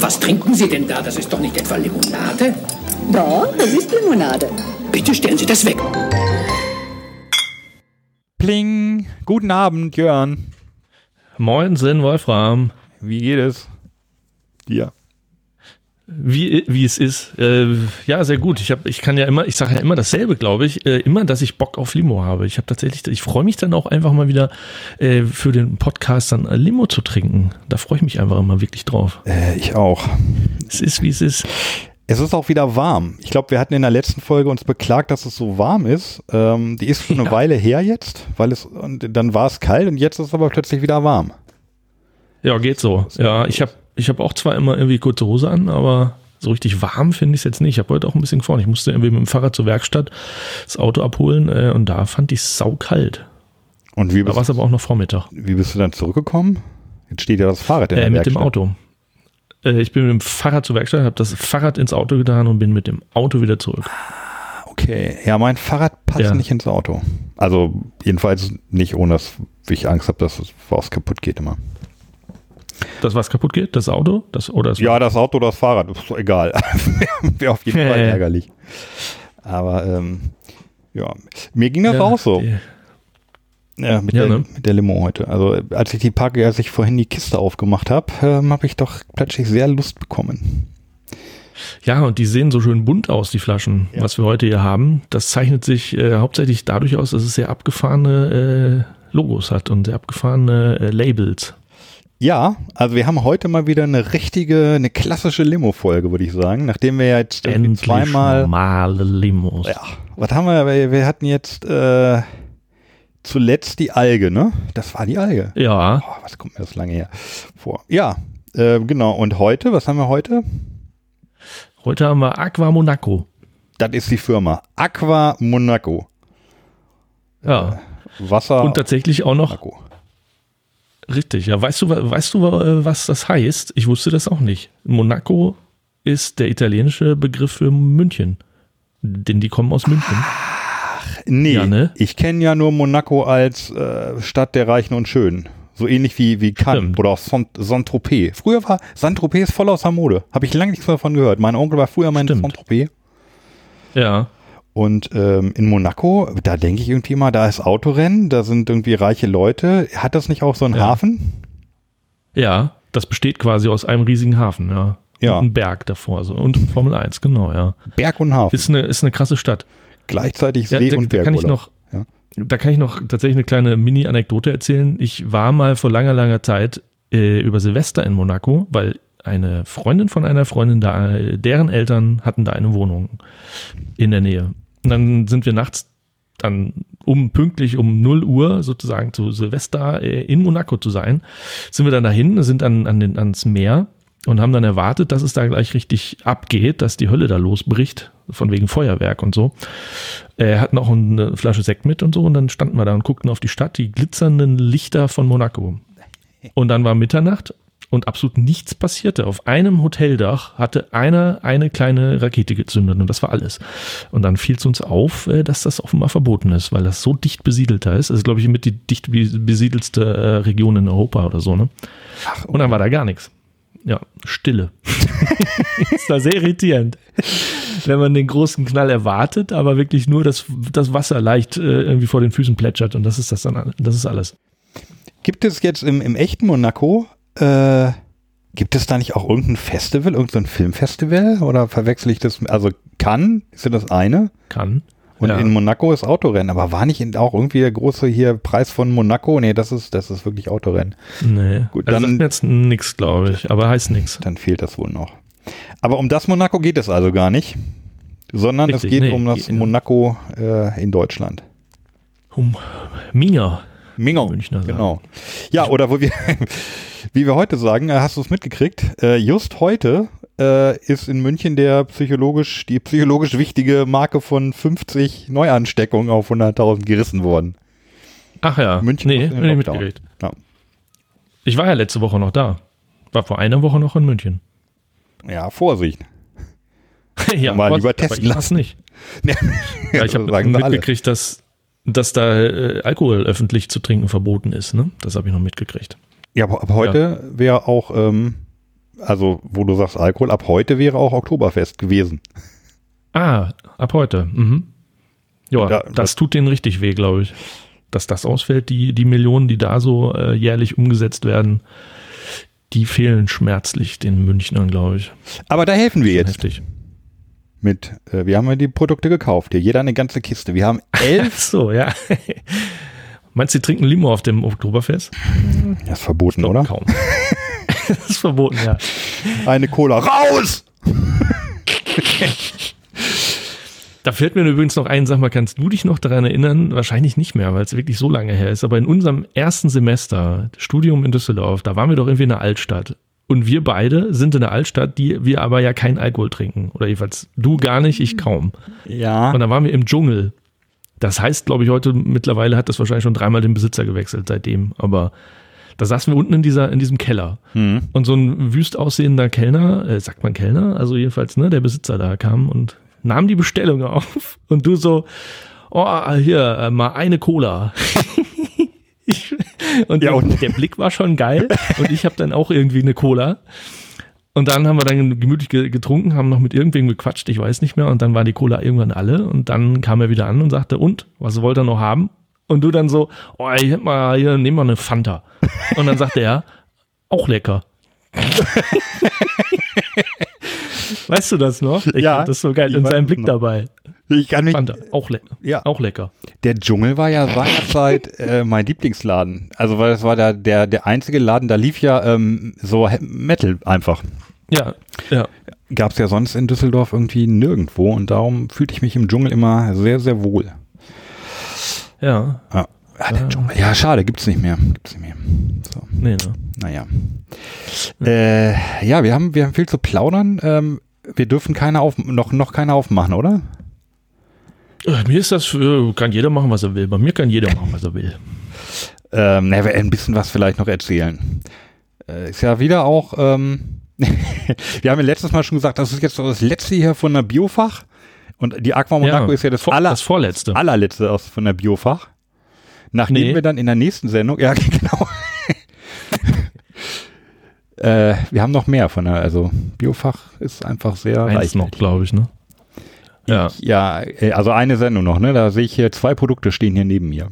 Was trinken Sie denn da? Das ist doch nicht etwa Limonade? Doch, das ist Limonade. Bitte stellen Sie das weg. Pling. Guten Abend, Jörn. Moin, Sinn, Wolfram. Wie geht es? Dir? Wie, wie es ist. Äh, ja, sehr gut. Ich, hab, ich kann ja immer, ich sage ja immer dasselbe, glaube ich, äh, immer, dass ich Bock auf Limo habe. Ich habe tatsächlich, ich freue mich dann auch einfach mal wieder äh, für den Podcast dann Limo zu trinken. Da freue ich mich einfach immer wirklich drauf. Äh, ich auch. Es ist, wie es ist. Es ist auch wieder warm. Ich glaube, wir hatten in der letzten Folge uns beklagt, dass es so warm ist. Ähm, die ist schon eine Ja. Weile her jetzt, weil es und dann war es kalt und jetzt ist es aber plötzlich wieder warm. Ja, geht so. Ja, ich habe ich hab auch zwar immer irgendwie kurze Hose an, aber so richtig warm finde ich es jetzt nicht. Ich habe heute auch ein bisschen gefahren. Ich musste irgendwie mit dem Fahrrad zur Werkstatt das Auto abholen äh, und da fand ich es saukalt. Und wie Da bist, war es aber auch noch Vormittag. wie bist du dann zurückgekommen? Jetzt steht ja das Fahrrad in der Äh, mit dem Werkstatt. Auto. Äh, ich bin mit dem Fahrrad zur Werkstatt, habe das Fahrrad ins Auto getan und bin mit dem Auto wieder zurück. Okay, ja, mein Fahrrad passt Ja. nicht ins Auto. Also jedenfalls nicht, ohne dass ich Angst habe, dass es was kaputt geht immer. Das, was kaputt geht, das Auto? Das, oder das Ja, das Auto oder das Fahrrad, ist egal. Wäre auf jeden Fall ärgerlich. Aber ähm, ja, mir ging das Ja, auch so. die- Ja, mit, Ja, der, ne? mit der Limo heute. Also als ich die Packe, als ich vorhin die Kiste aufgemacht habe, ähm, habe ich doch plötzlich sehr Lust bekommen. Ja, und die sehen so schön bunt aus, die Flaschen, Ja. was wir heute hier haben. Das zeichnet sich äh, hauptsächlich dadurch aus, dass es sehr abgefahrene äh, Logos hat und sehr abgefahrene äh, Labels. Ja, also wir haben heute mal wieder eine richtige, eine klassische Limo-Folge, würde ich sagen. Nachdem wir jetzt Endlich zweimal normale Limos. Ja, was haben wir? Wir, wir hatten jetzt äh, zuletzt die Alge, ne? Das war die Alge. Ja, Oh, was kommt mir das lange her vor? Ja, äh, genau. Und heute, was haben wir heute? heute haben wir Aqua Monaco. Das ist die Firma Aqua Monaco. Ja, Wasser und tatsächlich auch noch, Monaco. Richtig, ja, weißt du, weißt du, wa- was das heißt? Ich wusste das auch nicht. Monaco ist der italienische Begriff für München. Denn die kommen aus München. Nee, Ja, ne? ich kenne ja nur Monaco als äh, Stadt der Reichen und Schönen. So ähnlich wie, wie Cannes Stimmt. oder auch Saint-Tropez. Früher war Saint-Tropez voll aus der Mode. Habe ich lange nichts mehr davon gehört. Mein Onkel war früher mein. Saint-Tropez. Ja, Und ähm, in Monaco, da denke ich irgendwie mal, da ist Autorennen, da sind irgendwie reiche Leute. Hat das nicht auch so einen Ja. Hafen? ja, das besteht quasi aus einem riesigen Hafen, ja. Ja. Und ein Berg davor, so. Und Formel 1, genau, ja. Berg und Hafen. Ist eine, ist eine krasse Stadt. Gleichzeitig Ja, See da, und da Berg. kann ich noch, Ja. da kann ich noch tatsächlich eine kleine Mini-Anekdote erzählen. Ich war mal vor langer, langer Zeit äh, über Silvester in Monaco, weil eine Freundin von einer Freundin da, deren Eltern hatten da eine Wohnung in der Nähe. Und dann sind wir nachts dann um pünktlich um 0 Uhr sozusagen zu Silvester äh, in Monaco zu sein, sind wir dann dahin, sind an, an den, ans Meer und haben dann erwartet, dass es da gleich richtig abgeht, dass die Hölle da losbricht, von wegen Feuerwerk und so. Er hat noch eine Flasche Sekt mit und so und dann standen wir da und guckten auf die Stadt, die glitzernden Lichter von Monaco. Und dann war Mitternacht und absolut nichts passierte. Auf einem Hoteldach hatte einer eine kleine Rakete gezündet und das war alles. Und dann fiel es uns auf, äh, dass das offenbar verboten ist, weil das so dicht besiedelt da ist. Das ist, glaube ich, mit die dicht bes- besiedelste äh, Region in Europa oder so, ne? Und dann war da gar nichts. Ja, Stille. ist da sehr irritierend. Wenn man den großen Knall erwartet, aber wirklich nur das, das Wasser leicht äh, irgendwie vor den Füßen plätschert und das ist das dann, das ist alles. Gibt es jetzt im, im echten Monaco, äh, gibt es da nicht auch irgendein Festival, irgendein Filmfestival? Oder verwechsel ich das? Also Cannes ist ja das eine. Kann. Und ja. in Monaco ist Autorennen. Aber war nicht auch irgendwie der große hier Preis von Monaco? Nee, das ist, das ist wirklich Autorennen. Nee, Gut, also dann- mir jetzt nix, glaube ich, aber heißt nix. Dann fehlt das wohl noch. Aber um das Monaco geht es also gar nicht. Sondern es Richtig, geht nee, um das geht- Monaco äh, in Deutschland. Um Minga. Mingo. Münchner sagen. Genau. Ja, oder wo wir, wie wir heute sagen, äh, hast du es mitgekriegt? Äh, just heute äh, ist in München der psychologisch, die psychologisch wichtige Marke von 50 Neuansteckungen auf 100.000 gerissen worden. Ach ja, München nee, ich Lockdown. mitgekriegt. Ja. Ich war ja letzte Woche noch da. War vor einer Woche noch in München. Ja, Vorsicht. ja, Mal was- lieber aber testen ich lassen. nicht. Ja, ich habe mitgekriegt, dass dass da äh, Alkohol öffentlich zu trinken verboten ist. Ne? Das habe ich noch mitgekriegt. Ja, aber ab heute wäre auch, ähm, also wo du sagst Alkohol, ab heute wäre auch Oktoberfest gewesen. Ah, ab heute. Mhm. Ja, Da- das, das- tut denen richtig weh, glaube ich. Dass das ausfällt, die, die Millionen, die da so äh, jährlich umgesetzt werden, die fehlen schmerzlich den Münchnern, glaube ich. Aber da helfen wir jetzt Heftig. Mit. Äh, wir haben ja die Produkte gekauft. Hier jeder eine ganze Kiste. Wir haben elf. Ach so, ja. Meinst du, die trinken Limo auf dem Oktoberfest? Das ist verboten, Glaub oder? Kaum. das ist verboten, ja. Eine Cola raus! Da fällt mir übrigens noch ein, sag mal, kannst du dich noch daran erinnern? Wahrscheinlich nicht mehr, weil es wirklich so lange her ist. Aber in unserem ersten Semester, Studium in Düsseldorf, da waren wir doch irgendwie in der Altstadt. Und wir beide sind in der Altstadt, die wir aber ja keinen Alkohol trinken. Oder jedenfalls du gar nicht, ich kaum. Ja. Und dann waren wir im Dschungel. Das heißt, glaube ich, heute mittlerweile hat das wahrscheinlich schon dreimal den Besitzer gewechselt seitdem. Aber da saßen wir unten in dieser, in diesem Keller. Hm. Und so ein wüst aussehender Kellner, äh, sagt man Kellner, also jedenfalls, ne, der Besitzer da kam und nahm die Bestellung auf. Und du so, oh, hier, äh, mal eine Cola. ich, und, Ja, der, und- der Blick war schon geil. Und ich habe dann auch irgendwie eine Cola. Und dann haben wir dann gemütlich ge- getrunken, haben noch mit irgendwem gequatscht, ich weiß nicht mehr. Und dann war die Cola irgendwann alle. Und dann kam er wieder an und sagte, und, was wollt ihr noch haben? Und du dann so, oh, ich hätte mal, hier, nehmen wir eine Fanta. Und dann sagte er, auch lecker. weißt du das noch? Ich Ja, fand das so geil. Und sein Blick noch. dabei. Ich kann mich. Fanta, auch, le Ja. auch lecker. Der Dschungel war ja seinerzeit äh, mein Lieblingsladen. Also weil das war der, der, der einzige Laden, da lief ja ähm, so Metal einfach. Ja, ja. Gab es ja sonst in Düsseldorf irgendwie nirgendwo und darum fühlte ich mich im Dschungel immer sehr, sehr wohl. Ja, Ja, ja der Dschungel. Ja, schade, gibt's nicht mehr. Gibt's nicht mehr. So, nee, ne? naja. Äh, ja, wir haben, wir haben viel zu plaudern. Ähm, wir dürfen keine auf, noch, noch keine aufmachen, oder? Äh, Mir ist das, äh, kann jeder machen, was er will. Bei mir kann jeder machen, was er will. Ähm, na, wir ein bisschen was vielleicht noch erzählen. Äh, ist ja wieder auch, ähm, wir haben ja letztes Mal schon gesagt, das ist jetzt so das letzte hier von der Biofach. Und die Aqua Monaco ist ja das, aller, das vorletzte. allerletzte aus von der Biofach. Nachdem Nee. wir dann in der nächsten Sendung, ja genau. äh, wir haben noch mehr von der, also Biofach ist einfach sehr Eins noch, glaube ich, ne? Ja. Ja, äh, also eine Sendung noch, ne? Da sehe ich hier zwei Produkte stehen hier neben mir.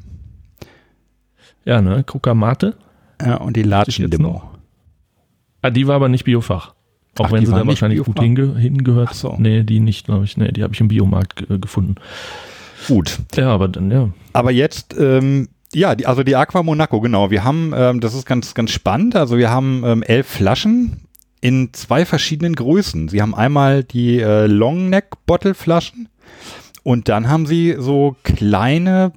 Ja, ne? Krukamate. Ja, und die Latschen-Limo. Ah, die war aber nicht Biofach. Auch Ach, wenn sie da wahrscheinlich gut Biofach? hinge hingehört. Ach so. Nee, die nicht, glaube ich. Nee, die habe ich im Biomarkt äh, gefunden. Gut. Ja, aber dann, ja. Aber jetzt, ähm, ja, die, also die Aqua Monaco, genau. Wir haben, ähm, das ist ganz, ganz spannend. Also wir haben ähm, elf Flaschen in zwei verschiedenen Größen. Sie haben einmal die äh, Long Neck Bottle Flaschen und dann haben sie so kleine,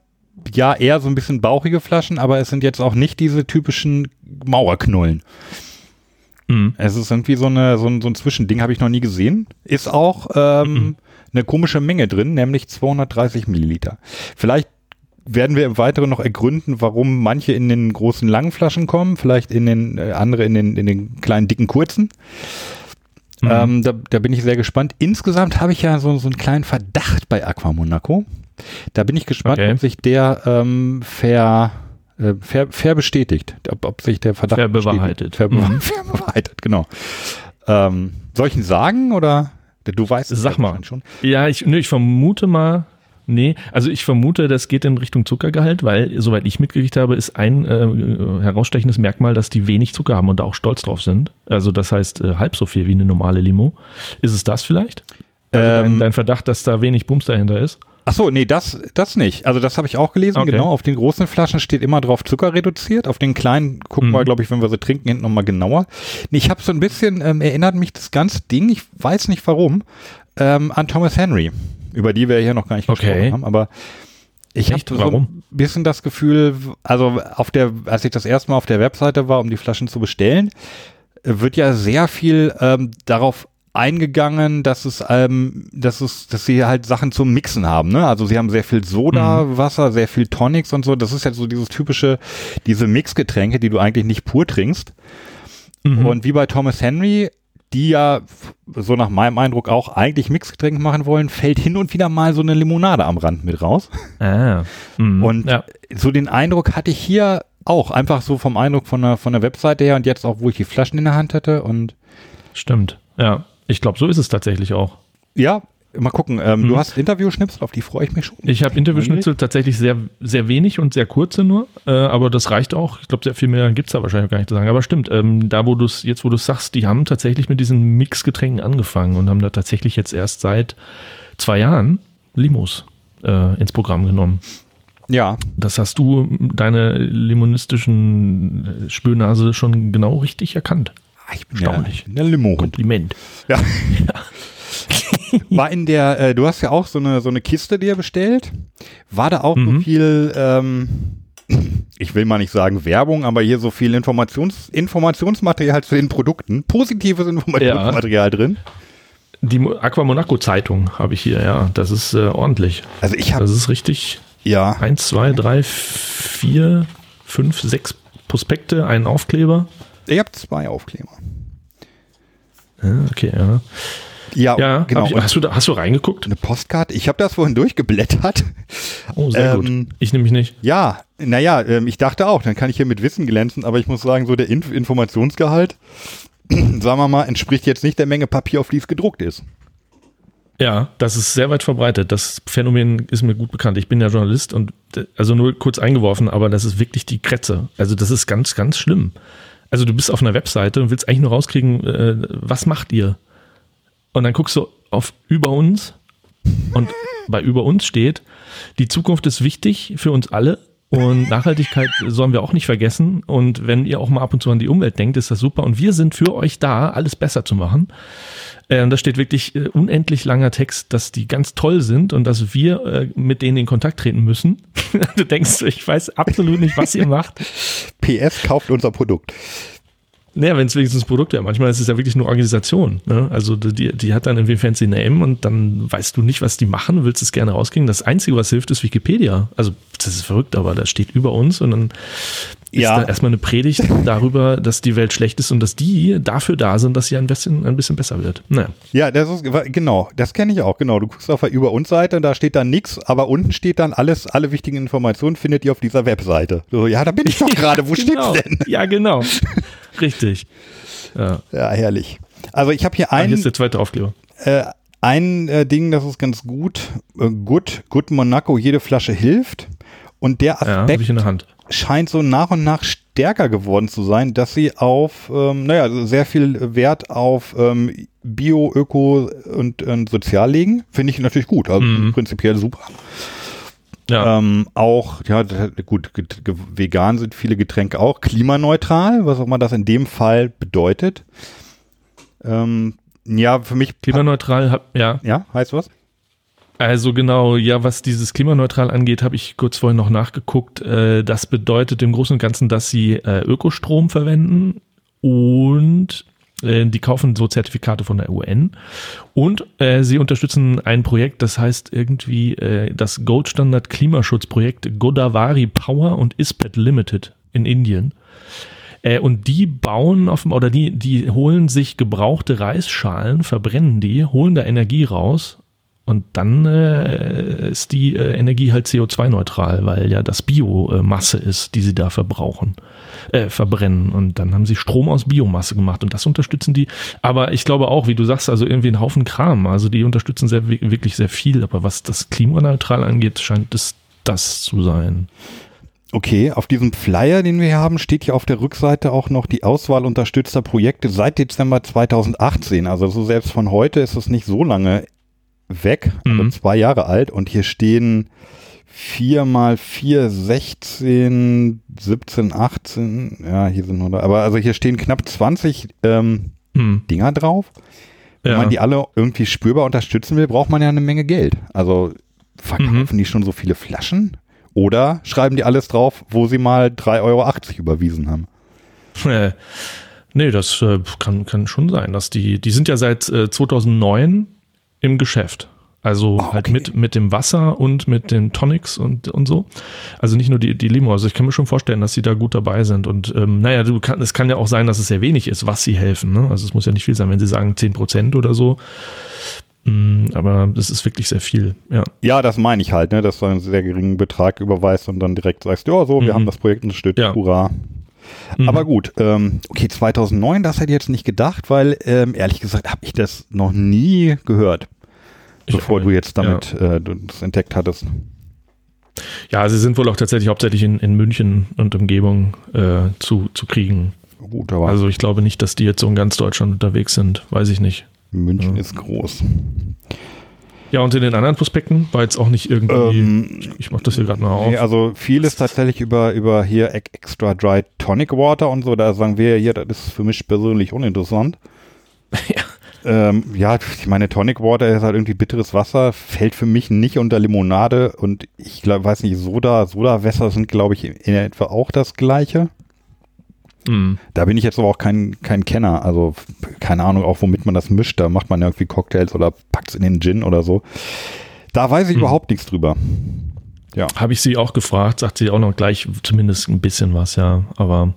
ja, eher so ein bisschen bauchige Flaschen, aber es sind jetzt auch nicht diese typischen Mauerknullen. Mhm. Es ist irgendwie so, eine, so, ein, so ein Zwischending, habe ich noch nie gesehen. Ist auch ähm, Mhm. eine komische Menge drin, nämlich 230 Milliliter. Vielleicht werden wir im Weiteren noch ergründen, warum manche in den großen langen Flaschen kommen, vielleicht in den äh, andere in den, in den kleinen dicken kurzen. Mhm. Ähm, da, da bin ich sehr gespannt. Insgesamt habe ich ja so, so einen kleinen Verdacht bei Aqua Monaco. Da bin ich gespannt, Okay. ob sich der ähm, ver, äh, ver, ver bestätigt, ob, ob sich der Verdacht Verbewahrheitet. bestätigt. Verbe Mhm. Verbewahrheitet, genau. Ähm, soll ich ihn sagen oder du weißt es Sag ja mal. schon? Ja, ich, ne, ich vermute mal, nee, also ich vermute, das geht in Richtung Zuckergehalt, weil, soweit ich mitgekriegt habe, ist ein äh, herausstechendes Merkmal, dass die wenig Zucker haben und da auch stolz drauf sind. Also das heißt, äh, halb so viel wie eine normale Limo. Ist es das vielleicht? Also Ähm, dein, dein Verdacht, dass da wenig Bums dahinter ist? Ach so, nee, das, das nicht. Also das habe ich auch gelesen. Okay. Genau, auf den großen Flaschen steht immer drauf Zucker reduziert. Auf den kleinen gucken Mhm. wir, glaube ich, wenn wir sie trinken, hinten nochmal genauer. Nee, ich habe so ein bisschen, ähm, erinnert mich das ganze Ding, ich weiß nicht warum, ähm, an Thomas Henry, über die wir hier noch gar nicht Okay. gesprochen haben. Aber ich habe so ein bisschen das Gefühl, also auf der, als ich das erste Mal auf der Webseite war, um die Flaschen zu bestellen, wird ja sehr viel ähm, darauf eingegangen, dass es, ähm, dass es, dass sie halt Sachen zum Mixen haben, ne? Also sie haben sehr viel Soda-Wasser, sehr viel Tonics und so. Das ist ja so dieses typische, diese Mixgetränke, die du eigentlich nicht pur trinkst. Mhm. Und wie bei Thomas Henry die ja, so nach meinem Eindruck auch eigentlich Mixgetränk machen wollen, fällt hin und wieder mal so eine Limonade am Rand mit raus. Ah. Mhm. Und ja. so den Eindruck hatte ich hier auch, einfach so vom Eindruck von der, von der Webseite her und jetzt auch, wo ich die Flaschen in der Hand hatte und Stimmt. Ja. Ich glaube, so ist es tatsächlich auch. ja, mal gucken. Ähm, Mhm. Du hast Interview-Schnipsel, auf die freue ich mich schon. Ich habe Interviewschnitzel tatsächlich sehr, sehr wenig und sehr kurze nur, äh, aber das reicht auch. Ich glaube, sehr viel mehr gibt's da wahrscheinlich gar nicht zu sagen. Aber stimmt, ähm, da wo du es, jetzt wo du sagst, die haben tatsächlich mit diesen Mixgetränken angefangen und haben da tatsächlich jetzt erst seit zwei Jahren Limos äh, ins Programm genommen. Ja, Das hast du, deine limonistischen äh, Spürnase schon genau richtig erkannt. ich bin Erstaunlich. Ja, der Limo-Hund. Kompliment. Ja. War in der, äh, du hast ja auch so eine, so eine Kiste dir bestellt. War da auch so Mhm. viel, ähm, ich will mal nicht sagen Werbung, aber hier so viel Informations, Informationsmaterial zu den Produkten, positives Informationsmaterial drin. Die Aqua Monaco Zeitung habe ich hier, ja. Das ist äh, ordentlich. Also ich habe, Das ist richtig. ja, Eins, zwei, drei, vier, fünf, sechs Prospekte, einen Aufkleber. ich habe zwei Aufkleber. Ja, okay, ja. Ja, Ja, genau. ich, hast, du da, hast du reingeguckt? eine Postkarte. Ich habe das vorhin durchgeblättert. Oh, sehr Ähm, gut. Ich nämlich nicht. Ja, naja, ähm, ich dachte auch, dann kann ich hier mit Wissen glänzen, aber ich muss sagen, so der Inf Informationsgehalt, sagen wir mal, entspricht jetzt nicht der Menge Papier, auf die es gedruckt ist. Ja, das ist sehr weit verbreitet. Das Phänomen ist mir gut bekannt. Ich bin ja Journalist und äh, also nur kurz eingeworfen, aber das ist wirklich die Kretze. Also das ist ganz, ganz schlimm. Also du bist auf einer Webseite und willst eigentlich nur rauskriegen, äh, was macht ihr? Und dann guckst du auf über uns und bei über uns steht, die Zukunft ist wichtig für uns alle und Nachhaltigkeit sollen wir auch nicht vergessen. Und wenn ihr auch mal ab und zu an die Umwelt denkt, ist das super. Und wir sind für euch da, alles besser zu machen. Äh, da steht wirklich äh, unendlich langer Text, dass die ganz toll sind und dass wir äh, mit denen in Kontakt treten müssen. du denkst, ich weiß absolut nicht, was ihr macht. PS kauft unser Produkt. Naja, wenn es wenigstens Produkt wäre. Manchmal ist es ja wirklich nur Organisation. Ne? Also die, die hat dann irgendwie ein fancy Name und dann weißt du nicht, was die machen, willst es gerne rauskriegen. Das Einzige, was hilft, ist Wikipedia. Also das ist verrückt, aber das steht über uns und dann ist Ja. da erstmal eine Predigt darüber, dass die Welt schlecht ist und dass die dafür da sind, dass sie ein bisschen, ein bisschen besser wird. Naja. Ja, das ist, genau, das kenne ich auch, genau. Du guckst auf der Über uns Seite, da steht dann nichts, aber unten steht dann alles, alle wichtigen Informationen findet ihr auf dieser Webseite. So, ja, da bin ich doch gerade, wo genau. steht's denn? Ja, genau. Richtig. Ja. Ja, herrlich. Also ich habe hier Ah, hier ein, ist der zweite Aufkleber. äh, ein äh, Ding, das ist ganz gut. Äh, good, good Monaco, jede Flasche hilft. Und der Ja, Aspekt Hand. scheint so nach und nach stärker geworden zu sein, dass sie auf, ähm, naja, also sehr viel Wert auf ähm, Bio, Öko und, und Sozial legen. Finde ich natürlich gut, also Mhm. prinzipiell super. Ja. Ähm, auch, ja, gut, vegan sind viele Getränke auch, klimaneutral, was auch immer das in dem Fall bedeutet. Ähm, ja, für mich, Klimaneutral, hab, ja. ja, heißt was? Also genau, ja, was dieses klimaneutral angeht, habe ich kurz vorhin noch nachgeguckt. Äh, das bedeutet im Großen und Ganzen, dass sie äh, Ökostrom verwenden und äh, die kaufen so Zertifikate von der UN und äh, sie unterstützen ein Projekt, das heißt irgendwie äh, das Goldstandard Klimaschutzprojekt Godavari Power und ISPET Limited in Indien. Äh, und die bauen auf oder die, die holen sich gebrauchte Reisschalen, verbrennen die, holen da Energie raus und dann äh, ist die äh, Energie halt CO2-neutral, weil ja das Biomasse ist, die sie da verbrauchen, äh, verbrennen. Und dann haben sie Strom aus Biomasse gemacht und das unterstützen die. Aber ich glaube auch, wie du sagst, also irgendwie ein Haufen Kram. Also die unterstützen sehr, wirklich sehr viel. Aber was das klimaneutral angeht, scheint es das zu sein. Okay, auf diesem Flyer, den wir hier haben, steht hier auf der Rückseite auch noch die Auswahl unterstützter Projekte seit Dezember 2018. Also so selbst von heute ist es nicht so lange weg, also Mhm. zwei Jahre alt. Und hier stehen 4 mal 4, 16, 17, 18. Ja, hier sind nur, aber also hier stehen knapp 20 ähm, Hm. Dinger drauf. Wenn Ja. man die alle irgendwie spürbar unterstützen will, braucht man ja eine Menge Geld. Also verkaufen die schon so viele Flaschen? Oder schreiben die alles drauf, wo sie mal 3,80 Euro überwiesen haben? Äh, nee, das äh, kann, kann schon sein, dass die, die sind ja seit äh, 2009 im Geschäft. Also Ah, halt okay. mit, mit dem Wasser und mit den Tonics und, und so. Also nicht nur die, die Limo. Also ich kann mir schon vorstellen, dass sie da gut dabei sind. Und ähm, naja, du kann, es kann ja auch sein, dass es sehr wenig ist, was sie helfen. Ne? Also es muss ja nicht viel sein, wenn sie sagen 10% oder so. Mm, aber das ist wirklich sehr viel. Ja. Ja, das meine ich halt, ne, dass du einen sehr geringen Betrag überweist und dann direkt sagst, ja, so, wir Mhm. haben das Projekt unterstützt, Ja. hurra. Mhm. Aber gut, ähm, okay, 2009, das hätte ich jetzt nicht gedacht, weil ähm, ehrlich gesagt habe ich das noch nie gehört, Ich bevor auch du jetzt damit äh, du das entdeckt hattest. Ja, sie sind wohl auch tatsächlich hauptsächlich in, in München und Umgebung äh, zu, zu kriegen. Gut, aber Also ich glaube nicht, dass die jetzt so in ganz Deutschland unterwegs sind. Weiß ich nicht. München ist groß. Ja, und in den anderen Prospekten war jetzt auch nicht irgendwie. Ähm, ich mach das hier gerade mal auf. Nee, also viel ist tatsächlich über, über hier Ex- Extra Dry Tonic Water und so. Da sagen wir hier, das ist für mich persönlich uninteressant. Ja. Ähm, ja, ich meine, Tonic Water ist halt irgendwie bitteres Wasser, fällt für mich nicht unter Limonade und ich glaub, weiß nicht, Soda, Sodawässer sind, glaube ich, in etwa auch das gleiche. Mm. Da bin ich jetzt aber auch kein, kein Kenner. Also keine Ahnung, auch womit man das mischt. Da macht man irgendwie Cocktails oder packt es in den Gin oder so. Da weiß ich Hm. überhaupt nichts drüber. Ja. Habe ich sie auch gefragt, sagt sie auch noch gleich zumindest ein bisschen was, ja. Aber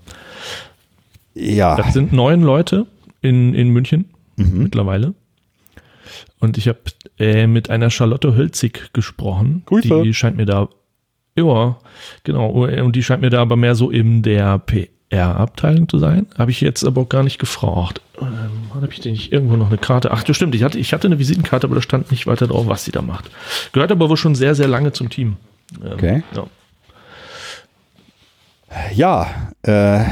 Ja. das sind neun Leute in, in München Mhm. mittlerweile. Und ich habe äh, mit einer Charlotte Hölzig gesprochen. Grüße. Die scheint mir da, ja, genau, und die scheint mir da aber mehr so in der PR-Abteilung zu sein. Habe ich jetzt aber auch gar nicht gefragt. Ähm, habe ich denn nicht irgendwo noch eine Karte? Ach, das stimmt, ich hatte, ich hatte eine Visitenkarte, aber da stand nicht weiter drauf, was sie da macht. Gehört aber wohl schon sehr, sehr lange zum Team. Ähm, Okay. Ja. Ja, äh,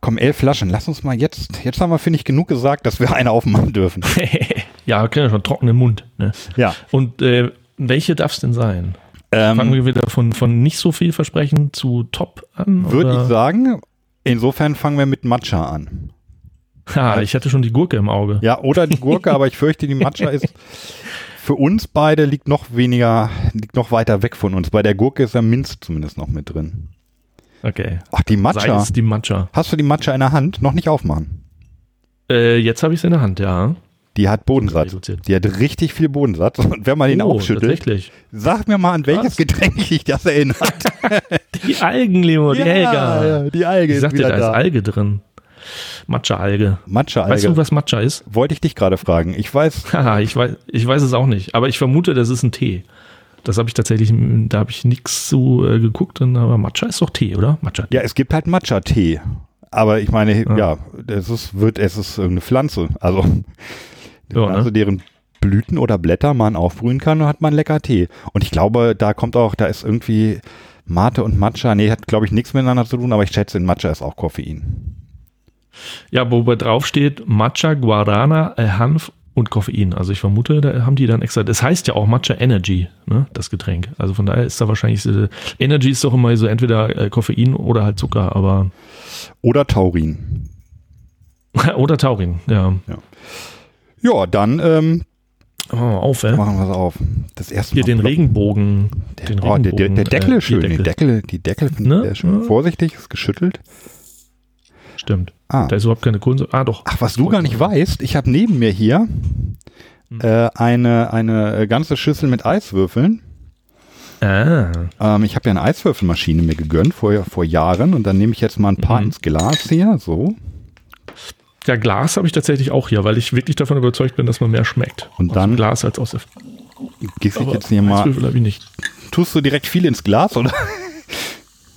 komm, elf Flaschen. Lass uns mal jetzt, jetzt haben wir, finde ich, genug gesagt, dass wir eine aufmachen dürfen. ja, wir kennen ja schon trockenen Mund. Ne? Ja. Und äh, welche darf es denn sein? Fangen Ähm, wir wieder von, von nicht so viel Versprechen zu top an? Würde ich sagen, insofern fangen wir mit Matcha an. Ha, ich hatte schon die Gurke im Auge. Ja, oder die Gurke, aber ich fürchte, die Matcha ist für uns beide liegt noch weniger, liegt noch weiter weg von uns. Bei der Gurke ist ja Minz zumindest noch mit drin. Okay. Ach, die Sei Matcha. es die Matcha. Hast du die Matcha in der Hand? Noch nicht aufmachen. Äh, jetzt habe ich es in der Hand, ja. Die hat Bodensatz. Die hat richtig viel Bodensatz. Und wenn man ihn oh, aufschüttelt, tatsächlich. sag mir mal, an welches? Getränk dich das erinnert. Die Algenlimo, die Helga. ja, die Alge Ich sagte, wieder da ist da. Alge drin. Matcha-Alge. Matcha-Alge. Weißt du, was Matcha ist? Wollte ich dich gerade fragen. Ich weiß, Haha, ich weiß, ich weiß es auch nicht. Aber ich vermute, das ist ein Tee. Das habe ich tatsächlich, da habe ich nichts zu äh, geguckt, aber Matcha ist doch Tee, oder? Matcha. ja, es gibt halt Matcha-Tee. Aber ich meine, Ja. ja, es ist, wird, es ist irgendeine Pflanze. Also, eine Ja, ne? Deren Blüten oder Blätter man aufbrühen kann, dann hat man lecker Tee. Und ich glaube, da kommt auch, da ist irgendwie Mate und Matcha, nee, hat glaube ich nichts miteinander zu tun, aber ich schätze, in Matcha ist auch Koffein. Ja, wobei drauf steht Matcha, Guarana, äh, Hanf und Koffein. Also ich vermute, da haben die dann extra. Das heißt ja auch Matcha Energy, ne, das Getränk. Also von daher ist da wahrscheinlich Energy ist doch immer so entweder äh, Koffein oder halt Zucker, aber Oder Taurin. oder Taurin. Ja, Ja, dann ähm, oh, auf, ey. machen wir es auf. Das erste Hier Mal den. Regenbogen. Den Oh, der, der, der Deckel äh, ist schön. Die Deckel, die Deckel finde Ne? ich sehr schön. Ja. Vorsichtig, ist geschüttelt. Stimmt. Ah. Da ist überhaupt keine Kohlensäure. Ah, doch. Ach, was du gar nicht weißt, ich habe neben mir hier Hm. äh, eine, eine äh, ganze Schüssel mit Eiswürfeln. Ah, Ähm, ich habe ja eine Eiswürfelmaschine mir gegönnt vor, vor Jahren und dann nehme ich jetzt mal ein paar Mhm. ins Glas hier, so. Ja, Glas habe ich tatsächlich auch hier, weil ich wirklich davon überzeugt bin, dass man mehr schmeckt. Und dann- Glas als aus der Gieße ich jetzt hier mal, ich nicht. tust du direkt viel ins Glas, oder?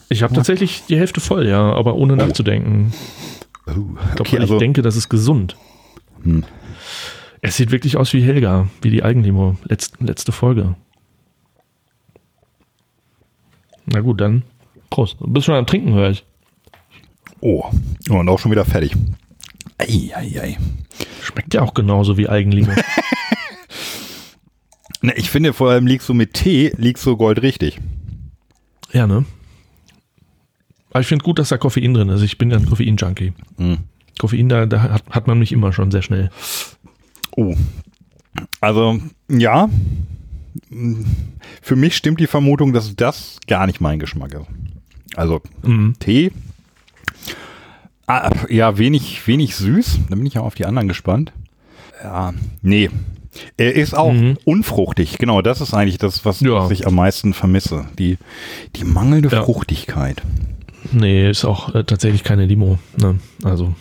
Ich habe tatsächlich die Hälfte voll, ja, aber ohne nachzudenken. Oh, Ich glaube, okay, also, ich denke, das ist gesund. Hm. Es sieht wirklich aus wie Helga, wie die Algenlimo, letzte, letzte Folge. Na gut, dann Prost. Du bist schon am Trinken, höre ich. oh, und auch schon wieder fertig. Ei, ei, ei. Schmeckt ja auch genauso wie Algenlimo. Ne, ich finde, vor allem liegst du mit Tee, liegst du goldrichtig. ja, ne? Aber ich finde gut, dass da Koffein drin ist. Ich bin ja ein Koffein-Junkie. Hm. Koffein, da, da hat, hat man mich immer schon sehr schnell. Oh. Also, ja. Für mich stimmt die Vermutung, dass das gar nicht mein Geschmack ist. Also, Mhm. Tee. Ah, ja, wenig, wenig süß. Da bin ich ja auf die anderen gespannt. Ja, nee. Er ist auch unfruchtig, genau, das ist eigentlich das, was, Mhm. Ja. was ich am meisten vermisse. Die, die mangelnde Ja. Fruchtigkeit. Nee, ist auch äh, tatsächlich keine Limo. Ne? Also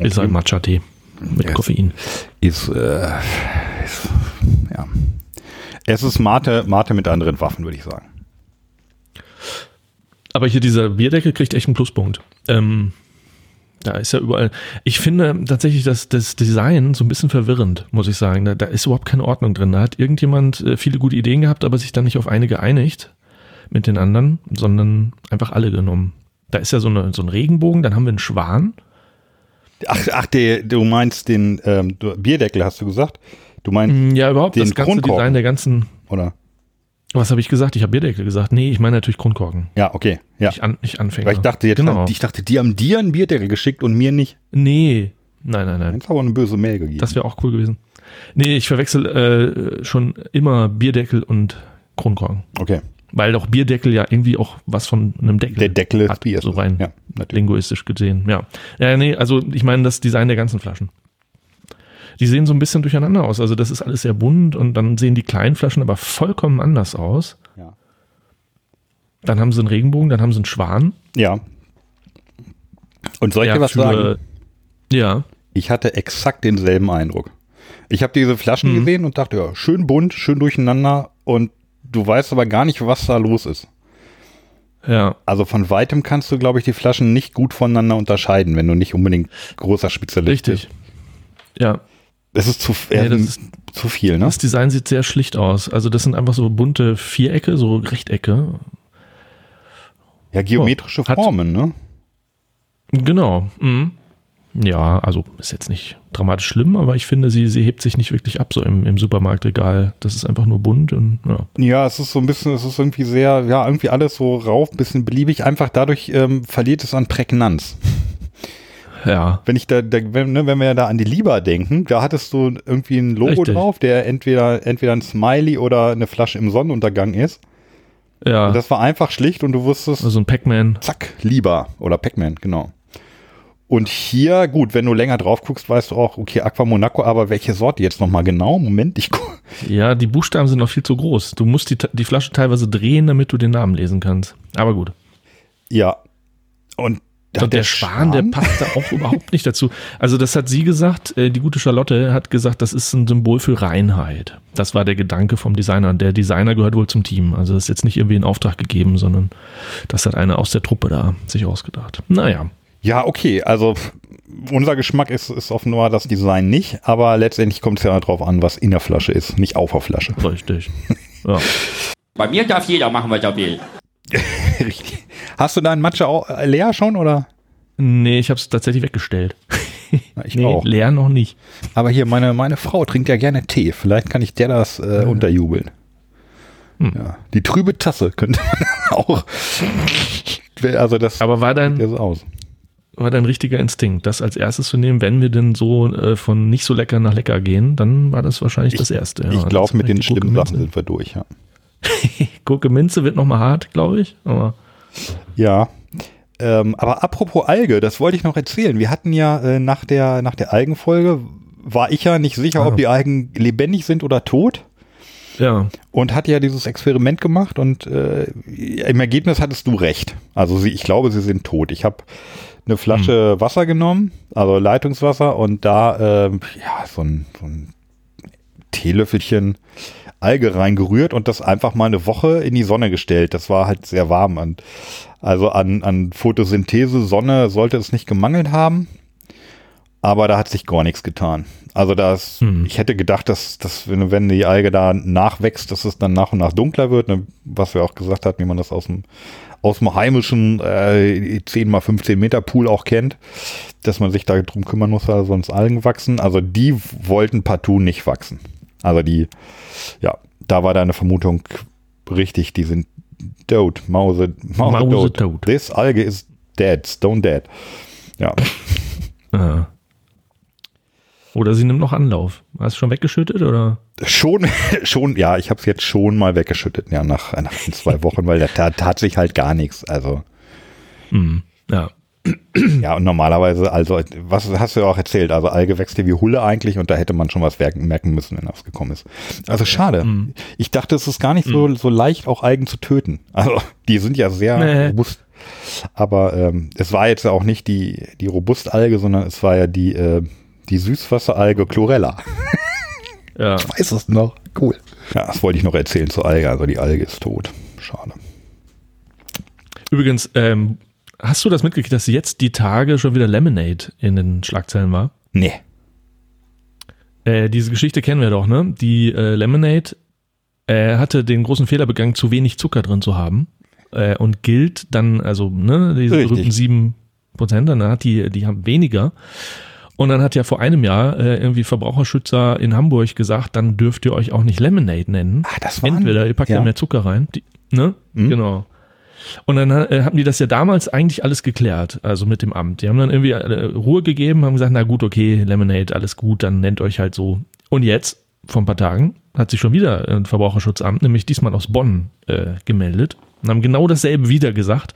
ist halt Matcha-Tee mit Yes. Koffein. Ist, äh, ist ja. Es ist Mate, Mate mit anderen Waffen, würde ich sagen. Aber hier dieser Bierdeckel kriegt echt einen Pluspunkt. Ähm, da ist ja überall. Ich finde tatsächlich das, das Design so ein bisschen verwirrend, muss ich sagen. Da, da ist überhaupt keine Ordnung drin. Da hat irgendjemand äh, viele gute Ideen gehabt, aber sich dann nicht auf eine geeinigt mit den anderen, sondern einfach alle genommen. Da ist ja so, eine, so ein Regenbogen, dann haben wir einen Schwan. Ach, ach der, du meinst den ähm, Bierdeckel, hast du gesagt? Du meinst, Ja, überhaupt Den das ganze. Design der ganzen. oder? Was habe ich gesagt? Ich habe Bierdeckel gesagt. Nee, ich meine natürlich Kronkorken. Ja, okay. Ja. Nicht, an, nicht Anfänger. Weil ich dachte jetzt, genau. ich dachte, die haben dir einen Bierdeckel geschickt und mir nicht. Nee, nein, nein, nein. Jetzt aber eine böse Mail gegeben. Das wäre auch cool gewesen. Nee, ich verwechsel äh, schon immer Bierdeckel und Kronkorken. okay. Weil doch Bierdeckel ja irgendwie auch was von einem Deckel Der Deckel hat, Biers. so rein Ja, natürlich. linguistisch gesehen. Ja. ja, nee, also ich meine das Design der ganzen Flaschen. Die sehen so ein bisschen durcheinander aus. Also das ist alles sehr bunt und dann sehen die kleinen Flaschen aber vollkommen anders aus. Ja. Dann haben sie einen Regenbogen, dann haben sie einen Schwan. ja. Und soll ich Ja, dir was sagen? Ja, Ich hatte exakt denselben Eindruck. Ich habe diese Flaschen Mhm. gesehen und dachte, ja, schön bunt, schön durcheinander und du weißt aber gar nicht, was da los ist. ja. Also von weitem kannst du, glaube ich, die Flaschen nicht gut voneinander unterscheiden, wenn du nicht unbedingt großer Spezialist Richtig. bist. Ja, Das ist zu, äh, das ist- zu viel, ne? das Design sieht sehr schlicht aus. Also das sind einfach so bunte Vierecke, so Rechtecke. Ja, geometrische Oh, hat- Formen, ne? Genau. Mhm. Ja, also ist jetzt nicht dramatisch schlimm, aber ich finde, sie, sie hebt sich nicht wirklich ab, so im, im Supermarktregal. Das ist einfach nur bunt und ja. Ja, es ist so ein bisschen, es ist irgendwie sehr, ja, irgendwie alles so rauf, bisschen beliebig. Einfach dadurch ähm, verliert es an Prägnanz. Ja, Wenn ich da, da wenn, ne, wenn wir da an die Liba denken, da hattest du irgendwie ein Logo Richtig. drauf, der entweder, entweder ein Smiley oder eine Flasche im Sonnenuntergang ist. ja. Und das war einfach schlicht und du wusstest, also ein Pac-Man. zack, Liba oder Pac-Man, genau. Und hier, gut, wenn du länger drauf guckst, weißt du auch, okay, Aqua Monaco, aber welche Sorte jetzt nochmal genau? Moment, ich guck. Ja, die Buchstaben sind noch viel zu groß. Du musst die, die Flasche teilweise drehen, damit du den Namen lesen kannst. Aber gut. Ja. Und, Und der, Schwan, der passt da auch überhaupt nicht dazu. Also das hat sie gesagt, äh, die gute Charlotte hat gesagt, das ist ein Symbol für Reinheit. Das war der Gedanke vom Designer. Und der Designer gehört wohl zum Team. Also das ist jetzt nicht irgendwie in Auftrag gegeben, sondern das hat einer aus der Truppe da sich ausgedacht. Naja, Ja, okay, also unser Geschmack ist, ist offenbar das Design nicht, aber letztendlich kommt es ja darauf an, was in der Flasche ist, nicht auf der Flasche. richtig. Ja. Bei mir darf jeder machen, was er will. Richtig. Hast du deinen Matcha auch äh, leer schon oder? Nee, ich habe es tatsächlich weggestellt. Ich Nee, auch. leer noch nicht. Aber hier, meine, meine Frau trinkt ja gerne Tee. Vielleicht kann ich der das äh, unterjubeln. Hm. Ja, die trübe Tasse könnte auch. Also das Aber war dein, ja so aus. war dein richtiger Instinkt, das als erstes zu nehmen, wenn wir denn so äh, von nicht so lecker nach lecker gehen, dann war das wahrscheinlich das erste. ich Ja, glaube, das mit den schlimmen Sachen sind wir durch, ja. Gurke Minze wird nochmal hart, glaube ich. Aber Ja. Ähm, aber apropos Alge, das wollte ich noch erzählen. Wir hatten ja äh, nach der, nach der Algenfolge, war ich ja nicht sicher, Ah. ob die Algen lebendig sind oder tot. ja, Und hat ja dieses Experiment gemacht und äh, im Ergebnis hattest du recht. Also sie, ich glaube, sie sind tot. Ich habe eine Flasche Wasser genommen, also Leitungswasser und da ähm, ja so ein, so ein Teelöffelchen Alge reingerührt und das einfach mal eine Woche in die Sonne gestellt. Das war halt sehr warm. Und also an, an Photosynthese, Sonne sollte es nicht gemangelt haben. Aber da hat sich gar nichts getan. Also das, Hm. ich hätte gedacht, dass, dass wenn, wenn die Alge da nachwächst, dass es dann nach und nach dunkler wird, ne, was wir auch gesagt hatten, wie man das aus dem, aus dem heimischen äh, 10 mal 15 Meter Pool auch kennt, dass man sich da drum kümmern muss, weil sonst Algen wachsen. Also die wollten partout nicht wachsen. Also die, ja, da war deine Vermutung richtig, die sind tot, Mause, Mause, Mause tot. tot. This alge is dead, stone dead. Ja, ja. Oder sie nimmt noch Anlauf. Hast du schon weggeschüttet oder? schon, schon, ja, ich habe es jetzt schon mal weggeschüttet, ja, nach, nach zwei Wochen, weil da tat, sich halt gar nichts. Also, Hm, ja. Ja, und normalerweise, also, was hast du ja auch erzählt, also Algewächse wie Hulle eigentlich und da hätte man schon was merken müssen, wenn das gekommen ist. Also schade. Mhm. Ich dachte, es ist gar nicht so, so leicht, auch Algen zu töten. Also, die sind ja sehr Nee. robust. Aber ähm, es war jetzt ja auch nicht die, die Robustalge, sondern es war ja die, äh, die Süßwasseralge Chlorella. Ja. Weiß es noch? Cool. Ja, das wollte ich noch erzählen zur Alge. Also die Alge ist tot. Schade. Übrigens, ähm, hast du das mitgekriegt, dass jetzt die Tage schon wieder Lemonade in den Schlagzeilen war? Nee. Äh, diese Geschichte kennen wir doch, ne? Die äh, Lemonade äh, hatte den großen Fehler begangen, zu wenig Zucker drin zu haben äh, und gilt dann, also ne, diese Richtig. berühmten sieben Prozent, dann hat die, die haben weniger. Und dann hat ja vor einem Jahr äh, irgendwie Verbraucherschützer in Hamburg gesagt, dann dürft ihr euch auch nicht Lemonade nennen. Ah, das waren- Entweder ihr packt ja, ja. mehr Zucker rein, die, ne? Mhm. Genau. Und dann äh, haben die das ja damals eigentlich alles geklärt, also mit dem Amt. Die haben dann irgendwie äh, Ruhe gegeben, haben gesagt, na gut, okay, Lemonade, alles gut, dann nennt euch halt so. Und jetzt, vor ein paar Tagen, hat sich schon wieder ein Verbraucherschutzamt, nämlich diesmal aus Bonn, äh, gemeldet und haben genau dasselbe wieder gesagt.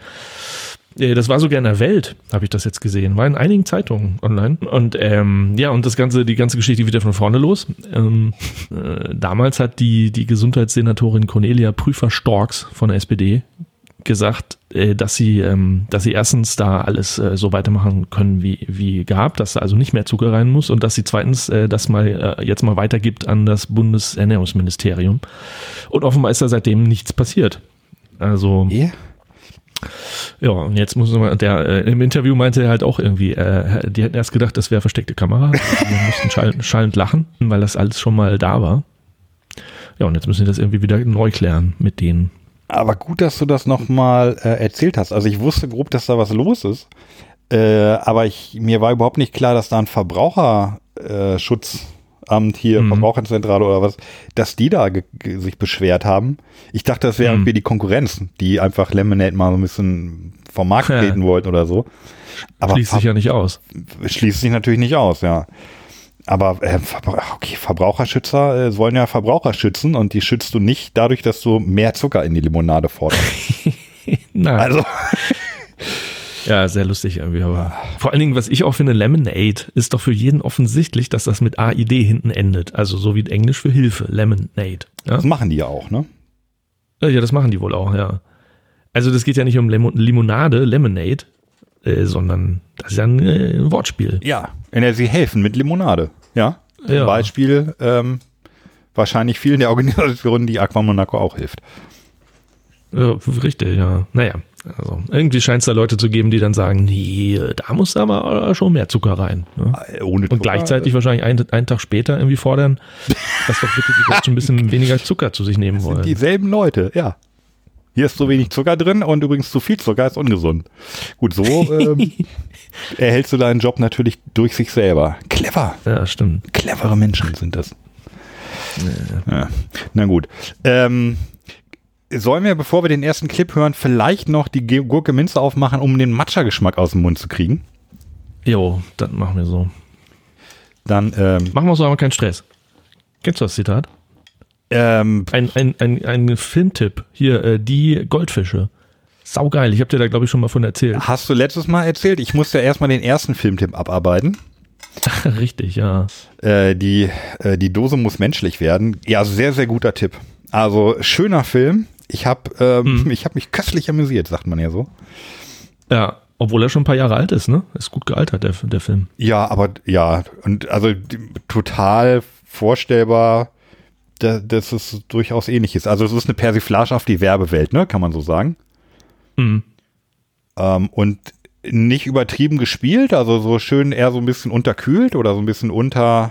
Äh, Das war sogar in der Welt, habe ich das jetzt gesehen. War in einigen Zeitungen online. Und ähm, ja, und das ganze, die ganze Geschichte wieder von vorne los. Ähm, äh, damals hat die, die Gesundheitssenatorin Cornelia Prüfer-Storks von der SPD gesagt, äh, dass sie, ähm, dass sie erstens da alles äh, so weitermachen können wie, wie gehabt, dass da also nicht mehr Zucker rein muss und dass sie zweitens äh, das mal jetzt mal weitergibt an das Bundesernährungsministerium. Und offenbar ist da seitdem nichts passiert. Also Eh? ja, und jetzt muss man, der äh, im Interview meinte er halt auch irgendwie, äh, die hätten erst gedacht, das wäre versteckte Kamera. Wir mussten schallend, schallend lachen, weil das alles schon mal da war. Ja, und jetzt müssen sie das irgendwie wieder neu klären mit denen. Aber gut, dass du das nochmal äh, erzählt hast. Also ich wusste grob, dass da was los ist. Äh, aber ich, mir war überhaupt nicht klar, dass da ein Verbraucherschutzamt Schutzamt hier, Mhm. Verbraucherzentrale oder was, dass die da sich beschwert haben. Ich dachte, das wäre Mhm. irgendwie die Konkurrenz, die einfach Lemonade mal so ein bisschen vom Markt Ja. treten wollten oder so. Aber Schließt sich ja nicht aus. schließt sich natürlich nicht aus, ja. Aber äh, okay, Verbraucherschützer äh, wollen ja Verbraucher schützen und die schützt du nicht dadurch, dass du mehr Zucker in die Limonade forderst. Na, Also ja, sehr lustig irgendwie, aber vor allen Dingen, was ich auch finde, Lemonade ist doch für jeden offensichtlich, dass das mit AID hinten endet. Also so wie Englisch für Hilfe, Lemonade. Ja? das machen die ja auch, ne? Äh, Ja, das machen die wohl auch, ja. Also das geht ja nicht um Limo Limonade, Lemonade, äh, sondern das ist ja ein äh, Wortspiel. Ja. In der sie helfen mit Limonade. Ja. Zum Ja. Beispiel ähm, wahrscheinlich vielen der Organisationen, die Aqua Monaco auch hilft. Ja, richtig, ja. Naja, also irgendwie scheint es da Leute zu geben, die dann sagen, nee, da muss aber schon mehr Zucker rein. Ne? Äh, Ohne Und gleichzeitig wahrscheinlich einen, einen Tag später irgendwie fordern, dass doch bitte die Deutschen ein bisschen weniger Zucker zu sich nehmen sind wollen. dieselben Leute, ja. Hier ist so wenig Zucker drin und übrigens zu viel Zucker ist ungesund. Gut, so ähm, erhältst du deinen Job natürlich durch sich selber. Clever. Ja, stimmt. Clevere Menschen sind das. Ja. Na gut. Ähm, sollen wir, bevor wir den ersten Clip hören, vielleicht noch die Gurke Minze aufmachen, um den Matcha-Geschmack aus dem Mund zu kriegen? Jo, das machen wir so. Dann, ähm, Machen wir so, aber keinen Stress. Kennst du das Zitat? Ähm, Ein, ein, ein, ein Filmtipp. Hier, äh, die Goldfische. Saugeil. Ich habe dir da, glaube ich, schon mal von erzählt. hast du letztes Mal erzählt, ich musste ja erstmal den ersten Filmtipp abarbeiten. Richtig, ja. Äh, die, äh, die Dose muss menschlich werden. Ja, sehr, sehr guter Tipp. Also, schöner Film. Ich habe ähm, ich hab mich köstlich amüsiert, sagt man ja so. Ja, obwohl er schon ein paar Jahre alt ist, ne? Ist gut gealtert, der, der Film. Ja, aber ja, und also total vorstellbar, da, dass es durchaus ähnlich ist. Also es ist eine Persiflage auf die Werbewelt, ne, kann man so sagen. Mhm. Ähm, und nicht übertrieben gespielt, also so schön eher so ein bisschen unterkühlt oder so ein bisschen unter,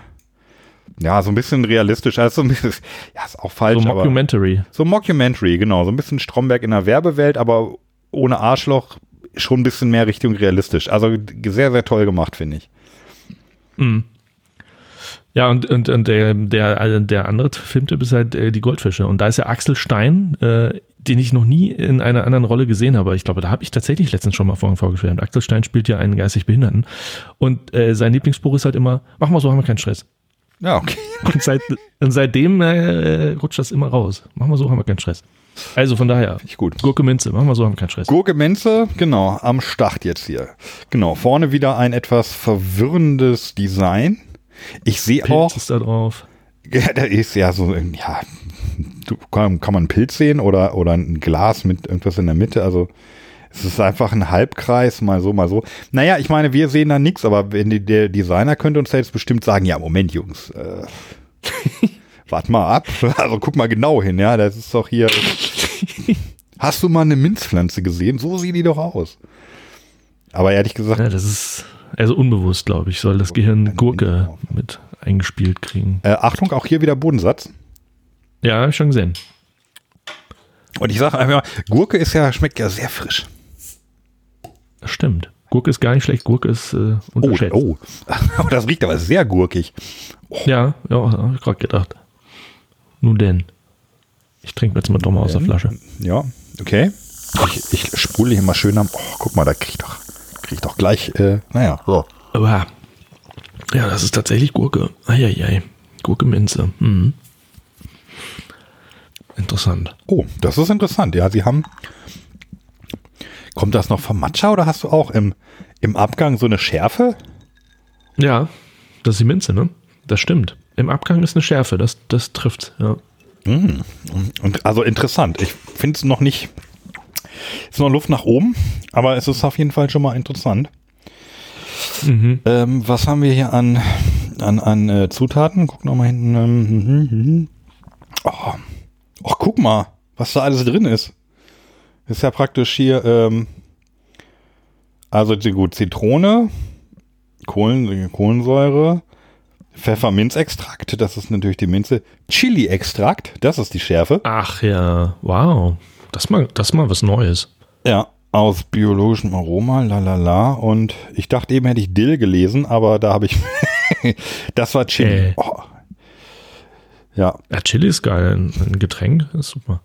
ja, so ein bisschen realistisch. Also so ein bisschen, ja, ist auch falsch, So aber Mockumentary. so Mockumentary, genau, so ein bisschen Stromberg in der Werbewelt, aber ohne Arschloch schon ein bisschen mehr Richtung realistisch. Also sehr, sehr toll gemacht, finde ich. Mhm. Ja, und, und, und der, der, also der andere Filmtipp ist halt äh, die Goldfische. Und da ist ja Axel Stein, äh, den ich noch nie in einer anderen Rolle gesehen habe. Ich glaube, da habe ich tatsächlich letztens schon mal vorhin vorgestellt. Axel Stein spielt ja einen geistig Behinderten. Und äh, sein Lieblingsspruch ist halt immer, mach mal so, haben wir keinen Stress. Ja, okay. Und, seit, und seitdem äh, rutscht das immer raus. Machen wir so, haben wir keinen Stress. Also von daher, Ich gut. Gurke Minze, machen wir so, haben wir keinen Stress. Gurke Menze, genau, am Start jetzt hier. Genau, vorne wieder ein etwas verwirrendes Design. Ich sehe auch, Pilz ist da drauf. ja, da ist ja so, ja, kann, kann man einen Pilz sehen oder, oder ein Glas mit irgendwas in der Mitte, also es ist einfach ein Halbkreis, mal so, mal so. Naja, ich meine, wir sehen da nichts, aber wenn die, der Designer könnte uns da jetzt bestimmt sagen, ja, Moment, Jungs, äh, wart mal ab, also guck mal genau hin, ja, das ist doch hier, hast du mal eine Minzpflanze gesehen? So sieht die doch aus. Aber ehrlich gesagt, Ja, das ist also unbewusst, glaube ich, soll das Gehirn Gurke mit eingespielt kriegen. äh, Achtung, auch hier wieder Bodensatz. Ja, hab ich schon gesehen. Und ich sage einfach mal, Gurke ist ja, schmeckt ja sehr frisch. Das stimmt. Gurke ist gar nicht schlecht, Gurke ist äh, Oh, unterschätzt. oh. Aber das riecht aber sehr gurkig. Ja, ja, hab ich gerade gedacht. Nun denn. Ich trinke jetzt mal doch mal aus der Flasche. Ja, okay. Ich, ich spule hier mal schön am. Oh, guck mal, da krieg ich doch, krieg ich doch gleich, äh, naja, so. Aber ja, das ist tatsächlich Gurke. Eieiei. Gurke Minze. Mhm. Interessant. Oh, das ist interessant. Ja, sie haben. Kommt das noch vom Matcha oder hast du auch im, im Abgang so eine Schärfe? Ja, das ist die Minze, ne? Das stimmt. Im Abgang ist eine Schärfe, das, das trifft, ja. Und also interessant. Ich finde es noch nicht. Ist noch Luft nach oben, aber es ist auf jeden Fall schon mal interessant. Mhm. Ähm, was haben wir hier an, an, an äh, Zutaten? Guck noch mal hinten. Ähm, mhm, mhm. oh. oh, guck mal, was da alles drin ist. Ist ja praktisch hier, ähm, also gut, Zitrone, Kohlen, Kohlensäure, Pfefferminzextrakt, das ist natürlich die Minze, Chili-Extrakt, das ist die Schärfe. Ach ja, wow. Das mal, das mal was Neues. Ja, aus biologischem Aroma, lalala. Und ich dachte eben, hätte ich Dill gelesen, aber da habe ich. das war Chili. Äh. Oh. Ja, Ja, Chili ist geil, ein, ein Getränk, ist super.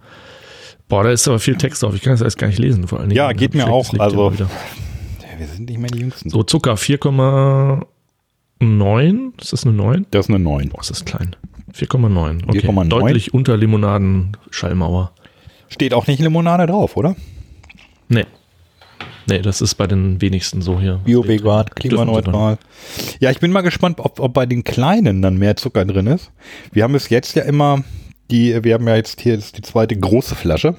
Boah, da ist aber viel Text drauf, ich kann das alles gar nicht lesen, vor allen Dingen. Ja, geht mir auch, also- wieder. wir sind nicht mehr die Jüngsten. So, Zucker 4,9. Ist das eine 9? Das ist eine 9. Boah, ist das klein. 4,9. Okay. 4,9. Deutlich unter Limonaden-Schallmauer. Steht auch nicht Limonade drauf, oder? Nee. Nee, das ist bei den wenigsten so hier. Bio-vegan, klimaneutral. Ja, ich bin mal gespannt, ob, ob bei den Kleinen dann mehr Zucker drin ist. Wir haben bis jetzt ja immer die, wir haben ja jetzt hier ist die zweite große Flasche.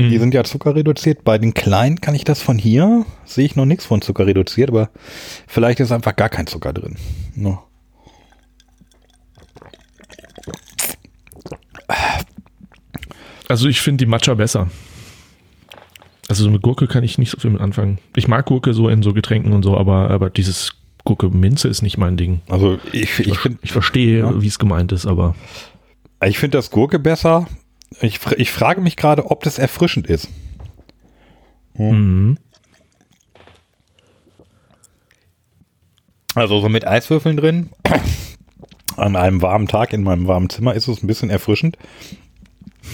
Die Mhm. sind ja zuckerreduziert. Bei den Kleinen kann ich das von hier, sehe ich noch nichts von Zucker reduziert, aber vielleicht ist einfach gar kein Zucker drin. No. Also ich finde die Matcha besser. Also so mit Gurke kann ich nicht so viel mit anfangen. Ich mag Gurke so in so Getränken und so, aber, aber dieses Gurke Minze ist nicht mein Ding. Also ich, ich finde Ich verstehe, Ja. wie es gemeint ist, aber ich find das Gurke besser. Ich, ich frage mich gerade, ob das erfrischend ist. mhm. Also so mit Eiswürfeln drin. An einem warmen Tag in meinem warmen Zimmer ist es ein bisschen erfrischend.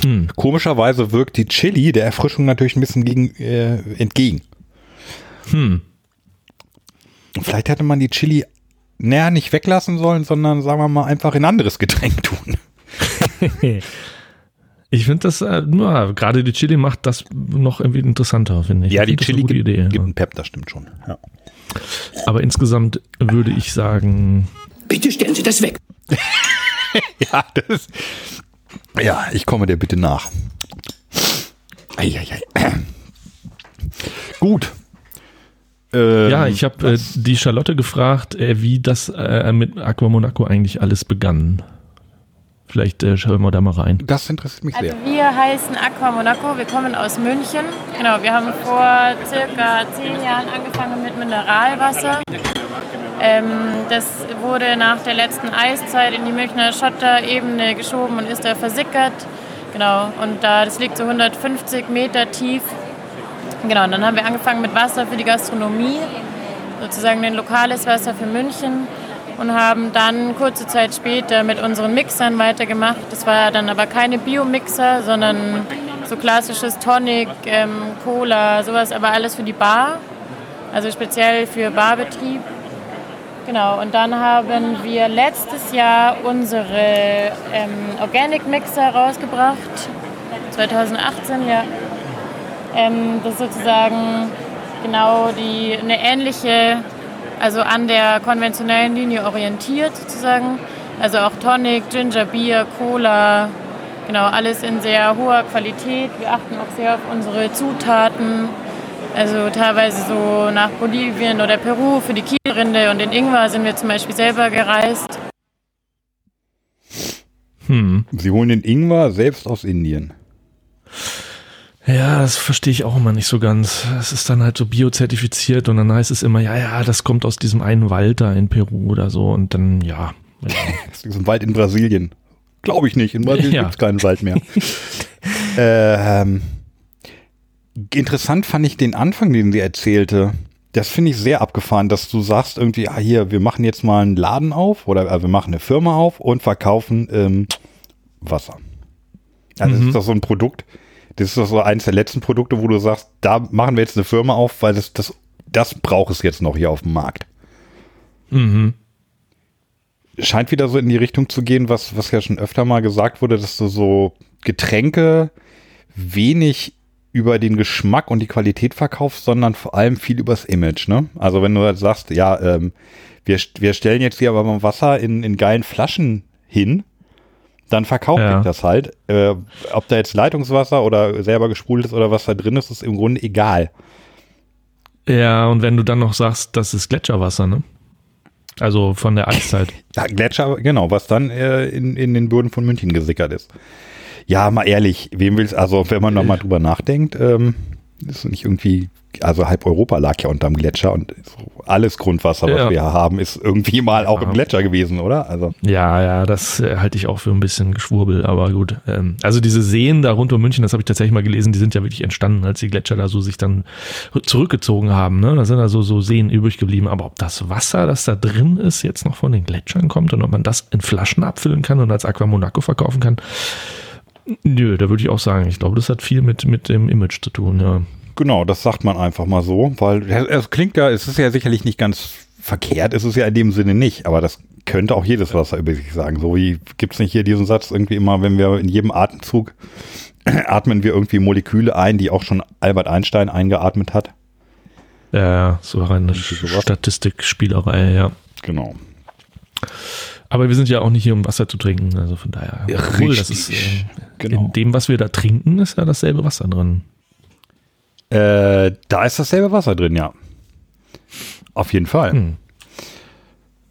Hm. Komischerweise wirkt die Chili der Erfrischung natürlich ein bisschen gegen, äh, entgegen. Hm. Vielleicht hätte man die Chili näher nicht weglassen sollen, sondern sagen wir mal einfach in ein anderes Getränk tun. Ich finde das, äh, ja, gerade die Chili macht das noch irgendwie interessanter, finde ich. Ja, Ich die Chili gibt, Idee. gibt ja. einen Pep, das stimmt schon. Ja. Aber insgesamt würde ich sagen, Bitte stellen Sie das weg. Ja, das ja, ich komme dir bitte nach. Eieiei. Gut. Ähm, ja, ich habe äh, die Charlotte gefragt, äh, wie das äh, mit Aqua Monaco eigentlich alles begann. Vielleicht äh, schauen wir da mal rein. Das interessiert mich Also sehr. wir heißen Aqua Monaco, wir kommen aus München. Genau, wir haben vor circa zehn Jahren angefangen mit Mineralwasser. Ähm, das wurde nach der letzten Eiszeit in die Münchner Schotterebene geschoben und ist da versickert. Genau, und da, das liegt so 150 Meter tief. Genau, und dann haben wir angefangen mit Wasser für die Gastronomie, sozusagen ein lokales Wasser für München und haben dann kurze Zeit später mit unseren Mixern weitergemacht. Das war dann aber keine Biomixer, sondern so klassisches Tonic, ähm, Cola, sowas, aber alles für die Bar, also speziell für Barbetrieb. Genau, und dann haben wir letztes Jahr unsere ähm, Organic Mixer rausgebracht. 2018, ja. Ähm, das ist sozusagen genau die, eine ähnliche, also an der konventionellen Linie orientiert sozusagen. Also auch Tonic, Ginger Beer, Cola, genau, alles in sehr hoher Qualität. Wir achten auch sehr auf unsere Zutaten. Also teilweise so nach Bolivien oder Peru für die Kielrinde und in Ingwer sind wir zum Beispiel selber gereist. Hm. Sie holen den Ingwer selbst aus Indien. Ja, das verstehe ich auch immer nicht so ganz. Es ist dann halt so biozertifiziert und dann heißt es immer, ja, ja, das kommt aus diesem einen Wald da in Peru oder so und dann, ja. ja. aus diesem Wald in Brasilien. Glaube ich nicht. In Brasilien ja. gibt es keinen Wald mehr. ähm, interessant fand ich den Anfang, den sie erzählte. Das finde ich sehr abgefahren, dass du sagst irgendwie, ah hier, wir machen jetzt mal einen Laden auf oder äh, wir machen eine Firma auf und verkaufen ähm, Wasser. Also mhm. das ist doch so ein Produkt, das ist doch so eines der letzten Produkte, wo du sagst, da machen wir jetzt eine Firma auf, weil das, das, das braucht es jetzt noch hier auf dem Markt. Mhm. Scheint wieder so in die Richtung zu gehen, was, was ja schon öfter mal gesagt wurde, dass du so Getränke wenig über den Geschmack und die Qualität verkaufst, sondern vor allem viel übers Image. Ne? Also wenn du sagst, ja, ähm, wir, wir stellen jetzt hier aber mal Wasser in, in geilen Flaschen hin, dann verkaufe ja. ich das halt. Äh, ob da jetzt Leitungswasser oder selber gesprudelt ist oder was da drin ist, ist im Grunde egal. Ja, und wenn du dann noch sagst, das ist Gletscherwasser, ne? Also von der Eiszeit. ja, Gletscher, genau, was dann äh, in, in den Böden von München gesickert ist. Ja, mal ehrlich, wem will's, also wenn man nochmal drüber nachdenkt, ähm, ist nicht irgendwie also halb Europa lag ja unterm Gletscher und alles Grundwasser, was ja. wir haben, ist irgendwie mal auch ja. im Gletscher gewesen, oder? Also. Ja, ja, das äh, halte ich auch für ein bisschen Geschwurbel, aber gut. Ähm, also diese Seen da rund um München, das habe ich tatsächlich mal gelesen, die sind ja wirklich entstanden, als die Gletscher da so sich dann zurückgezogen haben. Ne? Da sind also so Seen übrig geblieben. Aber ob das Wasser, das da drin ist, jetzt noch von den Gletschern kommt und ob man das in Flaschen abfüllen kann und als Aqua Monaco verkaufen kann, Nö, da würde ich auch sagen, ich glaube, das hat viel mit, mit dem Image zu tun, ja. Genau, das sagt man einfach mal so, weil es klingt ja, es ist ja sicherlich nicht ganz verkehrt, ist es ja in dem Sinne nicht, aber das könnte auch jedes Wasser über sich sagen. So wie gibt es nicht hier diesen Satz irgendwie immer, wenn wir in jedem Atemzug atmen wir irgendwie Moleküle ein, die auch schon Albert Einstein eingeatmet hat. Ja, so eine Statistikspielerei, ja. Genau. Aber wir sind ja auch nicht hier, um Wasser zu trinken, also von daher. Ja, cool, das ist äh, genau. in dem, was wir da trinken, ist ja dasselbe Wasser drin. Äh, da ist dasselbe Wasser drin, ja. Auf jeden Fall. Hm.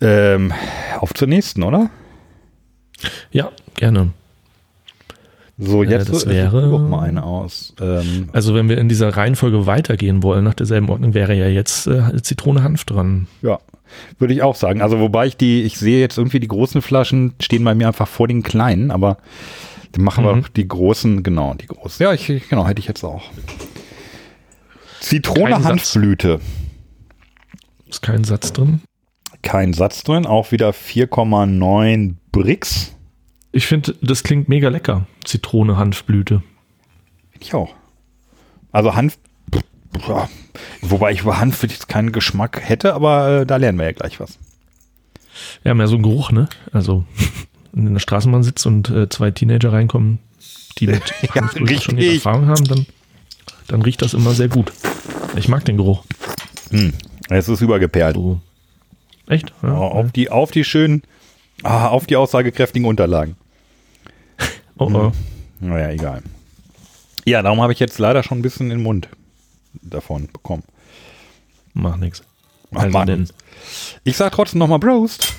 Ähm, auf zur nächsten, oder? Ja, gerne. So, äh, jetzt äh, das wäre guck mal eine aus. Ähm, also wenn wir in dieser Reihenfolge weitergehen wollen, nach derselben Ordnung, wäre ja jetzt äh, Zitrone Hanf dran. Ja, würde ich auch sagen. Also wobei ich die, ich sehe jetzt irgendwie die großen Flaschen stehen bei mir einfach vor den kleinen, aber machen mhm. wir die großen, genau, die großen. Ja, ich, genau, hätte ich jetzt auch. Zitrone Hanfblüte. Ist kein Satz drin? Kein Satz drin, auch wieder 4,9 Bricks. Ich finde, das klingt mega lecker. Zitrone Hanfblüte. Ich auch. Also Hanf, ja, wobei ich über Hanf jetzt keinen Geschmack hätte, aber äh, da lernen wir ja gleich was. Ja, mehr so ein Geruch, ne? Also, in der Straßenbahn sitzt und äh, zwei Teenager reinkommen, die mit Hanfblüte ja, schon ihre Erfahrung haben, dann dann riecht das immer sehr gut. Ich mag den Geruch. Hm. Es ist übergeperlt. So. Echt? Ja, oh, auf, die, auf die schönen, ah, auf die aussagekräftigen Unterlagen. oh, oh. Hm. Naja, egal. Ja, darum habe ich jetzt leider schon ein bisschen den Mund davon bekommen. Mach nix. Also Mach denn. Ich sag trotzdem nochmal Prost.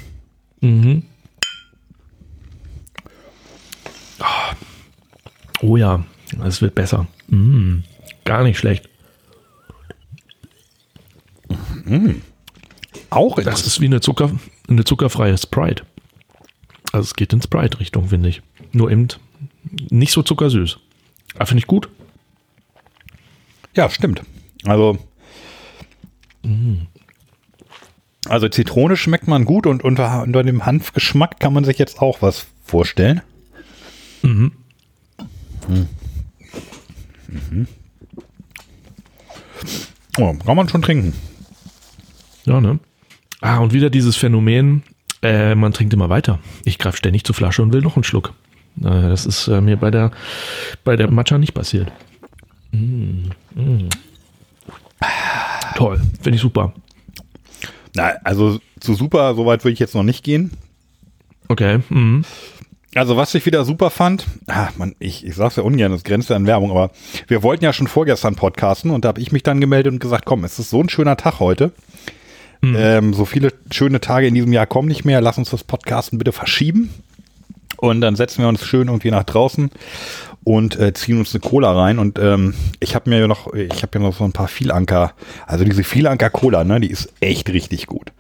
Mhm. Oh ja, es wird besser. Mhm. Gar nicht schlecht. Mm. Auch Das ist wie eine, Zucker, eine zuckerfreie Sprite. Also es geht in Sprite-Richtung, finde ich. Nur eben nicht so zuckersüß. Aber finde ich gut. Ja, stimmt. Also, mm. also Zitrone schmeckt man gut und unter, unter dem Hanfgeschmack kann man sich jetzt auch was vorstellen. Mhm. Mhm. Mhm. Oh, kann man schon trinken. Ja, ne? Ah, und wieder dieses Phänomen, äh, man trinkt immer weiter. Ich greife ständig zur Flasche und will noch einen Schluck. Äh, das ist äh, mir bei der, bei der Matcha nicht passiert. Mm, mm. Toll, finde ich super. Na, also zu super, soweit würde ich jetzt noch nicht gehen. Okay. Mhm. Also was ich wieder super fand, ah, man, ich, ich sag's ja ungern, das grenzt ja an Werbung, aber wir wollten ja schon vorgestern podcasten und da habe ich mich dann gemeldet und gesagt, komm, es ist so ein schöner Tag heute. Mhm. Ähm, so viele schöne Tage in diesem Jahr kommen nicht mehr. Lass uns das Podcasten bitte verschieben. Und dann setzen wir uns schön irgendwie nach draußen und äh, ziehen uns eine Cola rein. Und ähm, ich habe mir ja noch, ich habe ja noch so ein paar Vielanker, also diese Vielanker Cola, ne, die ist echt richtig gut.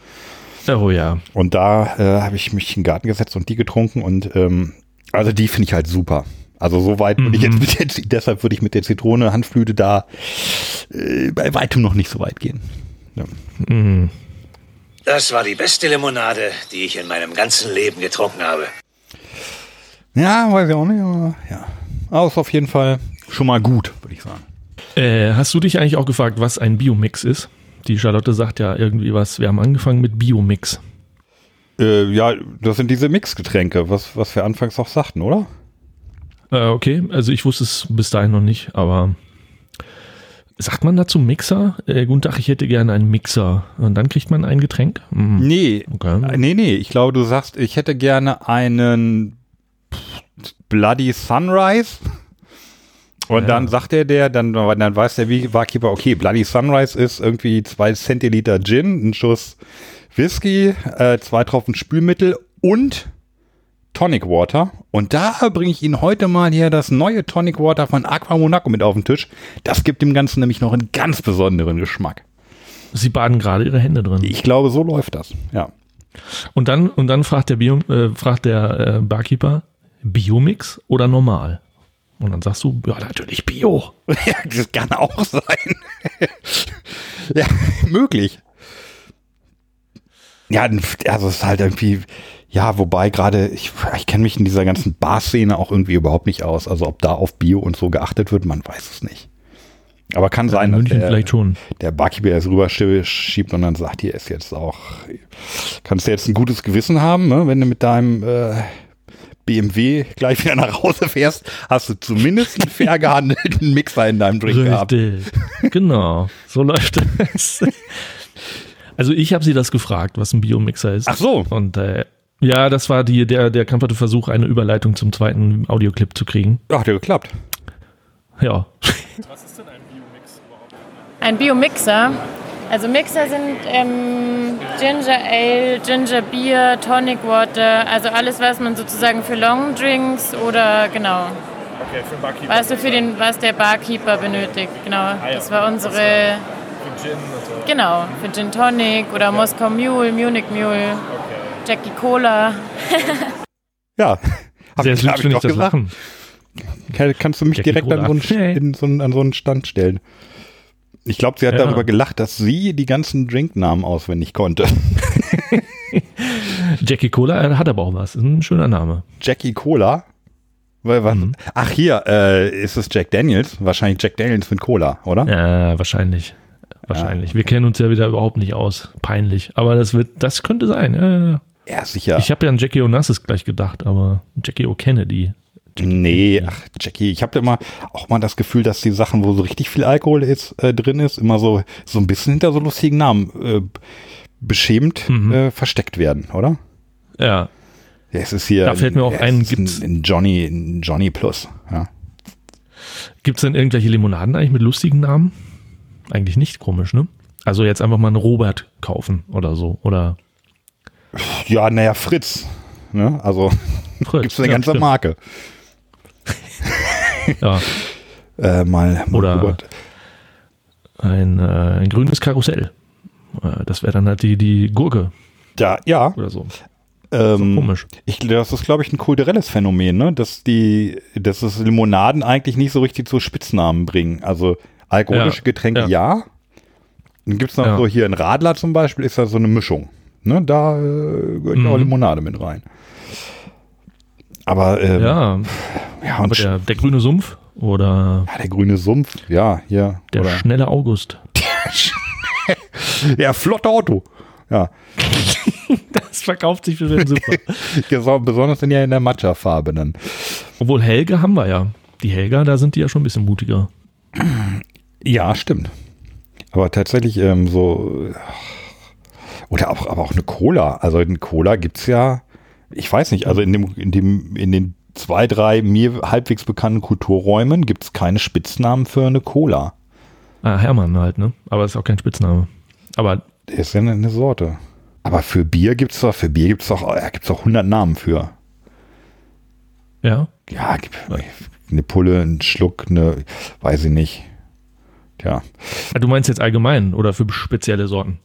Oh ja. Und da äh, habe ich mich in den Garten gesetzt und die getrunken und ähm, also die finde ich halt super. Also so weit würde ich jetzt Mhm. mit der, deshalb würde ich mit der Zitrone, Handflüte da äh, bei weitem noch nicht so weit gehen. Ja. Mhm. Das war die beste Limonade, die ich in meinem ganzen Leben getrunken habe. ja, weiß ich auch nicht, aber ja. Aber ist auf jeden Fall schon mal gut, würde ich sagen. Äh, hast du dich eigentlich auch gefragt, was ein Biomix ist? Die Charlotte sagt ja irgendwie was. Wir haben angefangen mit Biomix. Äh, ja, das sind diese Mixgetränke, was, was wir anfangs auch sagten, oder? Äh, okay, also ich wusste es bis dahin noch nicht, aber sagt man dazu Mixer? Äh, guten Tag, ich hätte gerne einen Mixer. Und dann kriegt man ein Getränk? Mhm. Nee, Okay. Äh, Nee, nee, ich glaube, du sagst, ich hätte gerne einen Bloody Sunrise. Und Ja. dann sagt er der, dann, dann weiß der Barkeeper, okay, Bloody Sunrise ist irgendwie zwei Zentiliter Gin, ein Schuss Whisky, äh, zwei Tropfen Spülmittel und Tonic Water. Und da bringe ich Ihnen heute mal hier das neue Tonic Water von Aqua Monaco mit auf den Tisch. Das gibt dem Ganzen nämlich noch einen ganz besonderen Geschmack. Sie baden gerade ihre Hände drin. Ich glaube, so läuft das. Ja. Und dann, und dann fragt der, Bio, äh, fragt der äh, Barkeeper, Biomix oder normal? Und dann sagst du, ja, natürlich Bio. Ja, das kann auch sein. ja, möglich. Ja, also es ist halt irgendwie, ja, wobei gerade, ich, ich kenne mich in dieser ganzen Bar-Szene auch irgendwie überhaupt nicht aus. Also ob da auf Bio und so geachtet wird, man weiß es nicht. Aber kann sein, In dass München der, vielleicht schon. der Barkeeper es rüber schiebt und dann sagt, hier ist jetzt auch, kannst du jetzt ein gutes Gewissen haben, ne? wenn du mit deinem äh, BMW gleich wieder nach Hause fährst, hast du zumindest einen fair gehandelten Mixer in deinem Drink gehabt. Richtig. genau. So läuft es. Also ich habe sie das gefragt, was ein Biomixer ist. Ach so. Und äh, ja, das war die, der, der krampfhafte Versuch, eine Überleitung zum zweiten Audioclip zu kriegen. Ja, hat ja geklappt. Ja. Ein Biomixer. Also Mixer sind ähm, Ginger Ale, Ginger Beer, Tonic Water, also alles, was man sozusagen für Long Drinks oder genau. Okay, für den Barkeeper. Was du für den, was der Barkeeper benötigt, genau. Das war unsere, Für Gin so. genau, für Gin Tonic oder Moskau Mule, Munich Mule, Jackie Cola. Ja. Hab Sehr ich, süß finde ich das gesagt. Lachen. Kann- Kannst du mich Jackie direkt an so, einen, in so, einen, an so einen Stand stellen? Ich glaube, sie hat Ja. darüber gelacht, dass sie die ganzen Drinknamen auswendig konnte. Jackie Cola äh, hat aber auch was. Ist ein schöner Name. Jackie Cola. Weil, was, Mhm. Ach, hier äh, ist es Jack Daniels. Wahrscheinlich Jack Daniels mit Cola, oder? Ja, wahrscheinlich. Wahrscheinlich. Wir kennen uns ja wieder überhaupt nicht aus. Peinlich. Aber das wird, das könnte sein. Ja, ja, ja. Ja, sicher. Ich habe ja an Jackie Onassis gleich gedacht, aber Jackie O'Kennedy. Nee, ach, Jackie, ich habe immer auch mal das Gefühl, dass die Sachen, wo so richtig viel Alkohol ist, äh, drin ist, immer so, so ein bisschen hinter so lustigen Namen äh, beschämt Mhm. äh, versteckt werden, oder? Ja. Ja, es ist hier. Da fällt mir auch ja, ein, es gibt's- ein, ein Johnny, ein Johnny Plus. Ja. Gibt es denn irgendwelche Limonaden eigentlich mit lustigen Namen? Eigentlich nicht komisch, ne? Also jetzt einfach mal einen Robert kaufen oder so. Oder Ja, naja, Fritz. Ne? Also Fritz. gibt's eine Ja, ganze stimmt. Marke. Ja, Äh, mal, mal Oder- ein, äh, ein grünes Karussell. Äh, das wäre dann halt die, die Gurke Ja, ja. oder so. Ähm, Komisch. Ich, das ist, glaube ich, ein kulturelles Phänomen, ne? Dass die, dass es Limonaden eigentlich nicht so richtig zu Spitznamen bringen. Also alkoholische Ja, Getränke, ja. ja. Dann gibt's noch Ja. so hier in Radler zum Beispiel, ist da so eine Mischung. Ne? Da äh, gehört ja auch Mhm. Limonade mit rein. Aber, ähm, Ja, ja, aber der, der grüne Sumpf oder ja, der grüne Sumpf, ja, hier. der oder schnelle August. ja, flotte Auto. Ja, Das verkauft sich für den super. Besonders in, ja in der Matcha-Farbe dann. Obwohl Helga haben wir ja. Die Helga, da sind die ja schon ein bisschen mutiger. Ja, stimmt. Aber tatsächlich ähm, so oder auch aber auch eine Cola. Also eine Cola gibt's ja, ich weiß nicht, also in dem in dem in den zwei drei mir halbwegs bekannten Kulturräumen gibt's keine Spitznamen für eine Cola. Ah, Hermann halt, ne? Aber ist auch kein Spitzname. Aber Ist ja eine, Sorte. Aber für Bier gibt's doch für Bier gibt's doch ja, gibt's doch 100 Namen für. ja, Ja, eine Pulle, ein Schluck, eine, weiß ich nicht. Tja. Ah, Du meinst jetzt allgemein oder für spezielle Sorten?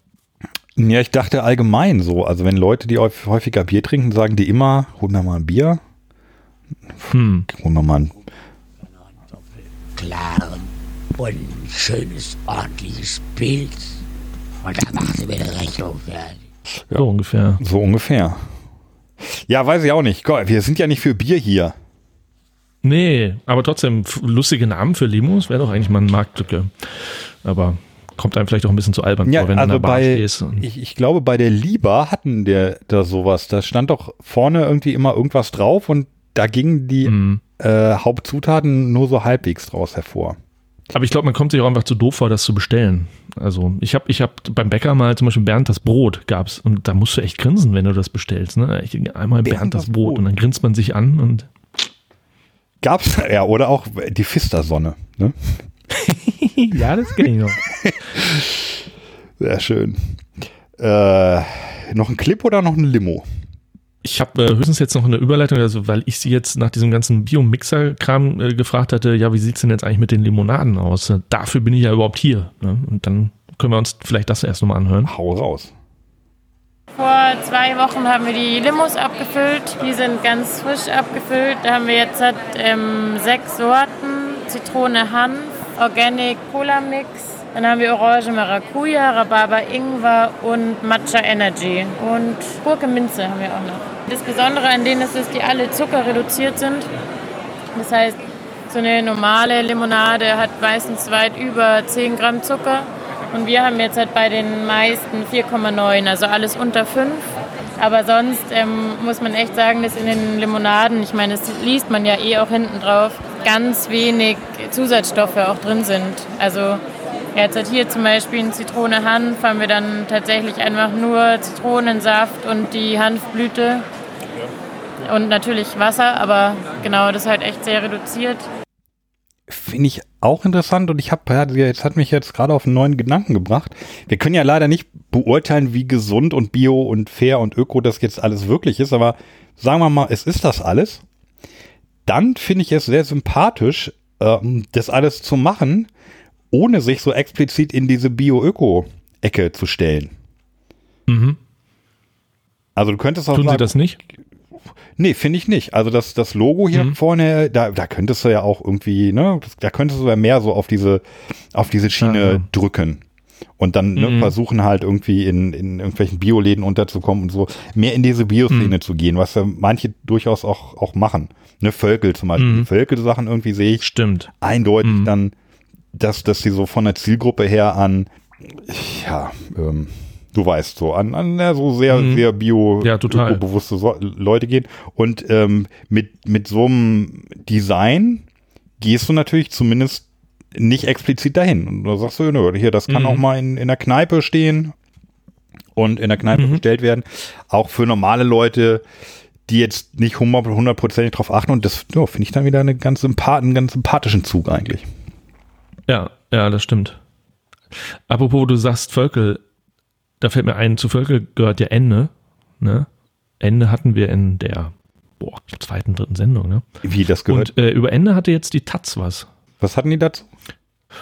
Ja, ich dachte allgemein so. Also wenn Leute, die häufig- häufiger Bier trinken, sagen die immer, hol mir mal ein Bier, Hm. hol mir mal ein. klaren und ein schönes, ordentliches Pilz. Und dann machen sie mir eine Rechnung fertig. So ungefähr. So ungefähr. Ja, weiß ich auch nicht. Gott, wir sind ja nicht für Bier hier. Nee, aber trotzdem, lustige Namen für Limos wäre doch eigentlich mal eine Marktlücke. Aber kommt einem vielleicht auch ein bisschen zu albern Ja, vor, wenn du in also der Bar bei, stehst. ich, ich glaube, bei der Liba hatten der da sowas. Da stand doch vorne irgendwie immer irgendwas drauf und da gingen die Mhm. äh, Hauptzutaten nur so halbwegs draus hervor. Aber ich glaube, man kommt sich auch einfach zu doof vor, das zu bestellen. Also ich habe ich hab beim Bäcker mal zum Beispiel Bernd das Brot gab's und da musst du echt grinsen, wenn du das bestellst. Ne? Ich, einmal Bernd, das Brot. und dann grinst man sich an und Gab's, ja, oder auch die Fister-Sonne. Ne? ja, das kenne ich noch. Sehr schön. Äh, noch ein Clip oder noch ein Limo? Ich habe äh, höchstens jetzt noch eine Überleitung, also weil ich sie jetzt nach diesem ganzen Biomixer-Kram äh, gefragt hatte, ja, wie sieht's denn jetzt eigentlich mit den Limonaden aus? Äh, Dafür bin ich ja überhaupt hier. Ne? Und dann können wir uns vielleicht das erst nochmal anhören. Hau raus. Vor zwei Wochen haben wir die Limos abgefüllt. Die sind ganz frisch abgefüllt. Da haben wir jetzt halt, ähm, sechs Sorten: Zitrone, Hanf, Organic Cola Mix. Dann haben wir Orange Maracuja, Rhabarber Ingwer und Matcha Energy. Und Gurke Minze haben wir auch noch. Das Besondere an denen ist, dass die alle zuckerreduziert sind. Das heißt, so eine normale Limonade hat meistens weit über 10 Gramm Zucker. Und wir haben jetzt halt bei den meisten 4,9, also alles unter 5. Aber sonst ähm, muss man echt sagen, dass in den Limonaden, ich meine, das liest man ja eh auch hinten drauf, ganz wenig Zusatzstoffe auch drin sind. Also jetzt hat hier zum Beispiel in Zitrone Hanf haben wir dann tatsächlich einfach nur Zitronensaft und die Hanfblüte und natürlich Wasser, aber genau, das ist halt echt sehr reduziert. Finde ich auch interessant und ich habe, ja, jetzt hat mich jetzt gerade auf einen neuen Gedanken gebracht. Wir können ja leider nicht beurteilen, wie gesund und bio und fair und öko das jetzt alles wirklich ist, aber sagen wir mal, es ist das alles. Dann finde ich es sehr sympathisch, ähm, das alles zu machen, ohne sich so explizit in diese Bio-Öko-Ecke zu stellen. Mhm. Also du könntest auch Tun sie sagen, das nicht? Nee, finde ich nicht. Also das, das Logo hier Mhm. vorne, da, da könntest du ja auch irgendwie, ne, da könntest du ja mehr so auf diese, auf diese Schiene Ah, ja. drücken. Und dann ne, Mhm. versuchen halt irgendwie in, in irgendwelchen Bioläden unterzukommen und so, mehr in diese Bioszene Mhm. zu gehen, was ja manche durchaus auch, auch machen. Ne, Völkel zum Beispiel. Mhm. Völkel-Sachen irgendwie sehe ich Stimmt. eindeutig Mhm. dann, dass, dass sie so von der Zielgruppe her an, ja, ähm, du weißt so, an, an ja, so sehr, Mhm. sehr bio, Ja, total. bewusste so Leute gehen. Und ähm, mit, mit so einem Design gehst du natürlich zumindest nicht explizit dahin. Und da sagst du, nö, hier, das kann Mhm. auch mal in, in der Kneipe stehen und in der Kneipe Mhm. bestellt werden. Auch für normale Leute, die jetzt nicht hundert- hundertprozentig drauf achten. Und das ja, finde ich dann wieder eine ganz sympath einen ganz sympathischen Zug eigentlich. Ja, ja, das stimmt. Apropos, du sagst Völkel, da fällt mir ein, zu Völkel gehört ja Ende. Ne? Ende hatten wir in der boah, zweiten, dritten Sendung. Ne? Wie das gehört. Und äh, über Ende hatte jetzt die Taz was. Was hatten die dazu?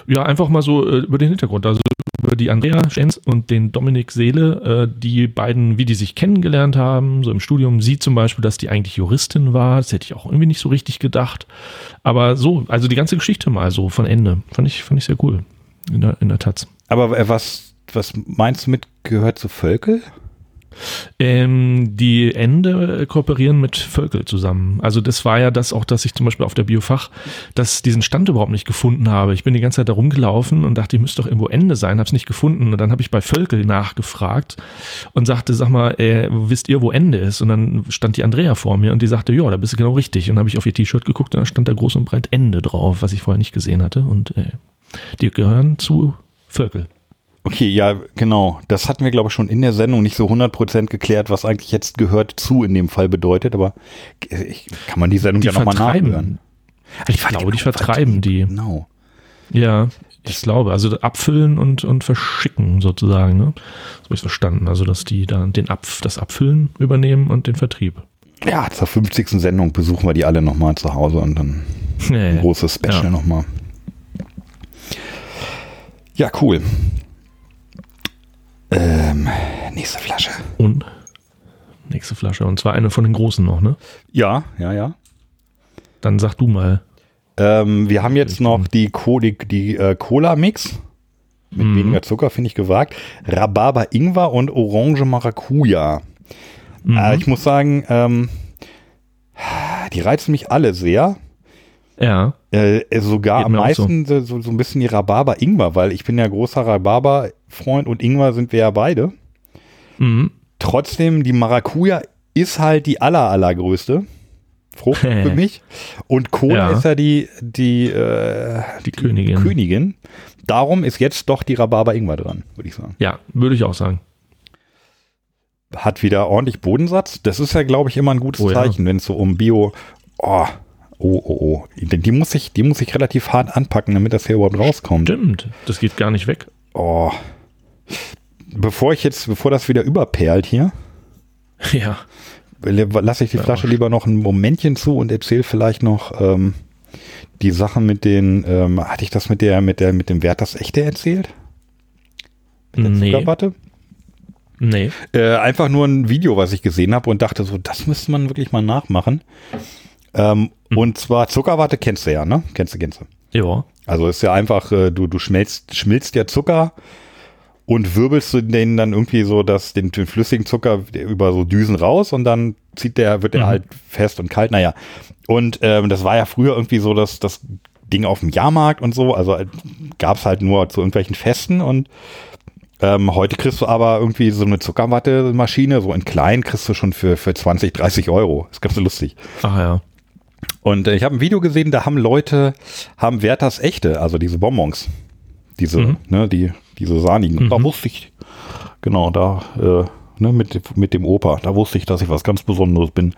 Ja, einfach mal so äh, über den Hintergrund. Also über die Andrea Schenz und den Dominik Seele, äh, die beiden, wie die sich kennengelernt haben, so im Studium. Sie zum Beispiel, dass die eigentlich Juristin war. Das hätte ich auch irgendwie nicht so richtig gedacht. Aber so, also die ganze Geschichte mal so von Ende. Fand ich, fand ich sehr cool. In der, in der Taz. Aber äh, was, was meinst du mit gehört zu Völkel? Ähm, die Ende kooperieren mit Völkel zusammen. Also das war ja das auch, dass ich zum Beispiel auf der Biofach dass diesen Stand überhaupt nicht gefunden habe. Ich bin die ganze Zeit da rumgelaufen und dachte, ich müsste doch irgendwo Ende sein, habe es nicht gefunden. Und dann habe ich bei Völkel nachgefragt und sagte, sag mal, äh, wisst ihr, wo Ende ist? Und dann stand die Andrea vor mir und die sagte, ja, da bist du genau richtig. Und dann habe ich auf ihr T-Shirt geguckt und da stand da groß und breit Ende drauf, was ich vorher nicht gesehen hatte. Und äh, die gehören zu Völkel. Okay, ja, genau. Das hatten wir, glaube ich, schon in der Sendung nicht so 100% geklärt, was eigentlich jetzt gehört zu in dem Fall bedeutet, aber ich, kann man die Sendung Die ja nochmal nachhören. Ich glaube, die vertreiben die. Genau. Ja, ich glaube. Also abfüllen und, und verschicken sozusagen. Ne? So habe ich verstanden. Also, dass die da den Abf das Abfüllen übernehmen und den Vertrieb. Ja, zur 50. Sendung besuchen wir die alle nochmal zu Hause und dann Ja, ein großes Special Ja. nochmal. Ja, cool. Ähm, nächste Flasche. Und nächste Flasche. Und zwar eine von den großen noch, ne? Ja, ja, ja. Dann sag du mal. Ähm, wir haben jetzt noch die, Co die, die äh, Cola-Mix mit Mhm. weniger Zucker, finde ich gewagt. Rhabarber Ingwer und Orange Maracuja. Mhm. Äh, ich muss sagen, ähm, die reizen mich alle sehr. Ja. Äh, sogar Geht am meisten so. So, so ein bisschen die Rhabarber-Ingwer, weil ich bin ja großer Rhabarber-Freund und Ingwer sind wir ja beide. Mhm. Trotzdem, die Maracuja ist halt die aller, allergrößte Frucht für mich. Und Cola Ja. ist ja die, die, äh, Die Königin. Königin. Darum ist jetzt doch die Rhabarber-Ingwer dran, würde ich sagen. Ja, würde ich auch sagen. Hat wieder ordentlich Bodensatz. Das ist ja, glaube ich, immer ein gutes Oh ja. Zeichen, wenn es so um Bio. Oh, oh, oh, oh. Die, die, muss ich, die muss ich relativ hart anpacken, damit das hier überhaupt rauskommt. Stimmt. Das geht gar nicht weg. Oh. Bevor ich jetzt, bevor das wieder überperlt hier, Ja. lasse ich die Ja, Flasche lieber noch ein Momentchen zu und erzähle vielleicht noch ähm, die Sachen mit den, ähm, hatte ich das mit der, mit der, mit dem Wert das echte erzählt? Mit der Nee. Zuckerwatte? Nee. Äh, einfach nur ein Video, was ich gesehen habe und dachte so, das müsste man wirklich mal nachmachen. Ähm, Hm. Und zwar Zuckerwatte kennst du ja, ne? Kennst du, kennst du. Ja. Also ist ja einfach, äh, du, du schmelzt, schmilzt ja Zucker und wirbelst du den dann irgendwie so, dass den, den flüssigen Zucker über so Düsen raus und dann zieht der, wird der Mhm. halt fest und kalt. Naja. Und ähm, das war ja früher irgendwie so, dass das Ding auf dem Jahrmarkt und so, also gab es halt nur zu irgendwelchen Festen und ähm, heute kriegst du aber irgendwie so eine Zuckerwatte-Maschine, so in klein kriegst du schon für, für 20, 30 Euro. Ist ganz lustig. Ach ja. Und äh, ich habe ein Video gesehen, da haben Leute, haben Werthers echte, also diese Bonbons. Diese, Mhm. ne, die, diese sahnigen. Mhm. Da wusste ich, genau, da, äh, ne, mit, mit dem Opa, da wusste ich, dass ich was ganz Besonderes bin.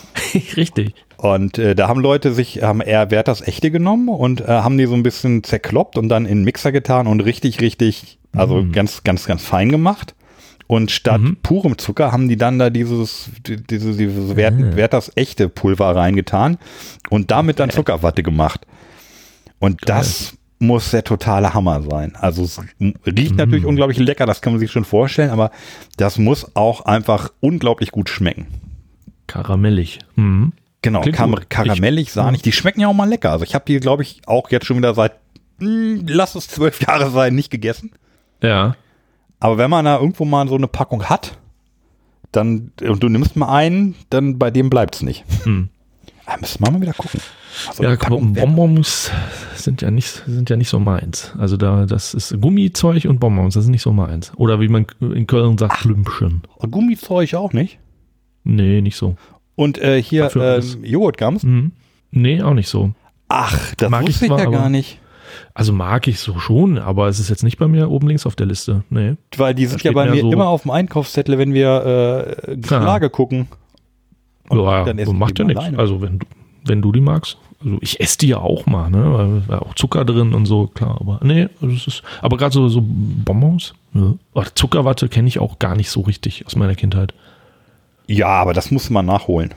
Richtig. Und äh, da haben Leute sich, haben eher Werthers echte genommen und äh, haben die so ein bisschen zerkloppt und dann in den Mixer getan und richtig, richtig, also Mhm. ganz, ganz, ganz fein gemacht. Und statt Mhm. purem Zucker haben die dann da dieses, die- diese, dieses Wert, Ah. Werthers echte Pulver reingetan und damit dann Zuckerwatte gemacht. Und Geil. das muss der totale Hammer sein. Also es riecht natürlich Mhm. unglaublich lecker, das kann man sich schon vorstellen, aber das muss auch einfach unglaublich gut schmecken. Karamellig. Mhm. Genau, gut. karamellig, sahnig. Die schmecken ja auch mal lecker. Also ich habe die, glaube ich, auch jetzt schon wieder seit, mh, lass es zwölf Jahre sein, nicht gegessen. Ja. Aber wenn man da irgendwo mal so eine Packung hat, dann, und du nimmst mal einen, dann bei dem bleibt's nicht. Hm. Ah, müssen wir mal wieder gucken. Also Ja, Bonbons sind ja nicht, sind ja nicht so meins. Also da, das ist Gummizeug und Bonbons, das ist nicht so meins. Oder wie man in Köln sagt, Klümpchen. Gummizeug auch nicht. Nee, nicht so. Und äh, hier ähm, Joghurtgums. Mhm. Nee, auch nicht so. Ach, das Mag ich wusste ich zwar, ja gar nicht. Also mag ich so schon, aber es ist jetzt nicht bei mir oben links auf der Liste. Nee. Weil die sind ja bei mir so- immer auf dem Einkaufszettel, wenn wir äh, Geschlage gucken. Und ja, dann macht die ja nichts. alleine. Also wenn du, wenn du die magst. Also ich esse die ja auch mal, ne? Weil auch Zucker drin und so, klar. Aber nee, also es ist. Aber gerade so, so Bonbons, ne? Zuckerwatte kenne ich auch gar nicht so richtig aus meiner Kindheit. Ja, aber das muss man nachholen.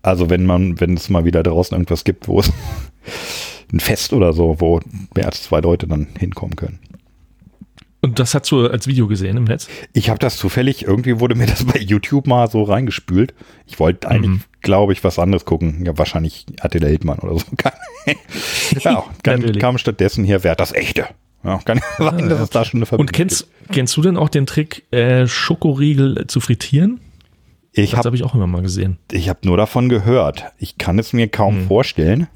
Also wenn man, wenn es mal wieder draußen irgendwas gibt, wo es ein Fest oder so, wo mehr als zwei Leute dann hinkommen können. Und das hast du als Video gesehen im Netz? Ich habe das zufällig, irgendwie wurde mir das bei YouTube mal so reingespült. Ich wollte eigentlich, Mhm. glaube ich, was anderes gucken. Ja, wahrscheinlich Attila Hildmann oder so. ja, Natürlich. kam stattdessen hier, wer das echte? Ja, kann sein, dass es da schon eine Verbindung Und kennst, kennst du denn auch den Trick, äh, Schokoriegel zu frittieren? gibt. Ich Das habe habe ich auch immer mal gesehen. ich hab nur davon gehört. Ich kann es mir kaum Hm. vorstellen,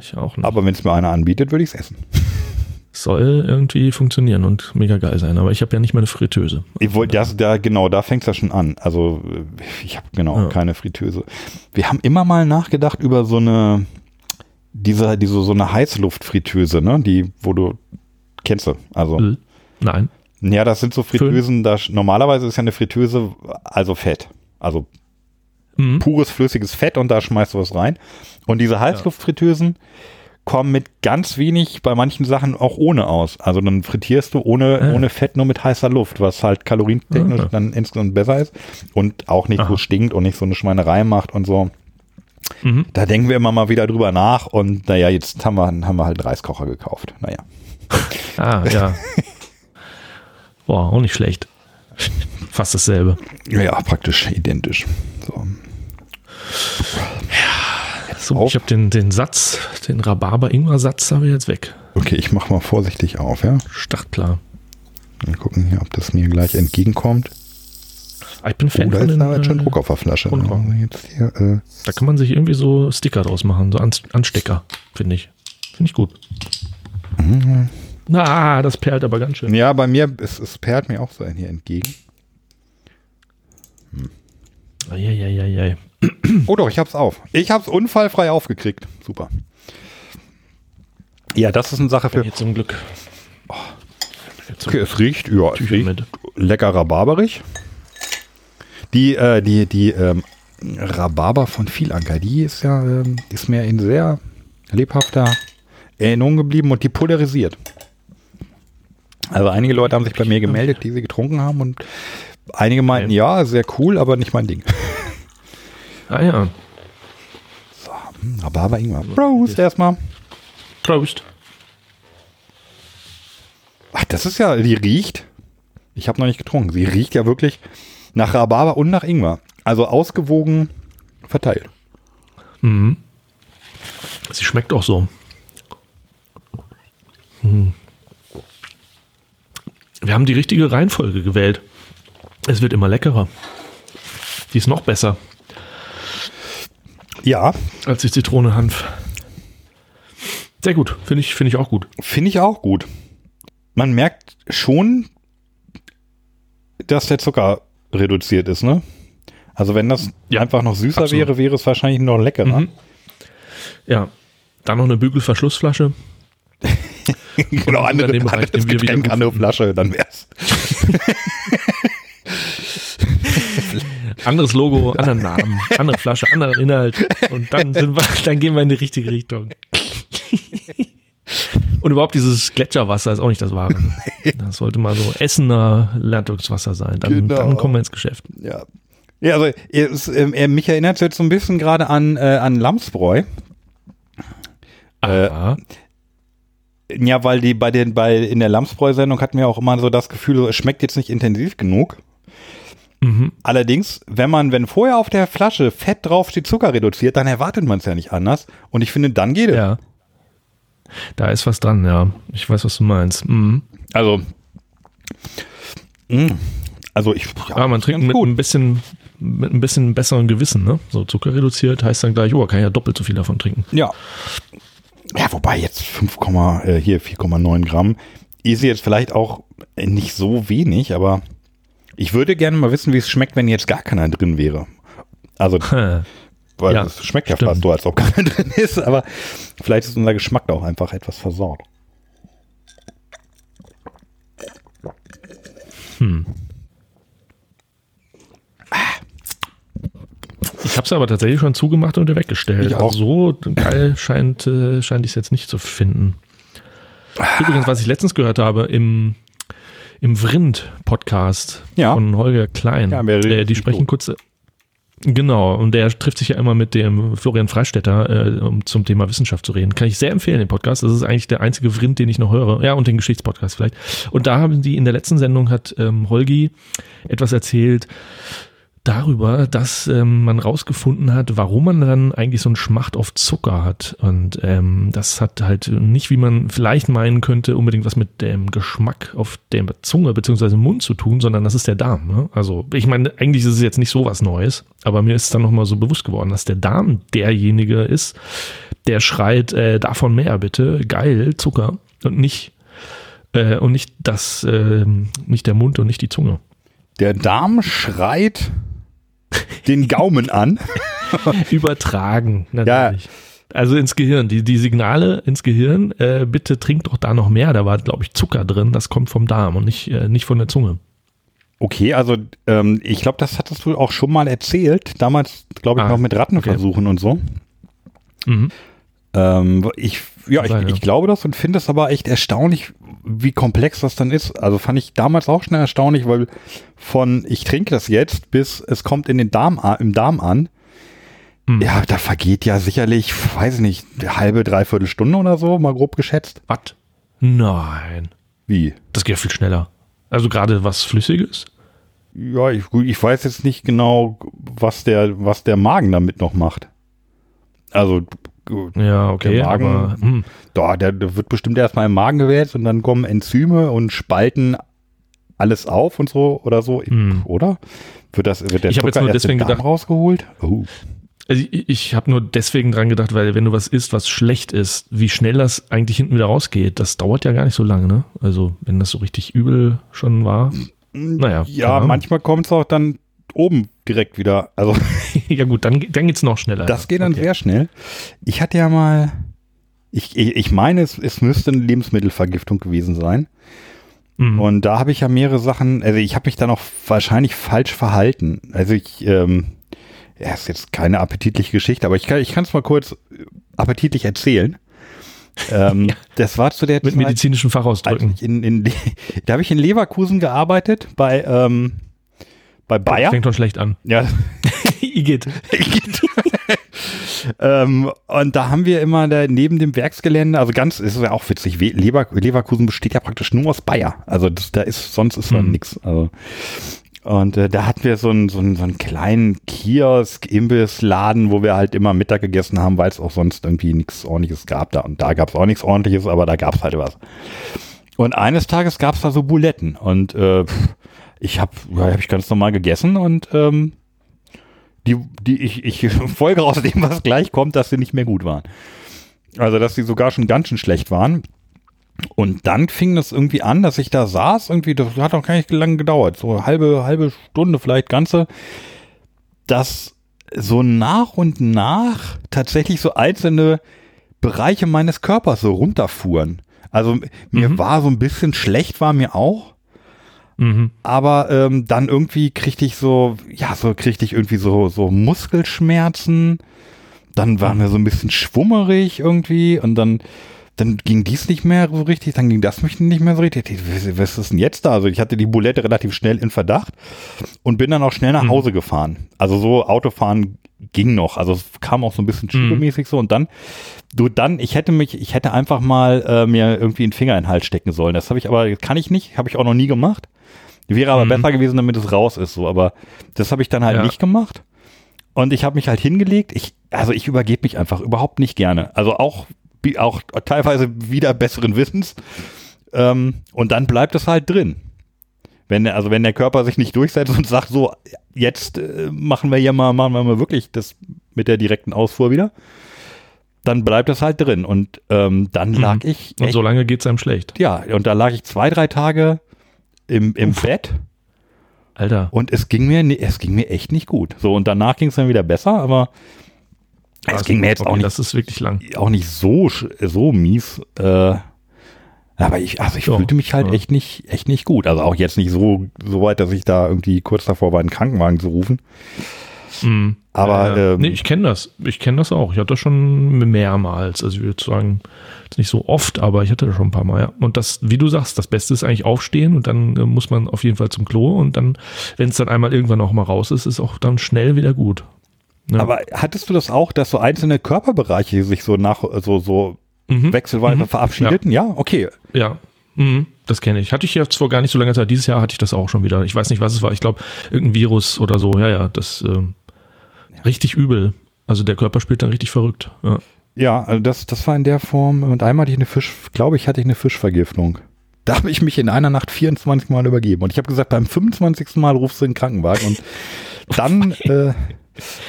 Ich auch nicht. aber wenn es mir einer anbietet, würde ich es essen. Soll irgendwie funktionieren und mega geil sein. Aber ich habe ja nicht mal eine Fritteuse. Ich wollte das, da, genau, da fängt es ja schon an. Also äh, ich habe genau Ja. keine Fritteuse. Wir haben immer mal nachgedacht über so eine, diese, diese, so eine Heißluftfritteuse, ne? Die, wo du, kennst du, also. Nein. Ja, das sind so Fritteusen, da normalerweise ist ja eine Fritteuse, also Fett. Also Mhm. pures flüssiges Fett und da schmeißt du was rein. Und diese Heißluftfritteusen kommen mit ganz wenig, bei manchen Sachen auch ohne aus. Also dann frittierst du ohne, Ah. ohne Fett nur mit heißer Luft, was halt kalorientechnisch Ah. dann insgesamt besser ist und auch nicht so stinkt und nicht so eine Schweinerei macht und so. Mhm. Da denken wir immer mal wieder drüber nach und naja, jetzt haben wir, haben wir halt einen Reiskocher gekauft. Naja. Ah, ja. Boah, auch nicht schlecht. Fast dasselbe. Ja, praktisch identisch. So. So, auf. ich habe den, den Satz, den Rhabarber-Ingwer-Satz habe ich jetzt weg. Okay, ich mache mal vorsichtig auf, ja. Startklar. Mal gucken hier, ob das mir gleich entgegenkommt. Ah, Ich bin Oh, Fan da von ist den, da jetzt schon äh, Druck auf der Flasche. Hier, äh, Da kann man sich irgendwie so Sticker draus machen, so An Anstecker, finde ich. Finde ich gut. Mhm. Na, das perlt aber ganz schön. ja, bei mir, es, es perlt mir auch so hier entgegen. Eieieiei. Oh doch, ich hab's auf. Ich hab's unfallfrei aufgekriegt. Super. Ja, das ist eine Sache für. Jetzt zum Glück. Jetzt Okay, es riecht, ja, es riecht lecker rhabarberig. Die, äh, die, die ähm, Rhabarber von Vielanker, die ist ja, ähm, ist mir in sehr lebhafter Erinnerung geblieben und die polarisiert. Also einige Leute haben sich bei mir gemeldet, die sie getrunken haben und einige meinten, ja, sehr cool, aber nicht mein Ding. Ah ja. Hm, Rhabarber Ingwer. Prost erstmal. Prost. Ach, das ist ja, die riecht. Ich habe noch nicht getrunken. Sie riecht ja wirklich nach Rhabarber und nach Ingwer. Also ausgewogen verteilt. Mhm. Sie schmeckt auch so. Mhm. Wir haben die richtige Reihenfolge gewählt. Es wird immer leckerer. Die ist noch besser Ja, als die Zitrone Hanf. Sehr gut, finde ich, finde ich auch gut. finde ich auch gut. Man merkt schon, dass der Zucker reduziert ist, ne? Also wenn das Ja, einfach noch süßer absolut. wäre, wäre es wahrscheinlich noch leckerer. Mhm. Ja, dann noch eine Bügelverschlussflasche. genau, andere, anderes Getränk, andere Flasche, dann wär's. Anderes Logo, anderen Namen, andere Flasche, anderen Inhalt. Und dann, sind wir, dann gehen wir in die richtige Richtung. Und überhaupt dieses Gletscherwasser ist auch nicht das Wahre. Das sollte mal so Essener Leitungswasser sein. Dann, Genau. dann kommen wir ins Geschäft. Ja. Ja, also es, er, mich erinnert es jetzt so ein bisschen gerade an, äh, an Lamsbräu. Äh, Ah, Ja, weil die bei den, bei in der Lamsbräu-Sendung hatten wir auch immer so das Gefühl, es schmeckt jetzt nicht intensiv genug. Mhm. Allerdings, wenn man, wenn vorher auf der Flasche Fett draufsteht, Zucker reduziert, dann erwartet man es ja nicht anders. Und ich finde, dann geht es. Ja. Da ist was dran, ja. Ich weiß, was du meinst. Mhm. Also, mh, also ich, ja, Aber man trinkt mit gut. ein bisschen mit ein bisschen besseren Gewissen, ne? So Zucker reduziert heißt dann gleich, oh, kann ich ja doppelt so viel davon trinken. Ja. Ja, wobei jetzt 5, äh, hier 4,9 Gramm ist jetzt vielleicht auch nicht so wenig, aber ich würde gerne mal wissen, wie es schmeckt, wenn jetzt gar keiner drin wäre. Also, weil Ja, es schmeckt ja stimmt. fast so, als ob keiner drin ist, aber vielleicht ist unser Geschmack auch einfach etwas versaut. Ich habe es aber tatsächlich schon zugemacht und weggestellt. Ich auch. Also so geil scheint, äh, scheint ich es jetzt nicht zu finden. Übrigens, was ich letztens gehört habe im, im Vrind-Podcast Ja. von Holger Klein, Ja, äh, die sprechen kurz. Genau, und der trifft sich ja immer mit dem Florian Freistetter, äh, um zum Thema Wissenschaft zu reden. Kann ich sehr empfehlen, den Podcast. Das ist eigentlich der einzige Vrind, den ich noch höre. Ja, und den Geschichtspodcast vielleicht. Und da haben die in der letzten Sendung hat ähm, Holgi etwas erzählt, darüber, dass ähm, man rausgefunden hat, warum man dann eigentlich so einen Schmacht auf Zucker hat. Und ähm, das hat halt nicht, wie man vielleicht meinen könnte, unbedingt was mit dem Geschmack auf der Zunge bzw. Mund zu tun, sondern das ist der Darm. Ne? Also ich meine, eigentlich ist es jetzt nicht so was Neues, aber mir ist dann nochmal so bewusst geworden, dass der Darm derjenige ist, der schreit, äh, davon mehr bitte, geil, Zucker und nicht äh, und nicht das, äh, nicht der Mund und nicht die Zunge. Der Darm schreit den Gaumen an. Übertragen, natürlich. Also ins Gehirn, die, die Signale ins Gehirn, äh, bitte trink doch da noch mehr. Da war, glaube ich, Zucker drin, das kommt vom Darm und nicht, äh, nicht von der Zunge. Okay, also ähm, ich glaube, das hattest du auch schon mal erzählt. Damals, glaube ich, Ah, noch mit Rattenversuchen und so. Mhm. Ähm, ich, ja, ich, ja. ich glaube das und finde es aber echt erstaunlich, wie komplex das dann ist. Also fand ich damals auch schon erstaunlich, weil von ich trinke das jetzt bis es kommt in den Darm, im Darm an. Mhm. Ja, da vergeht ja sicherlich, weiß ich nicht, eine halbe, dreiviertel Stunde oder so, mal grob geschätzt. Was? Nein. Wie? Das geht ja viel schneller. Also gerade was Flüssiges? Ja, ich, ich weiß jetzt nicht genau, was der, was der Magen damit noch macht. Also, gut, Ja, okay, Der Magen- aber hm, da, der, der wird bestimmt erstmal im Magen gewälzt und dann kommen Enzyme und spalten alles auf und so oder so, Hm. oder? Wird das, wird der Ich hab jetzt Zucker nur gedacht- rausgeholt? Oh. also ich, ich habe nur deswegen dran gedacht, weil wenn du was isst, was schlecht ist, wie schnell das eigentlich hinten wieder rausgeht, das dauert ja gar nicht so lange, ne? Also wenn das so richtig übel schon war. Naja. Ja, manchmal kommt es auch dann oben direkt wieder. Also ja gut, dann, dann geht's noch schneller. das geht dann Okay. sehr schnell. Ich hatte ja mal, ich, ich, meine, es, es müsste eine Lebensmittelvergiftung gewesen sein. Mhm. Und da habe ich ja mehrere Sachen, also ich habe mich dann auch wahrscheinlich falsch verhalten. Also ich, ähm, ja, ist jetzt keine appetitliche Geschichte, aber ich kann ich kann es mal kurz appetitlich erzählen. Ähm, Das war zu der Mit medizinischen Fachausdrücken. ich in, in, da habe ich in Leverkusen gearbeitet bei ähm, bei Bayer. Fängt schon schlecht an. Ja, Igitt. ähm, und da haben wir immer da neben dem Werksgelände, also ganz, ist ja auch witzig, Lever, Leverkusen besteht ja praktisch nur aus Bayer. Also das, da ist, sonst ist da Hm. nix. Also, und äh, da hatten wir so einen, so, einen, so einen kleinen Kiosk, Imbissladen, wo wir halt immer Mittag gegessen haben, weil es auch sonst irgendwie nichts ordentliches gab da. Und da gab es auch nichts ordentliches, aber da gab es halt was. Und eines Tages gab es da so Buletten und äh, ich habe ja, hab ich ganz normal gegessen und ähm, die, die ich, ich folge aus dem, was gleich kommt, dass sie nicht mehr gut waren. Also, dass sie sogar schon ganz schön schlecht waren. Und dann fing das irgendwie an, dass ich da saß, irgendwie, das hat auch gar nicht lange gedauert, so eine halbe, halbe Stunde, vielleicht ganze, dass so nach und nach tatsächlich so einzelne Bereiche meines Körpers so runterfuhren. Also mir Mhm. war so ein bisschen schlecht, war mir auch. Mhm. Aber ähm, dann irgendwie kriegte ich so, ja, so kriegte ich irgendwie so, so Muskelschmerzen. Dann war mir so ein bisschen schwummerig irgendwie und dann, dann ging dies nicht mehr so richtig, dann ging das mich nicht mehr so richtig. Was, was ist denn jetzt da? Also ich hatte die Bulette relativ schnell in Verdacht und bin dann auch schnell nach Mhm. Hause gefahren. Also so Autofahren ging noch. Also es kam auch so ein bisschen Mhm. schiebemäßig so und dann, du dann, ich hätte mich, ich hätte einfach mal äh, mir irgendwie einen Finger in den Hals stecken sollen. Das habe ich aber, kann ich nicht, habe ich auch noch nie gemacht. Wäre aber Mhm. besser gewesen, damit es raus ist, so. Aber das habe ich dann halt Ja. nicht gemacht. Und ich habe mich halt hingelegt. Ich, also ich übergebe mich einfach überhaupt nicht gerne. Also auch, auch teilweise wieder besseren Wissens. Ähm, und dann bleibt es halt drin. Wenn also wenn der Körper sich nicht durchsetzt und sagt, so, jetzt äh, machen wir hier mal, machen wir mal wirklich das mit der direkten Ausfuhr wieder, dann bleibt es halt drin. Und ähm, dann lag ich Und echt, so lange geht's einem schlecht. ja, und da lag ich zwei, drei Tage im, im Bett Alter. und es ging mir, es ging mir echt nicht gut. So, und danach ging es dann wieder besser, aber es ging mir jetzt Okay, auch nicht, Das ist wirklich lang. auch nicht so, so mies. Äh, aber ich, also ich Ja, fühlte mich halt ja. echt nicht, echt nicht gut. Also auch jetzt nicht so, so weit, dass ich da irgendwie kurz davor war, einen Krankenwagen zu rufen. Mhm. Aber, äh, ähm, nee, ich kenne das. Ich kenne das auch. Ich hatte das schon mehrmals. Also ich würde sagen, nicht so oft, aber ich hatte das schon ein paar Mal. Ja. Und das, wie du sagst, das Beste ist eigentlich aufstehen und dann äh, muss man auf jeden Fall zum Klo und dann, wenn es dann einmal irgendwann auch mal raus ist, ist auch dann schnell wieder gut. Ja. Aber hattest du das auch, dass so einzelne Körperbereiche sich so nach, so, so Mhm. wechselweise Mhm. verabschiedeten? Ja. okay. Ja. Mhm. Das kenne ich. Hatte ich jetzt vor gar nicht so langer Zeit. Dieses Jahr hatte ich das auch schon wieder. Ich weiß nicht, was es war. Ich glaube, irgendein Virus oder so. Ja, ja, das ähm, richtig übel. Also der Körper spielt dann richtig verrückt. Ja. Ja, also das, das war in der Form. Und einmal hatte ich eine Fisch, glaube ich, hatte ich eine Fischvergiftung. Da habe ich mich in einer Nacht 24 Mal übergeben. Und ich habe gesagt, beim 25. Mal rufst du den Krankenwagen. Und dann, äh,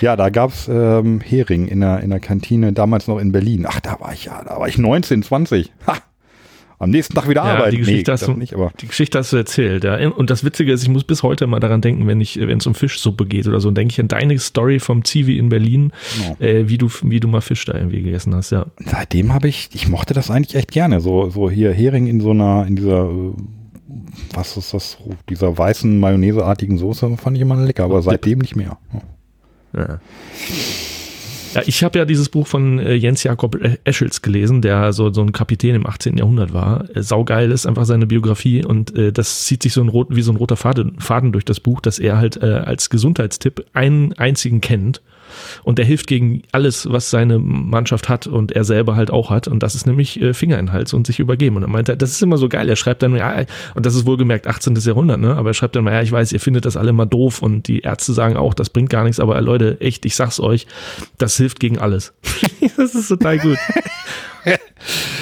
ja, da gab's ähm, Hering in der, in der Kantine, damals noch in Berlin. Ach, da war ich ja, da war ich 19, 20. Ha! Am nächsten Tag wieder Ja, arbeiten. die Geschichte, das hast du, nicht, aber die Geschichte hast du erzählt. Ja. Und das Witzige ist, ich muss bis heute mal daran denken, wenn ich, wenn es um Fischsuppe geht oder so, dann denke ich an deine Story vom Zivi in Berlin, Genau. äh, wie du, wie du mal Fisch da irgendwie gegessen hast. Ja, seitdem habe ich, ich mochte das eigentlich echt gerne. So, so hier Hering in so einer, in dieser, äh, was ist das, dieser weißen Mayonnaiseartigen Soße, fand ich immer lecker, aber seitdem nicht mehr. Ja. Ja. Ich habe ja dieses Buch von äh, Jens Jakob Eschels gelesen, der so, so ein Kapitän im 18. Jahrhundert war. Äh, saugeil ist einfach seine Biografie und äh, das zieht sich so ein rot, wie so ein roter Faden, Faden durch das Buch, dass er halt äh, als Gesundheitstipp einen einzigen kennt und der hilft gegen alles, was seine Mannschaft hat und er selber halt auch hat und das ist nämlich äh, Finger in den Hals und sich übergeben. Und er meinte, das ist immer so geil. Er schreibt dann, ja, und das ist wohlgemerkt 18. Jahrhundert, ne? Aber er schreibt dann mal, ja, ich weiß, ihr findet das alle mal doof und die Ärzte sagen auch, das bringt gar nichts, aber Leute, echt, ich sag's euch, das hilft gegen alles. das ist total gut.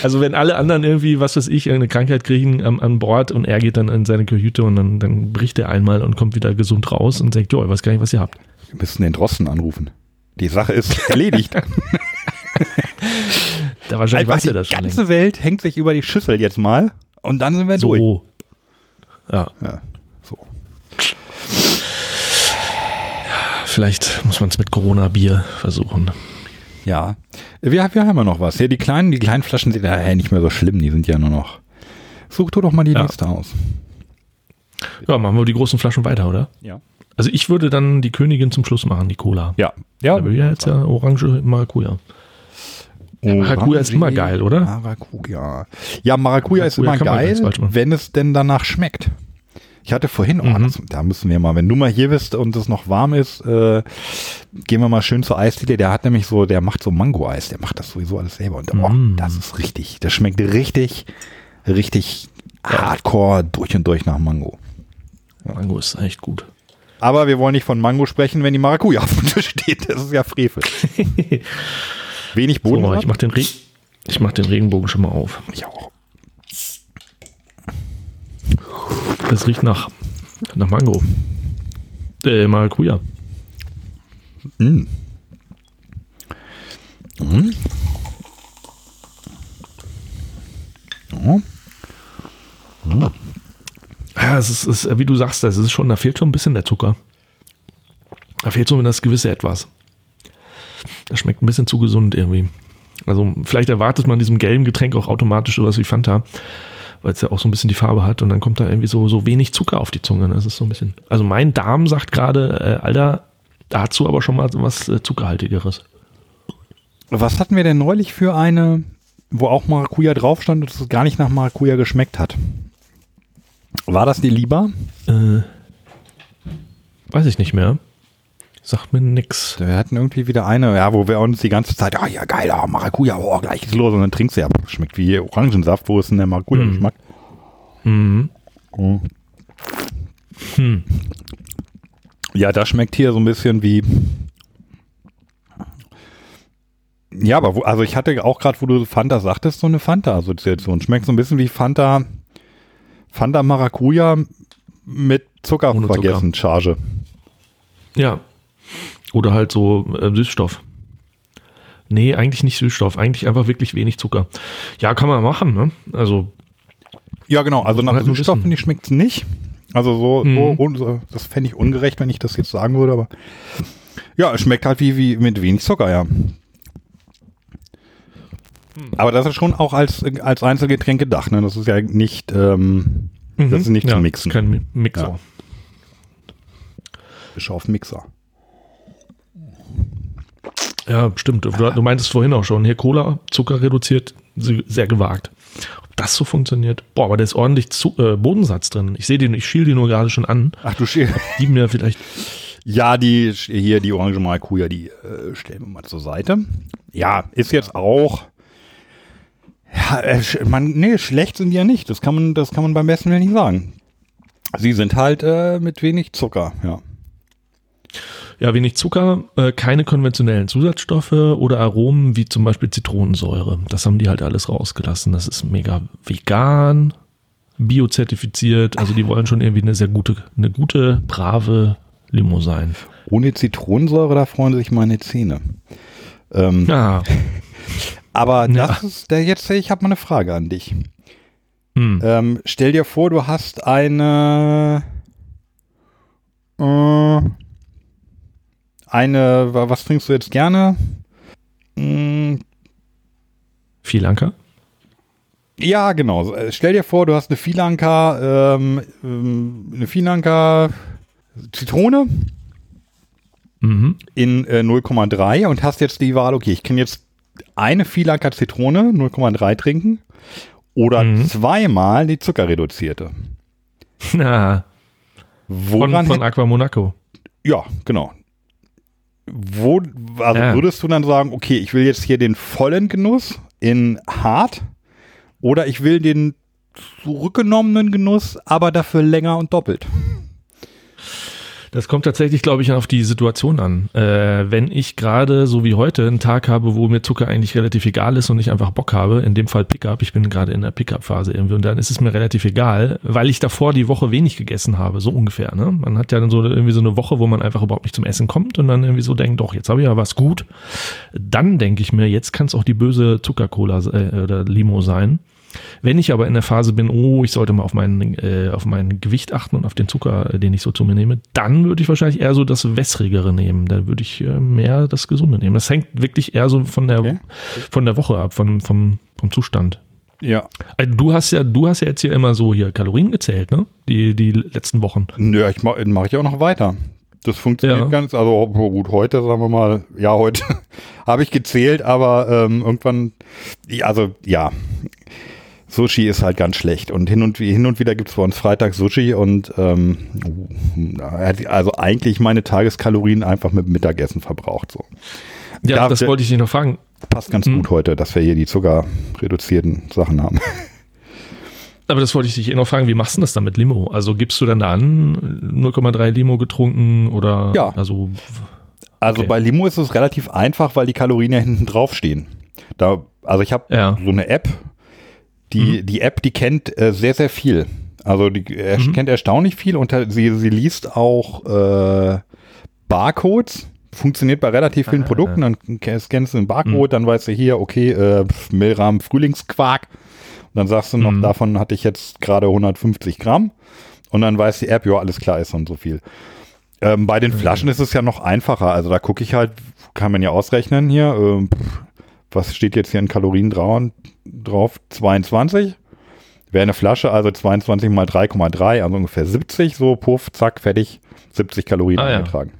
Also wenn alle anderen irgendwie, was weiß ich, eine Krankheit kriegen am, an Bord und er geht dann in seine Kajüte und dann, dann bricht er einmal und kommt wieder gesund raus und sagt, jo, ich weiß gar nicht, was ihr habt. Wir müssen den Drosten anrufen. Die Sache ist erledigt. Da wahrscheinlich Einfach weiß er die das schon ganze Welt hängt sich über die Schüssel jetzt mal und dann sind wir längst. durch. So. Ja, Ja, so. vielleicht muss man es mit Corona-Bier versuchen. ja. Wir, wir haben ja noch was. Ja, die kleinen, die kleinen Flaschen sind ja nicht mehr so schlimm, die sind ja nur noch. Such du doch mal die Ja. nächste aus. Ja, machen wir die großen Flaschen weiter, oder? Ja. Also ich würde dann die Königin zum Schluss machen, die Cola. Ja. Ja. Aber wir jetzt ja Orange Maracuja. Maracuja ist immer geil, oder? Maracuja. Ja, Maracuja ist immer geil, wenn es denn danach schmeckt. Ich hatte vorhin, oh, Mhm. das, da müssen wir mal, wenn du mal hier bist und es noch warm ist, äh, gehen wir mal schön zur Eisdiele. Der hat nämlich so, der macht so Mango-Eis, der macht das sowieso alles selber. Und oh, Mm. das ist richtig, das schmeckt richtig, richtig hardcore durch und durch nach Mango. Mango ist echt gut. Aber wir wollen nicht von Mango sprechen, wenn die Maracuja auf dem Tisch steht. Das ist ja Frevel. Wenig Boden. So, ich mach den, Re ich mach den Regenbogen schon mal auf. ich auch. Das riecht nach, nach Mango. Äh, Maracuja. Mm. Mm. Oh. Ja, es ist, es ist, wie du sagst, das ist schon, da fehlt schon ein bisschen der Zucker. Da fehlt so das gewisse Etwas. Das schmeckt ein bisschen zu gesund irgendwie. Also vielleicht erwartet man diesem gelben Getränk auch automatisch sowas wie Fanta, weil es ja auch so ein bisschen die Farbe hat und dann kommt da irgendwie so, so wenig Zucker auf die Zunge. Das ist so ein bisschen. Also mein Darm sagt gerade, äh, Alter, dazu aber schon mal was äh, Zuckerhaltigeres. Was hatten wir denn neulich für eine, wo auch Maracuja drauf stand und es gar nicht nach Maracuja geschmeckt hat? War das die Liba? Äh, weiß ich nicht mehr. Sagt mir nix. Wir hatten irgendwie wieder eine, ja, wo wir uns die ganze Zeit, ah ja geil, ah, Maracuja, oh, gleich ist los und dann trinkst du ja, schmeckt wie Orangensaft, wo ist denn der Maracuja-Geschmack? Mhm. Oh. Ja, das schmeckt hier so ein bisschen wie. Ja, aber wo, also ich hatte auch gerade, wo du Fanta sagtest, so eine Fanta-Assoziation. Schmeckt so ein bisschen wie Fanta, Fanta Maracuja mit Zucker Ohne Zucker. vergessen, Charge. Ja. Oder halt so äh, Süßstoff. Nee, eigentlich nicht Süßstoff, eigentlich einfach wirklich wenig Zucker. Ja, kann man machen, ne? Also, Ja, genau. Also nach Halt Süßstoff finde ich schmeckt es nicht. Also so, so, un- so das fände ich ungerecht, wenn ich das jetzt sagen würde, aber ja, es schmeckt halt wie, wie mit wenig Zucker, ja. Aber das ist schon auch als, als Einzelgetränk gedacht, ne? Das ist ja nicht, ähm, das ist nicht Mhm. ja, zum Mixen. Kein Mi- Mixer. Ja. Bischof Mixer. Ja, stimmt. Du, du meintest vorhin auch schon, hier Cola, Zucker reduziert, se- sehr gewagt. Ob das so funktioniert? Boah, aber da ist ordentlich Zu äh, Bodensatz drin. Ich sehe den, ich schiel den nur gerade schon an. Ach du Schild. Die mir vielleicht. Ja, die hier die Orange Maracuja, die äh, stellen wir mal zur Seite. Ja, ist jetzt auch Ja, äh, man, nee, schlecht sind die ja nicht. Das kann man, das kann man beim besten Willen nicht sagen. Sie sind halt äh, mit wenig Zucker, ja. Ja, wenig Zucker, äh, keine konventionellen Zusatzstoffe oder Aromen wie zum Beispiel Zitronensäure. Das haben die halt alles rausgelassen. Das ist mega vegan, biozertifiziert. Also die wollen schon irgendwie eine sehr gute, eine gute, brave Limo sein. Ohne Zitronensäure, da freuen sich meine Zähne. Ähm, Ja, Aber Ja. das ist der jetzt, ich habe mal eine Frage an dich. hm. Ähm, stell dir vor, du hast eine äh, eine, wa- was trinkst du jetzt gerne? Mm, viel Anker. ja, genau. Äh, Stell dir vor, du hast eine Filanka, ähm, ähm, eine Filanka Zitrone Mhm. in äh, 0,3 und hast jetzt die Wahl, okay, ich kann jetzt eine Filanka Zitrone 0,3 trinken oder Mhm. zweimal die zuckerreduzierte. Na, von, Woran von hätt- Aqua Monaco. Ja, genau. Wo, also Ja. würdest du dann sagen, okay, ich will jetzt hier den vollen Genuss in hart oder ich will den zurückgenommenen Genuss, aber dafür länger und doppelt? Das kommt tatsächlich, glaube ich, auf die Situation an. Äh, wenn ich gerade, so wie heute, einen Tag habe, wo mir Zucker eigentlich relativ egal ist und ich einfach Bock habe, in dem Fall Pickup, ich bin gerade in der Pickup-Phase irgendwie und dann ist es mir relativ egal, weil ich davor die Woche wenig gegessen habe, so ungefähr. Ne? Man hat ja dann so irgendwie so eine Woche, wo man einfach überhaupt nicht zum Essen kommt und dann irgendwie so denkt, doch, jetzt habe ich ja was gut. Dann denke ich mir, jetzt kann es auch die böse Zuckercola äh, oder Limo sein. Wenn ich aber in der Phase bin, oh, ich sollte mal auf mein, äh, auf mein Gewicht achten und auf den Zucker, äh, den ich so zu mir nehme, dann würde ich wahrscheinlich eher so das wässrigere nehmen. Da würde ich äh, mehr das Gesunde nehmen. Das hängt wirklich eher so von der, Okay. von der Woche ab, von, vom, vom Zustand. Ja. Äh, Du hast ja, du hast ja jetzt hier immer so hier Kalorien gezählt, ne? Die, die letzten Wochen. Nö, ich mache mach ich auch noch weiter. Das funktioniert Ja. ganz, also oh, gut, heute sagen wir mal, ja, heute habe ich gezählt, aber ähm, irgendwann, also ja, Sushi ist halt ganz schlecht und hin und, hin und wieder gibt es bei uns Freitag Sushi und ähm, also eigentlich meine Tageskalorien einfach mit Mittagessen verbraucht. So. Ja, Darf das wollte ich dich noch fragen. Passt ganz Mhm. gut heute, dass wir hier die zuckerreduzierten Sachen haben. Aber das wollte ich dich eh noch fragen, wie machst du das dann mit Limo? Also gibst du dann da an, 0,3 Limo getrunken oder Ja. also Also Okay. bei Limo ist es relativ einfach, weil die Kalorien ja hinten drauf stehen. Da, also ich habe Ja. so eine App, die, die App, die kennt äh, sehr, sehr viel. Also die er Mhm. kennt erstaunlich viel und sie, sie liest auch äh, Barcodes. Funktioniert bei relativ vielen Ah, Produkten. Dann scannst du den Barcode, dann weißt du hier, okay, äh, Milram Frühlingsquark. Und dann sagst du noch, Mhm. davon hatte ich jetzt gerade 150 Gramm. Und dann weiß die App, ja, alles klar, ist und so viel. Ähm, bei den Flaschen ist es ja noch einfacher. Also da gucke ich halt, kann man ja ausrechnen hier. Ähm, pff, was steht jetzt hier in Kalorien drau- drauf? 22. Wäre eine Flasche, also 22 mal 3,3, also ungefähr 70. So, puff, zack, fertig. 70 Kalorien Ah, ja. eingetragen.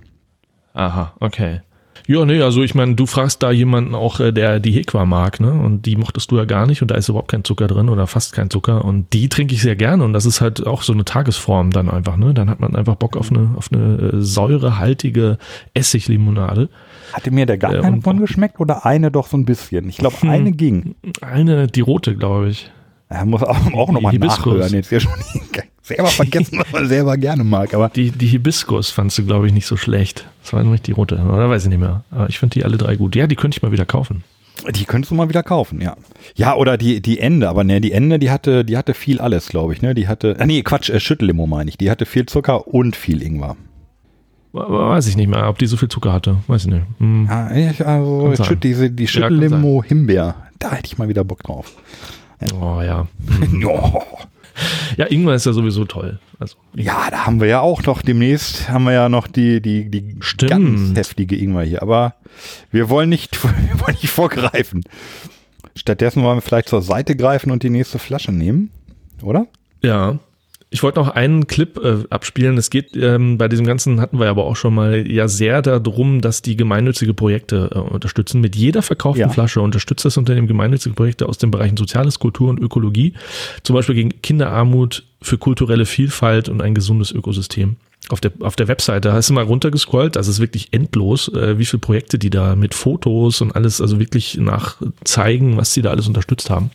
Aha, okay. Ja, nee, also ich meine, du fragst da jemanden auch, äh, der die Hequa mag, ne? Und die mochtest du ja gar nicht und da ist überhaupt kein Zucker drin oder fast kein Zucker. Und die trinke ich sehr gerne und das ist halt auch so eine Tagesform dann einfach, ne? Dann hat man einfach Bock auf eine, auf eine äh, säurehaltige Essiglimonade. Hatte mir da gar Äh, keine von geschmeckt oder eine doch so ein bisschen? Ich glaube, Hm. eine ging. Eine, die rote, glaube ich. Er muss auch, auch nochmal nachhören. Jetzt ja schon selber vergessen, was man selber gerne mag. Aber Die, die Hibiskus fandst du, glaube ich, nicht so schlecht. Das war nämlich die rote, oder weiß ich nicht mehr. Aber ich finde die alle drei gut. Ja, die könnte ich mal wieder kaufen. Die könntest du mal wieder kaufen, ja. Ja, oder die, die Ende, aber ne, die Ende, die hatte, die hatte viel alles, glaube ich, ne? Die hatte, ah, nee, Quatsch, äh, Schüttellimo meine ich. Die hatte viel Zucker und viel Ingwer. Weiß ich nicht mehr, ob die so viel Zucker hatte. Weiß ich nicht. Hm. Ja, ich, also. Schütt, diese, die Ja, Schüttellimo Himbeer, da hätte ich mal wieder Bock drauf. Oh ja. Ja. Ja, Ingwer ist ja sowieso toll. Also, ja, da haben wir ja auch noch demnächst, haben wir ja noch die, die, die Stimmt. ganz heftige Ingwer hier. Aber wir wollen nicht, wir wollen nicht vorgreifen. Stattdessen wollen wir vielleicht zur Seite greifen und die nächste Flasche nehmen, oder? ja. Ich wollte noch einen Clip äh, abspielen. Es geht ähm, bei diesem Ganzen, hatten wir aber auch schon mal, ja sehr darum, dass die gemeinnützige Projekte äh, unterstützen. Mit jeder verkauften Ja. Flasche unterstützt das Unternehmen gemeinnützige Projekte aus den Bereichen Soziales, Kultur und Ökologie. Zum Beispiel gegen Kinderarmut, für kulturelle Vielfalt und ein gesundes Ökosystem. Auf der, auf der Webseite hast du mal runtergescrollt, das ist wirklich endlos, äh, wie viele Projekte die da mit Fotos und alles, also wirklich nachzeigen, was sie da alles unterstützt haben.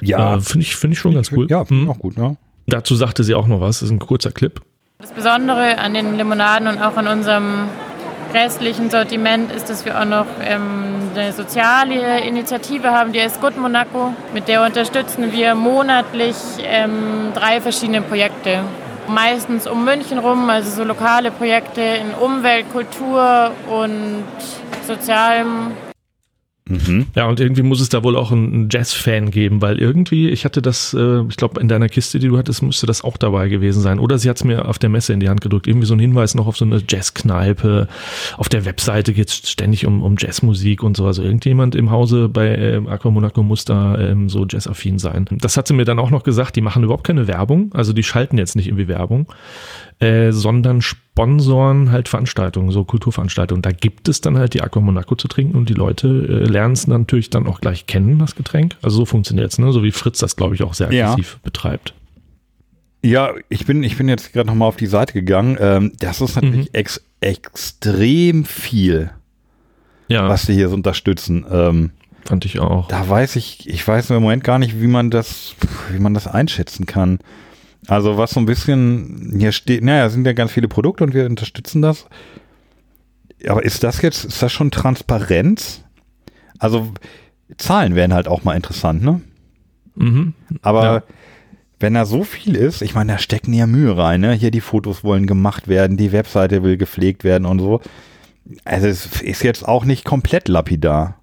Ja. Äh, Finde ich, finde ich schon ganz cool. Ja, Mhm. auch gut, ja. Dazu sagte sie auch noch was. Das ist ein kurzer Clip. Das Besondere an den Limonaden und auch an unserem restlichen Sortiment ist, dass wir auch noch ähm, eine soziale Initiative haben, die heißt Good Monaco. Mit der unterstützen wir monatlich ähm, drei verschiedene Projekte. Meistens um München rum, also so lokale Projekte in Umwelt, Kultur und Sozialem. Mhm. Ja, und irgendwie muss es da wohl auch einen Jazz-Fan geben, weil irgendwie, ich hatte das, äh, ich glaube, in deiner Kiste, die du hattest, müsste das auch dabei gewesen sein. Oder sie hat es mir auf der Messe in die Hand gedrückt. Irgendwie so ein Hinweis noch auf so eine Jazzkneipe. Auf der Webseite geht es ständig um, um Jazzmusik und so. Also irgendjemand im Hause bei ähm, Aqua Monaco muss da ähm, so jazzaffin sein. Das hat sie mir dann auch noch gesagt, die machen überhaupt keine Werbung. Also die schalten jetzt nicht irgendwie Werbung. Äh, sondern sponsoren halt Veranstaltungen, so Kulturveranstaltungen. Da gibt es dann halt die Aqua Monaco zu trinken und die Leute äh, lernen es natürlich dann auch gleich kennen, das Getränk. Also so funktioniert es, ne? so wie Fritz das, glaube ich, auch sehr Ja. aggressiv betreibt. Ja, ich bin, ich bin jetzt gerade nochmal auf die Seite gegangen. Ähm, das ist natürlich Mhm. ex extrem viel, Ja, was sie hier so unterstützen. Ähm, fand ich auch. da weiß ich, ich weiß im Moment gar nicht, wie man das, wie man das einschätzen kann. Also was so ein bisschen hier steht, naja, sind ja ganz viele Produkte und wir unterstützen das. Aber ist das jetzt, ist das schon Transparenz? Also Zahlen wären halt auch mal interessant, ne? Mhm. Aber Ja. wenn da so viel ist, ich meine, da stecken ja Mühe rein, ne? Hier die Fotos wollen gemacht werden, die Webseite will gepflegt werden und so. Also es ist jetzt auch nicht komplett lapidar.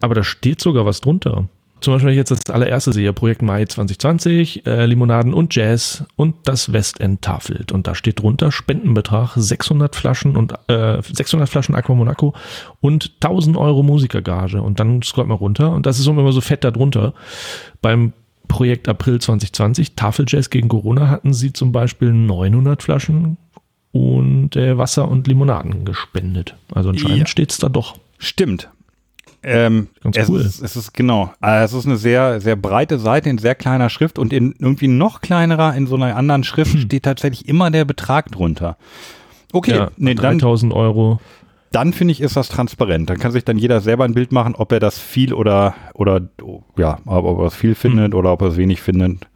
Aber da steht sogar was drunter. Zum Beispiel, wenn ich jetzt das allererste sehe, Projekt Mai 2020, äh, Limonaden und Jazz und das Westend Tafelt. Und da steht drunter Spendenbetrag 600 Flaschen und äh, 600 Flaschen Aqua Monaco und 1000 Euro Musikergage. Und dann scrollt man runter und das ist immer so fett da drunter. Beim Projekt April 2020, Tafeljazz gegen Corona, hatten sie zum Beispiel 900 Flaschen und äh, Wasser und Limonaden gespendet. Also anscheinend Ja. steht's da doch. Stimmt. Ähm, Ganz es, cool. ist, es ist genau. äh, Es ist eine sehr, sehr breite Seite in sehr kleiner Schrift und in irgendwie noch kleinerer, in so einer anderen Schrift steht tatsächlich immer der Betrag drunter. Okay, Ja, nee, dann, 3000 Euro. dann finde ich, ist das transparent. Dann kann sich dann jeder selber ein Bild machen, ob er das viel oder, oder, ja, ob er es viel findet oder ob er es wenig findet.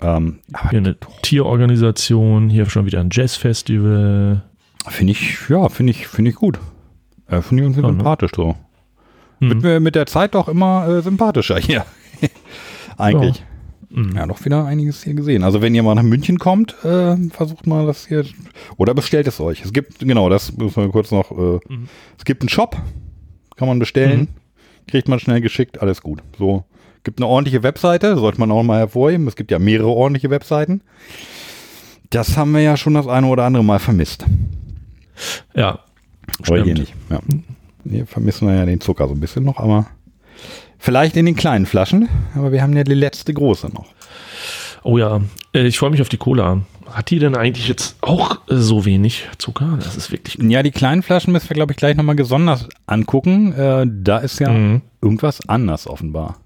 Ähm, Hier eine Tierorganisation, hier schon wieder ein Jazzfestival. finde ich, ja, finde ich, finde ich gut. Äh, finde ich irgendwie ne? sympathisch so. Mhm. Wird mir mit der Zeit doch immer äh, sympathischer hier. Eigentlich. Mhm. Ja, doch wieder einiges hier gesehen. Also wenn ihr mal nach München kommt, äh, versucht mal das hier oder bestellt es euch. Es gibt, genau, das müssen wir kurz noch, äh, Mhm. es gibt einen Shop, kann man bestellen, kriegt man schnell geschickt, alles gut. So, gibt eine ordentliche Webseite, sollte man auch mal hervorheben. Es gibt ja mehrere ordentliche Webseiten. Das haben wir ja schon das eine oder andere Mal vermisst. Ja, Aber hier nicht. Ja. Hier vermissen wir ja den Zucker so ein bisschen noch, aber vielleicht in den kleinen Flaschen. Aber wir haben ja die letzte große noch. Oh ja, äh, ich freue mich auf die Cola. Hat die denn eigentlich jetzt auch äh, so wenig Zucker? Das ist wirklich. Ja, die kleinen Flaschen müssen wir, glaube ich, gleich nochmal gesondert angucken. Äh, da ist ja Mhm. irgendwas anders offenbar.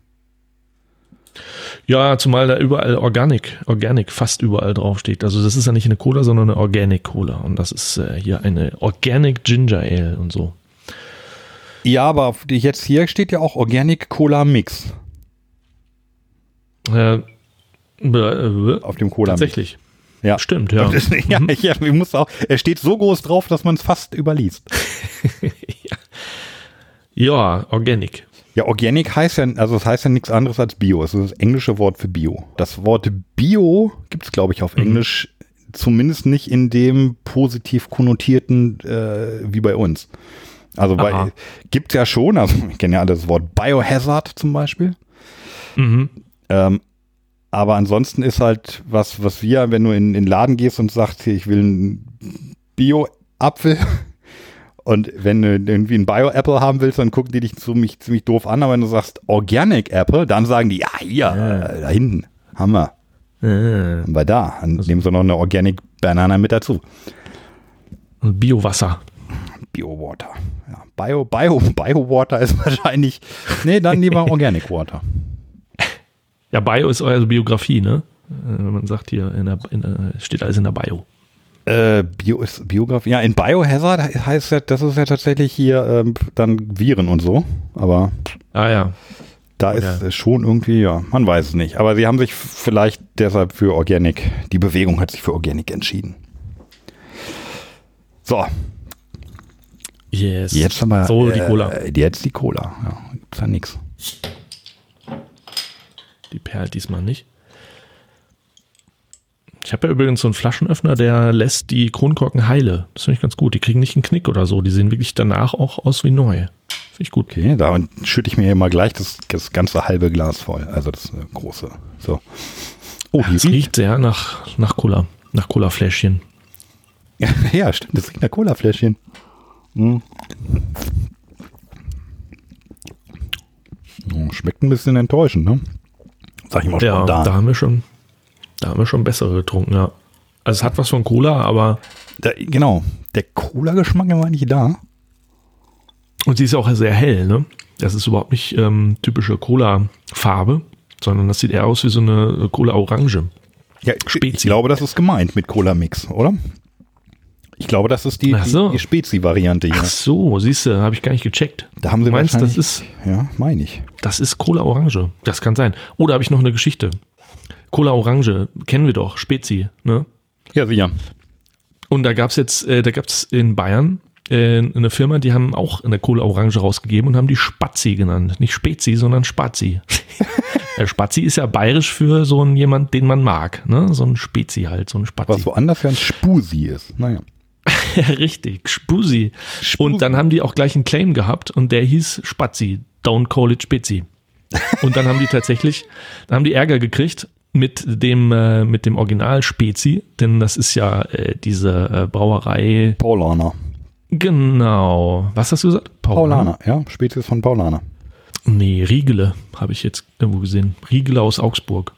Ja, zumal da überall Organic, Organic fast überall draufsteht. Also das ist ja nicht eine Cola, sondern eine Organic Cola. Und das ist äh, hier eine Organic Ginger Ale und so. Ja, aber jetzt hier steht ja auch Organic Cola Mix Äh, äh, auf dem Cola Mix. tatsächlich. Ja. Stimmt, ja. Das, ja, ich, ja, ich muss auch, er steht so groß drauf, dass man es fast überliest. Ja, Organic. Ja, Organic heißt ja, also es heißt ja nichts anderes als Bio. Es ist das englische Wort für Bio. Das Wort Bio gibt es, glaube ich, auf Englisch zumindest nicht in dem positiv konnotierten äh, wie bei uns. Also bei gibt's ja schon, also ich kenne ja alle das Wort Biohazard zum Beispiel. Mhm. Ähm, aber ansonsten ist halt was, was wir, wenn du in in den Laden gehst und sagst, hier, ich will einen Bio-Apfel und wenn du irgendwie einen Bio-Apple haben willst, dann gucken die dich ziemlich, ziemlich doof an. Aber wenn du sagst Organic Apple, dann sagen die, ja, hier, äh, da hinten, haben wir, Äh, haben wir da. Dann nehmen sie noch eine Organic Banana mit dazu. und Biowasser. Bio-Water. Ja, Bio, Bio, Bio-Water ist wahrscheinlich, nee, dann lieber Organic Water. Ja, Bio ist eure Biografie, ne? Äh, Man sagt hier, in der, in der, steht alles in der Bio. Äh, Bio ist Biografie. Ja, in Biohazard heißt ja, das ist ja tatsächlich hier ähm, dann Viren und so. Aber Ah ja. Da ist es schon irgendwie, ja, man weiß es nicht. Aber sie haben sich vielleicht deshalb für Organic, die Bewegung hat sich für Organic entschieden. So, Yes. jetzt haben wir. So, die äh, Cola. Jetzt die Cola. Ja, gibt's ja nix. Die perlt diesmal nicht. Ich habe ja übrigens so einen Flaschenöffner, der lässt die Kronkorken heile. Das finde ich ganz gut. Die kriegen nicht einen Knick oder so. Die sehen wirklich danach auch aus wie neu. Finde ich gut. Okay, da schütte ich mir hier mal gleich das, das ganze halbe Glas voll. Also das äh, große. So. Oh, Es die riecht. riecht sehr nach, nach Cola. Nach Cola-Fläschchen. Ja, stimmt, das riecht nach Cola-Fläschchen. Hm. Schmeckt ein bisschen enttäuschend, ne? Sag ich mal Ja, spontan. da haben wir schon, da haben wir schon bessere getrunken, ja. Also es hat was von Cola, aber Da, genau, der Cola-Geschmack war nicht da. und sie ist auch sehr hell, ne? Das ist überhaupt nicht ähm, typische Cola-Farbe, sondern das sieht eher aus wie so eine Cola-Orange. Ja, Spezi. Ich glaube, das ist gemeint mit Cola-Mix, oder? Ich glaube, das ist die, Ach so. die, die Spezi-Variante hier. Ach so, siehst du, habe ich gar nicht gecheckt. Da haben sie du meinst, das wahrscheinlich- ist, Ja, meine ich. das ist Cola Orange. Das kann sein. Oder habe ich noch eine Geschichte? Cola Orange, kennen wir doch, Spezi, ne? Ja, sicher. Und da gab's jetzt, äh, da gab's in Bayern äh, eine Firma, die haben auch eine Cola Orange rausgegeben und haben die Spazi genannt. Nicht Spezi, sondern Spazi. Der Spazi ist ja bayerisch für so einen jemand, den man mag, ne? So ein Spezi halt, so ein Spazi. Was woanders ja ein Spusi ist. Naja. Richtig, Spusi. Spusi. Und dann haben die auch gleich einen Claim gehabt und der hieß Spazi. Don't call it Spezi. Und dann haben die tatsächlich, dann haben die Ärger gekriegt mit dem, äh, mit dem Original Spezi, denn das ist ja äh, diese äh, Brauerei. Paulaner. Genau. Was hast du gesagt? Paulaner, ja. Spezi ist von Paulaner. Nee, Riegele habe ich jetzt irgendwo gesehen. Riegele aus Augsburg.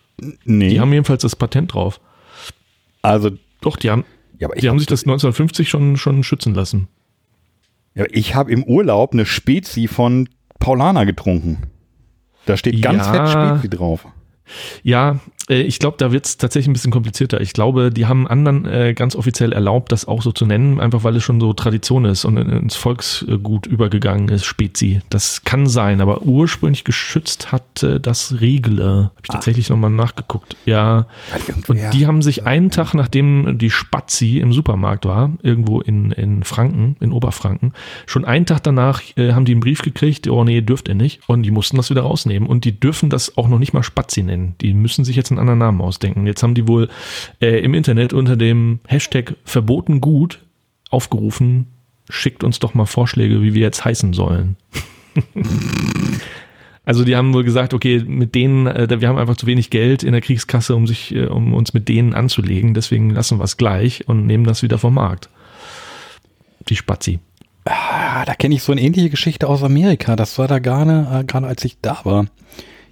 Nee. Die haben jedenfalls das Patent drauf. also, Doch, die haben, ja, aber ich, die haben sich das 1950 schon, schon schützen lassen. ja, ich habe im Urlaub eine Spezi von Paulaner getrunken. Da steht ganz Ja. fett Spezi drauf. Ja, ich glaube, da wird es tatsächlich ein bisschen komplizierter. Ich glaube, die haben anderen äh, ganz offiziell erlaubt, das auch so zu nennen, einfach weil es schon so Tradition ist und in- ins Volksgut übergegangen ist, Spezi. Das kann sein, aber ursprünglich geschützt hat äh, das Riegele. Habe ich tatsächlich nochmal nachgeguckt. Ja. Und die haben sich einen Tag, nachdem die Spazi im Supermarkt war, irgendwo in, in Franken, in Oberfranken, schon einen Tag danach äh, haben die einen Brief gekriegt, oh nee, dürft ihr nicht. Und die mussten das wieder rausnehmen. Und die dürfen das auch noch nicht mal Spazi nennen. Die müssen sich jetzt einen anderen Namen ausdenken. Jetzt haben die wohl äh, im Internet unter dem Hashtag verboten gut aufgerufen, schickt uns doch mal Vorschläge, wie wir jetzt heißen sollen. Also die haben wohl gesagt, okay, mit denen, äh, wir haben einfach zu wenig Geld in der Kriegskasse, um sich, äh, um uns mit denen anzulegen. Deswegen lassen wir es gleich und nehmen das wieder vom Markt. Die Spazi. Ah, da kenne ich so eine ähnliche Geschichte aus Amerika. Das war da gerade, äh, gerade als ich da war.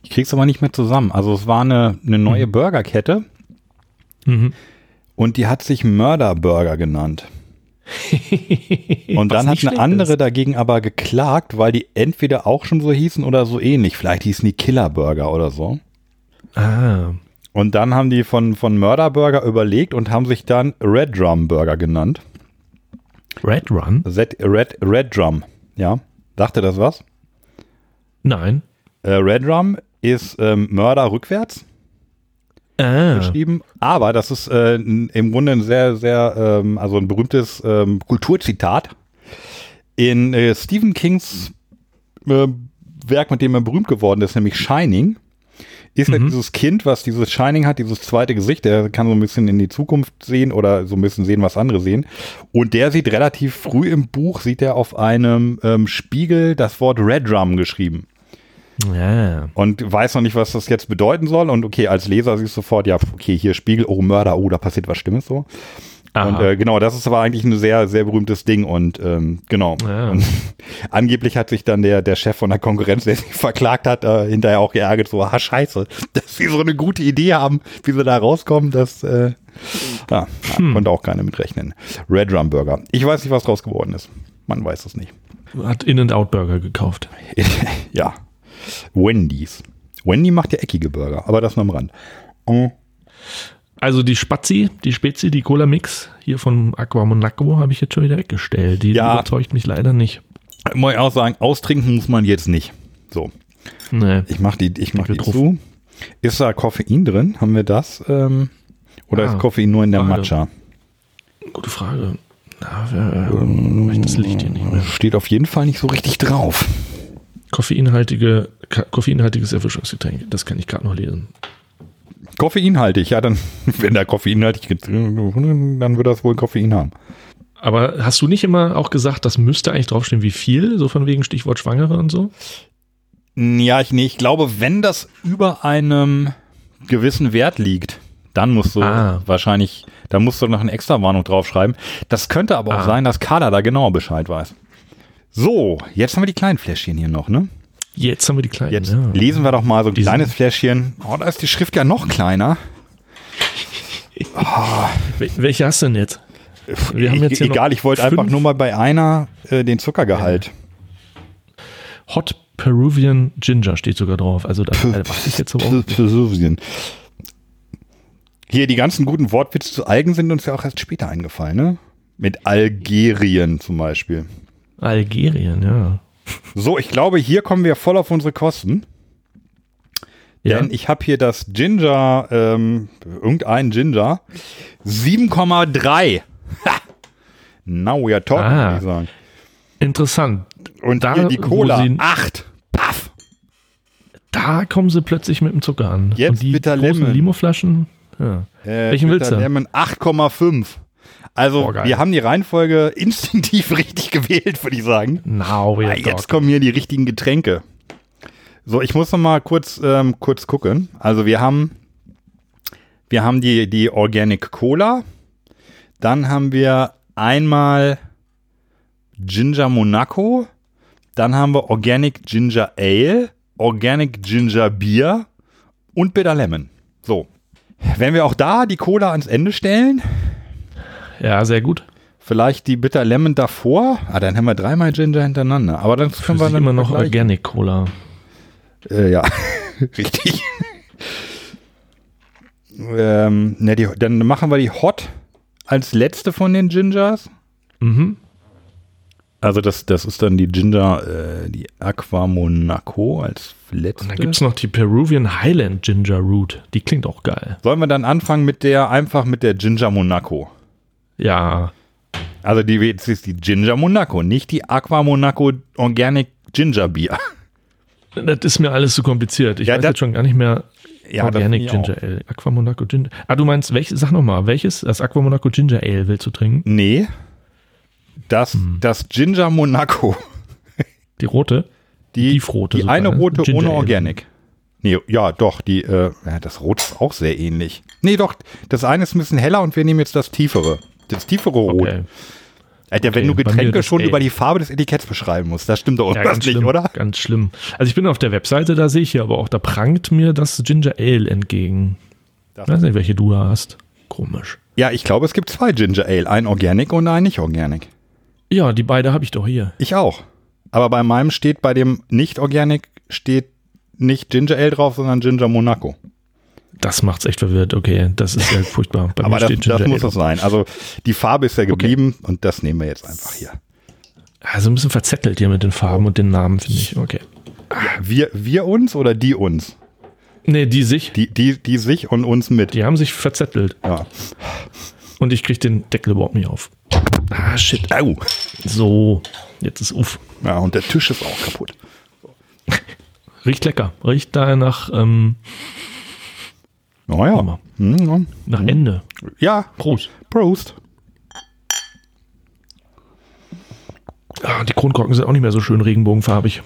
Ich krieg's aber nicht mehr zusammen. Also es war eine, eine neue Burgerkette Mhm. und die hat sich Murder Burger genannt. Und dann hat eine andere ist. dagegen aber geklagt, weil die entweder auch schon so hießen oder so ähnlich. Vielleicht hießen die Killer Burger oder so. Ah, Und dann haben die von, von Murder Burger überlegt und haben sich dann Red Drum Burger genannt. Red Run? Z Red, Red Drum, ja. Dachte das was? Nein. Äh, Red Drum ist ähm, Mörder rückwärts Ah, geschrieben, aber das ist äh, im Grunde ein sehr, sehr, ähm, also ein berühmtes ähm, Kulturzitat. In äh, Stephen Kings äh, Werk, mit dem er berühmt geworden ist, nämlich Shining, ist ja dieses Kind, was dieses Shining hat, dieses zweite Gesicht, der kann so ein bisschen in die Zukunft sehen oder so ein bisschen sehen, was andere sehen. Und der sieht relativ früh im Buch, sieht er auf einem ähm, Spiegel das Wort Red Drum geschrieben ja. und weiß noch nicht, was das jetzt bedeuten soll. Und okay, als Leser siehst du sofort, ja, okay, hier Spiegel, oh Mörder, oh, da passiert was Schlimmes so. Aha. Und äh, genau, das ist aber eigentlich ein sehr, sehr berühmtes Ding. Und ähm, genau. Ja. Und angeblich hat sich dann der, der Chef von der Konkurrenz, der sich verklagt hat, äh, hinterher auch geärgert, so, ah, scheiße, dass sie so eine gute Idee haben, wie sie da rauskommen, das äh, ja, ja, konnte auch keiner mitrechnen. Red Drum Burger. Ich weiß nicht, was draus geworden ist. Man weiß es nicht. Hat In-N-Out Burger gekauft. ja. Wendy's. Wendy macht ja eckige Burger, aber das nur am Rand. Oh. Also die Spazi, die Spezi, die Cola Mix hier von Aqua Monaco habe ich jetzt schon wieder weggestellt. Die Ja. überzeugt mich leider nicht. Muss ich auch sagen, austrinken muss man jetzt nicht. So. Nee. Ich mach die, ich mach die zu. Ist da Koffein drin? Haben wir das? Ähm, oder Ah, ist Koffein nur in der Frage. Matcha? Gute Frage. Na, wer, ähm, das Licht hier nicht mehr. Steht auf jeden Fall nicht so richtig drauf. Koffeinhaltige, koffeinhaltiges Erfrischungsgetränk. Das kann ich gerade noch lesen. Koffeinhaltig, ja, dann, wenn da koffeinhaltig gibt, dann wird das wohl Koffein haben. Aber hast du nicht immer auch gesagt, das müsste eigentlich draufstehen, wie viel? So von wegen Stichwort Schwangere und so? Ja, ich, nee, ich glaube, wenn das über einem gewissen Wert liegt, dann musst du Ah. wahrscheinlich, da musst du noch eine extra Warnung draufschreiben. Das könnte aber auch Ah. sein, dass Carla da genauer Bescheid weiß. So, jetzt haben wir die kleinen Fläschchen hier noch, ne? Jetzt haben wir die kleinen. Jetzt ja. lesen wir doch mal so ein Die sind- kleines Fläschchen. Oh, da ist die Schrift ja noch kleiner. Wel- Welche hast du denn jetzt? Wir haben jetzt hier Egal, ich wollte einfach nur mal bei einer äh, den Zuckergehalt. Hot Peruvian Ginger steht sogar drauf. Also da warte ich jetzt auch. Peruvian. Hier, die ganzen guten Wortwitze zu Algen sind uns ja auch erst später eingefallen, ne? Mit Algerien zum Beispiel. Algerien, ja. So, ich glaube, hier kommen wir voll auf unsere Kosten. Ja, Denn ich habe hier das Ginger, ähm, irgendein Ginger, 7,3. Ha! Now we are talking, Ah. würde ich sagen. interessant. Und Da, hier die Cola, sie- 8. Paff. Da kommen sie plötzlich mit dem Zucker an. Jetzt Und die Bitter großen Lemon. Limo-Flaschen. Ja. Äh, Welchen willst du? Lemon 8,5. Also, Boah, wir haben die Reihenfolge instinktiv richtig gewählt, würde ich sagen. Now Ah, jetzt kommen hier die richtigen Getränke. So, ich muss noch mal kurz, ähm, kurz gucken. Also wir haben, wir haben die, die Organic Cola. Dann haben wir einmal Ginger Monaco. Dann haben wir Organic Ginger Ale, Organic Ginger Beer und Bitter Lemon. So. Wenn wir auch da die Cola ans Ende stellen, Ja, sehr gut. vielleicht die Bitter Lemon davor, ah, dann haben wir dreimal Ginger hintereinander. Aber dann können wir dann immer noch vergleichen. Organic Cola. Äh, ja, richtig. ähm, ne, die, dann machen wir die Hot als letzte von den Gingers. Mhm. Also das, das ist dann die Ginger, äh, die Aqua Monaco als letzte. Und dann gibt es noch die Peruvian Highland Ginger Root. Die klingt auch geil. Sollen wir dann anfangen mit der, einfach mit der Ginger Monaco? Ja, Also die, jetzt ist die Ginger Monaco, nicht die Aqua Monaco Organic Ginger Beer. das ist mir alles zu kompliziert. Ich Ja, weiß das- jetzt schon gar nicht mehr. Ja, das Organic Ginger Ale. Aqua Monaco Ginger. Ah, du meinst, welches, sag nochmal, welches? Das Aqua Monaco Ginger Ale willst du trinken? Nee, das, Hm. das Ginger Monaco. Die rote? Die, Tiefrote Die sogar, eine ne? rote Ginger ohne Ale. Organic. Nee, ja, doch, die, äh, ja, das Rot ist auch sehr ähnlich. Nee, doch, das eine ist ein bisschen heller und wir nehmen jetzt das tiefere. Das tiefere Rot. Okay. Alter, wenn Okay, du bei mir Getränke schon Ale. über die Farbe des Etiketts beschreiben musst, das stimmt doch Ja, ganz nicht, schlimm, oder? Ganz schlimm. Also ich bin auf der Webseite, da sehe ich hier aber auch, da prangt mir das Ginger Ale entgegen. Das- Ich weiß nicht, welche du da hast. Komisch. Ja, ich glaube, es gibt zwei Ginger Ale, ein Organic und ein nicht Organic. Ja, die beide habe ich doch hier. Ich auch. Aber bei meinem steht bei dem nicht Organic steht nicht Ginger Ale drauf, sondern Ginger Monaco. Das macht's echt verwirrt. Okay, das ist ja furchtbar. Bei Aber das, das muss es sein. Also die Farbe ist ja geblieben und das nehmen wir jetzt einfach hier. Also ein bisschen verzettelt hier mit den Farben und den Namen, finde ich. Okay. Wir, wir uns oder die uns? Nee, die sich, Die, die, die sich und uns mit. die haben sich verzettelt. Ja. Und ich krieg den Deckel überhaupt nicht auf. Ah, shit. Au. So, jetzt ist uff. Ja, und der Tisch ist auch kaputt. Riecht lecker. Riecht da nach, ähm, Naja. Hammer. Hm, nach Ende. ja. Prost. Prost. Ah, die Kronkorken sind auch nicht mehr so schön regenbogenfarbig.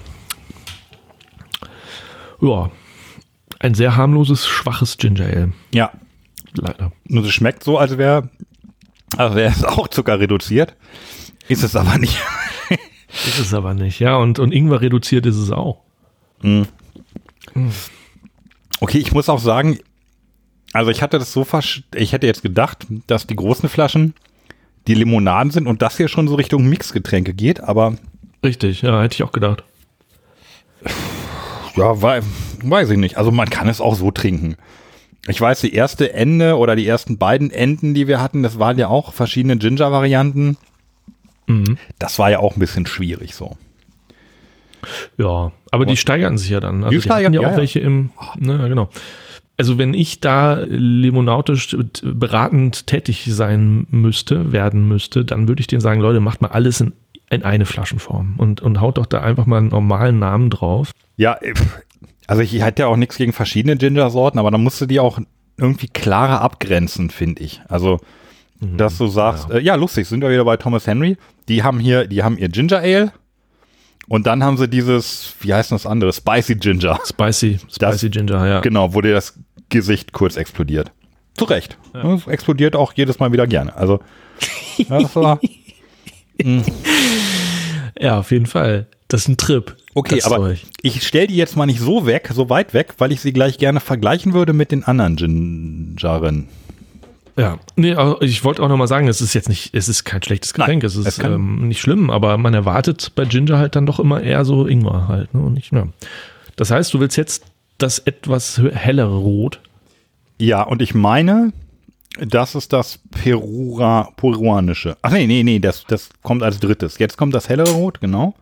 Ja, ein sehr harmloses, schwaches Ginger Ale. Ja. Leider. Und es schmeckt so, als wäre als wäre es auch Zucker reduziert. Ist es aber nicht. Ist es aber nicht. Ja, und, und Ingwer reduziert ist es auch. Okay, ich muss auch sagen, also ich hatte das so ich hätte jetzt gedacht, dass die großen Flaschen die Limonaden sind und das hier schon so Richtung Mixgetränke geht, aber Richtig, ja, hätte ich auch gedacht. ja, wei weiß ich nicht. Also man kann es auch so trinken. Ich weiß, die erste Ende oder die ersten beiden Enden, die wir hatten, das waren ja auch verschiedene Ginger-Varianten. Mhm. Das war ja auch ein bisschen schwierig so. Ja, aber die steigern sich ja dann. Also Die die, hatten ja auch ja. welche im, ne, genau. Also wenn ich da limonautisch beratend tätig sein müsste, werden müsste, dann würde ich denen sagen, Leute, macht mal alles in, in eine Flaschenform und, und haut doch da einfach mal einen normalen Namen drauf. Ja, äh, also ich hatte ja auch nichts gegen verschiedene Ginger-Sorten, aber dann musst du die auch irgendwie klarer abgrenzen, finde ich. Also, dass du sagst, ja. Äh, ja, lustig, sind wir wieder bei Thomas Henry. Die haben hier, die haben ihr Ginger Ale und dann haben sie dieses, wie heißt das andere, Spicy Ginger. Spicy, Das- Spicy Ginger, ja. Genau, wo dir das Gesicht kurz explodiert. Zu Recht. Es explodiert auch jedes Mal wieder gerne. Also, das war, Ja, auf jeden Fall. Das ist ein Trip. Okay, das aber Zeug. ich stelle die jetzt mal nicht so weg, so weit weg, weil ich sie gleich gerne vergleichen würde mit den anderen Gingeren. Ja, nee, aber ich wollte auch nochmal sagen, es ist jetzt nicht, es ist kein schlechtes Nein, Getränk, es es ist ähm, nicht schlimm, aber man erwartet bei Ginger halt dann doch immer eher so Ingwer halt. Ne? Und nicht, ja. Das heißt, du willst jetzt das etwas hellere Rot. Ja, und ich meine, das ist das Perura, peruanische. Ach nee, nee, nee, das, das kommt als drittes. Jetzt kommt das hellere Rot, genau.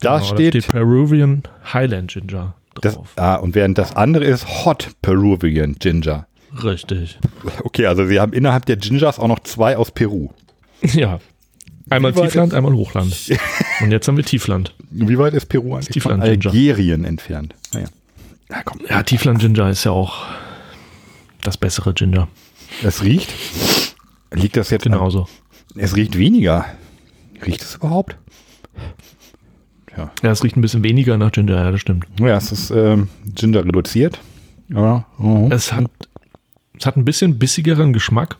Da Genau, steht, Peruvian Highland Ginger das, drauf. ah, und während das andere ist Hot Peruvian Ginger. Richtig. Okay, also sie haben innerhalb der Gingers auch noch zwei aus Peru. Ja. Einmal Tiefland, einmal Hochland. Und jetzt haben wir Tiefland. Wie weit ist Peru eigentlich von Tiefland Ginger. Algerien entfernt? Naja. Ja, komm. Ja, Tiefland Ginger ist ja auch das bessere Ginger. Es riecht. Liegt das jetzt? Genauso. An, es riecht weniger. Riecht es überhaupt? Ja, es riecht ein bisschen weniger nach Ginger, ja, das stimmt. Ja, es ist ähm, Ginger reduziert. Ja. oh. Es hat, es hat ein bisschen bissigeren Geschmack.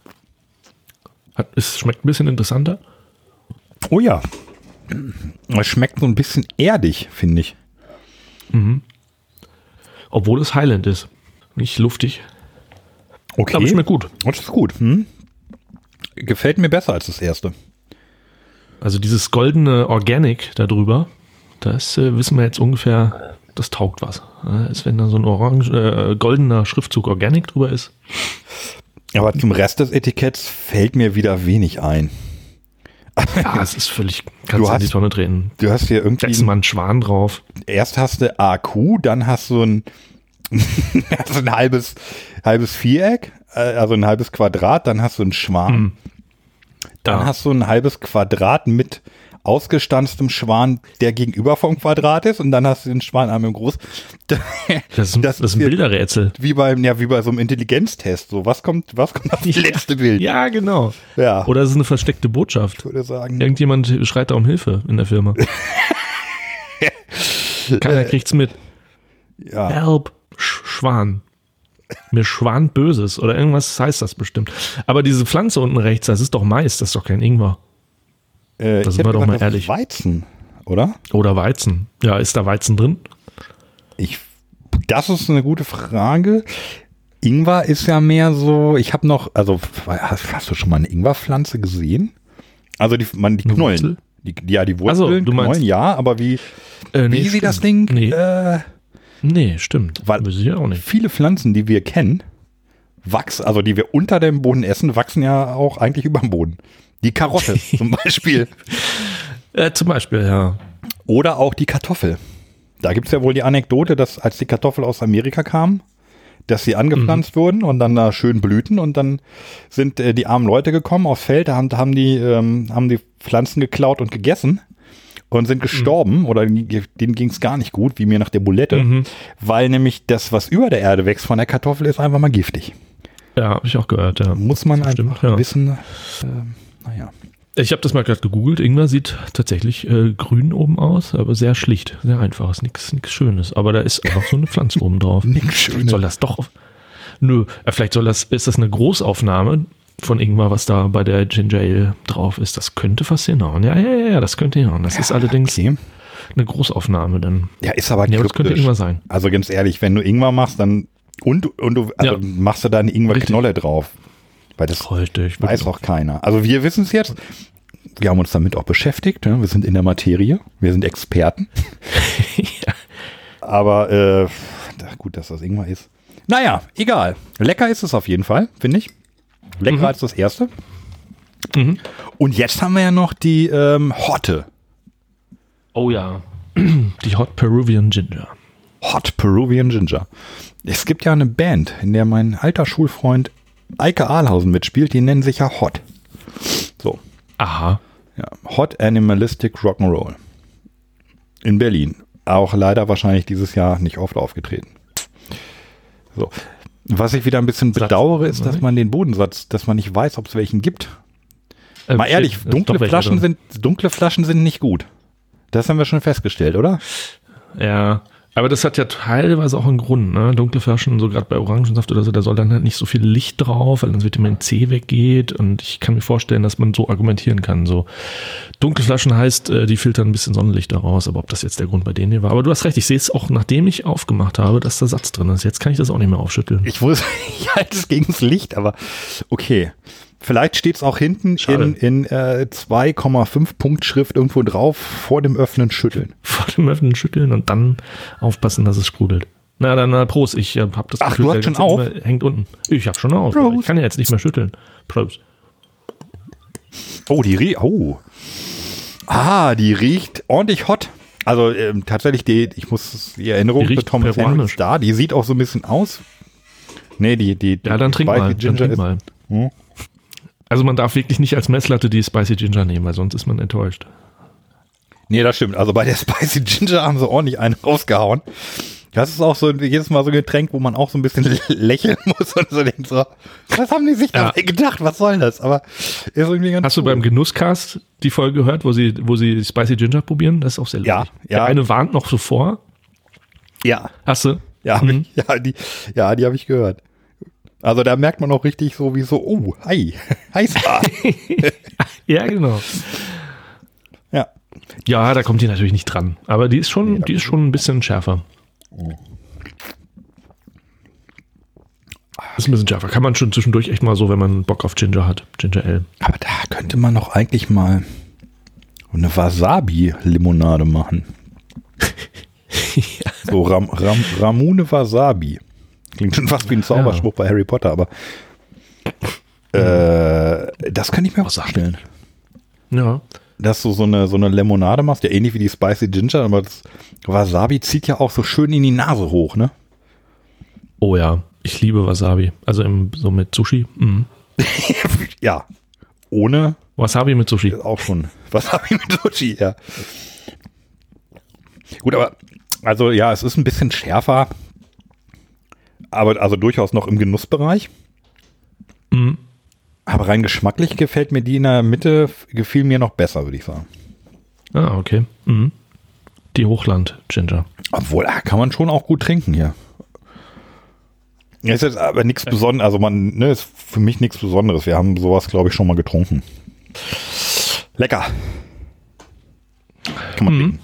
Hat, es schmeckt ein bisschen interessanter. Oh ja. Es schmeckt so ein bisschen erdig, finde ich. Obwohl es Highland ist. Nicht luftig. Okay. Aber schmeckt gut. Das ist gut. Hm? Gefällt mir besser als das erste. Also dieses goldene Organic da drüber, das äh, wissen wir jetzt ungefähr, das taugt was. Ist, wenn da so ein orange, äh, goldener Schriftzug Organic drüber ist. Aber zum Rest des Etiketts fällt mir wieder wenig ein. Ja, es ist völlig, kannst du in hast- die Tonne treten. Du hast hier irgendwie. Da ist mal ein Schwan drauf. erst hast du AQ, dann hast du ein, hast du ein halbes, halbes Viereck, äh, also ein halbes Quadrat, dann hast du einen Schwan. Dann Ja. hast du ein halbes Quadrat mit ausgestanztem Schwan, der gegenüber vom Quadrat ist, und dann hast du den Schwan einmal im Groß. Das ist, das ist ein Bilderrätsel. Wie beim, ja, wie bei so einem Intelligenztest. So, was kommt, was kommt auf das letzte Bild? Ja, genau. Ja. Oder es ist eine versteckte Botschaft. Ich würde sagen. Irgendjemand schreit da um Hilfe in der Firma. Keiner kriegt's mit. Ja. Help, Sch Schwan. Mir Schwan Böses oder irgendwas heißt das bestimmt. Aber diese Pflanze unten rechts, das ist doch Mais, das ist doch kein Ingwer. Äh, Da sind wir doch mal ehrlich. Weizen, oder? Oder Weizen. Ja, ist da Weizen drin? Ich, das ist eine gute Frage. Ingwer ist ja mehr so, ich habe noch, also hast, hast du schon mal eine Ingwerpflanze gesehen? Also die, man, die Knollen. Wurzel? Die, ja, die Wurzeln, du meinst- Knollen, ja, aber wie, Äh, wie sieht das Ding? Nee, Äh, nee stimmt. weil- viele Pflanzen, die wir kennen, wachsen, also die wir unter dem Boden essen, wachsen ja auch eigentlich über dem Boden. Die Karotte zum Beispiel. Äh, zum Beispiel, ja. Oder auch die Kartoffel. Da gibt es ja wohl die Anekdote, dass als die Kartoffel aus Amerika kam, dass sie angepflanzt wurden und dann da schön blühten und dann sind äh, die armen Leute gekommen aufs Feld, da haben, haben, die, ähm, haben die Pflanzen geklaut und gegessen und sind gestorben oder die- denen ging es gar nicht gut, wie mir nach der Bulette, weil nämlich das, was über der Erde wächst von der Kartoffel, ist einfach mal giftig. Ja, habe ich auch gehört, ja. Muss man Stimmt, einfach ja. wissen. ähm, naja. Ich habe das mal gerade gegoogelt. Ingwer sieht tatsächlich äh, grün oben aus, aber sehr schlicht, sehr einfach. Ist nichts nichts Schönes. Aber da ist einfach so eine Pflanze oben drauf. Nix Schönes. Soll das doch? Nö, äh, vielleicht soll das, ist das eine Großaufnahme von Ingwer, was da bei der Ginger Ale drauf ist. Das könnte fast hinhauen. Ja, ja, ja, ja, das könnte hinhauen. Das ist allerdings Okay. eine Großaufnahme dann. Ja, ist aber Ja, aber das könnte. Ingwer sein. Also ganz ehrlich, wenn du Ingwer machst, dann und, und du also Ja. machst du da eine Ingwerknolle drauf. Weil das Richtig. weiß auch keiner. Also wir wissen es jetzt. Wir haben uns damit auch beschäftigt. Ja? Wir sind in der Materie. Wir sind Experten. ja. Aber äh, gut, dass das Ingwer ist. Naja, egal. Lecker ist es auf jeden Fall, finde ich. Leckerer als das erste. Und jetzt haben wir ja noch die ähm, Hotte. Oh ja. die Hot Peruvian Ginger. Hot Peruvian Ginger. Es gibt ja eine Band, in der mein alter Schulfreund Eike Ahlhausen mitspielt, die nennen sich ja Hot. So, Aha. ja. Hot Animalistic Rock'n'Roll. In Berlin. Auch leider wahrscheinlich dieses Jahr nicht oft aufgetreten. So. Was ich wieder ein bisschen bedauere, ist, dass man den Bodensatz, dass man nicht weiß, ob es welchen gibt. Äh, Mal ehrlich, ist dunkle Flaschen, sind, dunkle Flaschen sind nicht gut. Das haben wir schon festgestellt, oder? Ja, aber das hat ja teilweise auch einen Grund, ne? Dunkle Flaschen, so gerade bei Orangensaft oder so, da soll dann halt nicht so viel Licht drauf, weil dann das Vitamin C weggeht. Und ich kann mir vorstellen, dass man so argumentieren kann. So dunkle Flaschen heißt, äh, die filtern ein bisschen Sonnenlicht daraus, aber ob das jetzt der Grund bei denen hier war. Aber du hast recht, ich sehe es auch, nachdem ich aufgemacht habe, dass da Satz drin ist. Jetzt kann ich das auch nicht mehr aufschütteln. Ich wusste, ich halte es gegen das Licht, aber okay. Vielleicht steht es auch hinten Schade. in, in äh, 2,5 Punkt Schrift irgendwo drauf vor dem Öffnen schütteln. Vor dem Öffnen schütteln und dann aufpassen, dass es sprudelt. Na dann, na, Prost, ich äh, hab das Ach, du hast schon auf? immer Hängt unten. Ich hab schon auf. Ich kann ja jetzt nicht mehr schütteln. Prost. Oh, die riecht. Oh. Ah, die riecht ordentlich hot. Also ähm, tatsächlich, die, ich muss die Erinnerung Die für peruanisch. ist da. Die sieht auch so ein bisschen aus. Nee, die, die, die Ja, dann trink mal. Dann Ginger trink ist- mal. Hm? Also man darf wirklich nicht als Messlatte die Spicy Ginger nehmen, weil sonst ist man enttäuscht. Nee, das stimmt. Also bei der Spicy Ginger haben sie ordentlich einen rausgehauen. Das ist auch so jedes Mal so ein Getränk, wo man auch so ein bisschen lächeln muss und so denkt so, was haben die sich Ja. dabei gedacht? Was soll das? Aber ist irgendwie ganz Hast du cool. beim Genusscast die Folge gehört, wo sie, wo sie Spicy Ginger probieren? Das ist auch sehr Ja, lustig. ja. Der eine warnt noch so vor. Ja, Hast du? ja, hab ich, ja, die, ja, die habe ich gehört. Also da merkt man auch richtig so wie so, oh, hi, heiß da. Ja, genau. ja. Ja, da kommt die natürlich nicht dran. Aber die ist schon, die ist schon ein bisschen schärfer. Ist ein bisschen schärfer. Kann man schon zwischendurch echt mal so, wenn man Bock auf Ginger hat. Ginger Ale. Aber da könnte man doch eigentlich mal eine Wasabi-Limonade machen. So Ram, Ram, Ramune Wasabi. Klingt schon fast wie ein Zauberspruch bei Harry Potter, aber äh, das kann ich mir auch vorstellen. Ja. Dass du so eine, so eine Limonade machst, ja ähnlich wie die Spicy Ginger, aber das Wasabi zieht ja auch so schön in die Nase hoch, ne? Oh ja. Ich liebe Wasabi. Also im, so mit Sushi. Mhm. ja. Ohne Wasabi mit Sushi. auch schon Wasabi mit Sushi, ja. Gut, aber also ja, es ist ein bisschen schärfer, aber also durchaus noch im Genussbereich. Mhm. Aber rein geschmacklich gefällt mir die in der Mitte, gefiel mir noch besser, würde ich sagen. Ah, okay. Mhm. Die Hochland Ginger. Obwohl, ah, kann man schon auch gut trinken hier. Es ist aber nichts Besonderes, also man, ne, ist für mich nichts Besonderes. Wir haben sowas, glaube ich, schon mal getrunken. Lecker. Kann man trinken.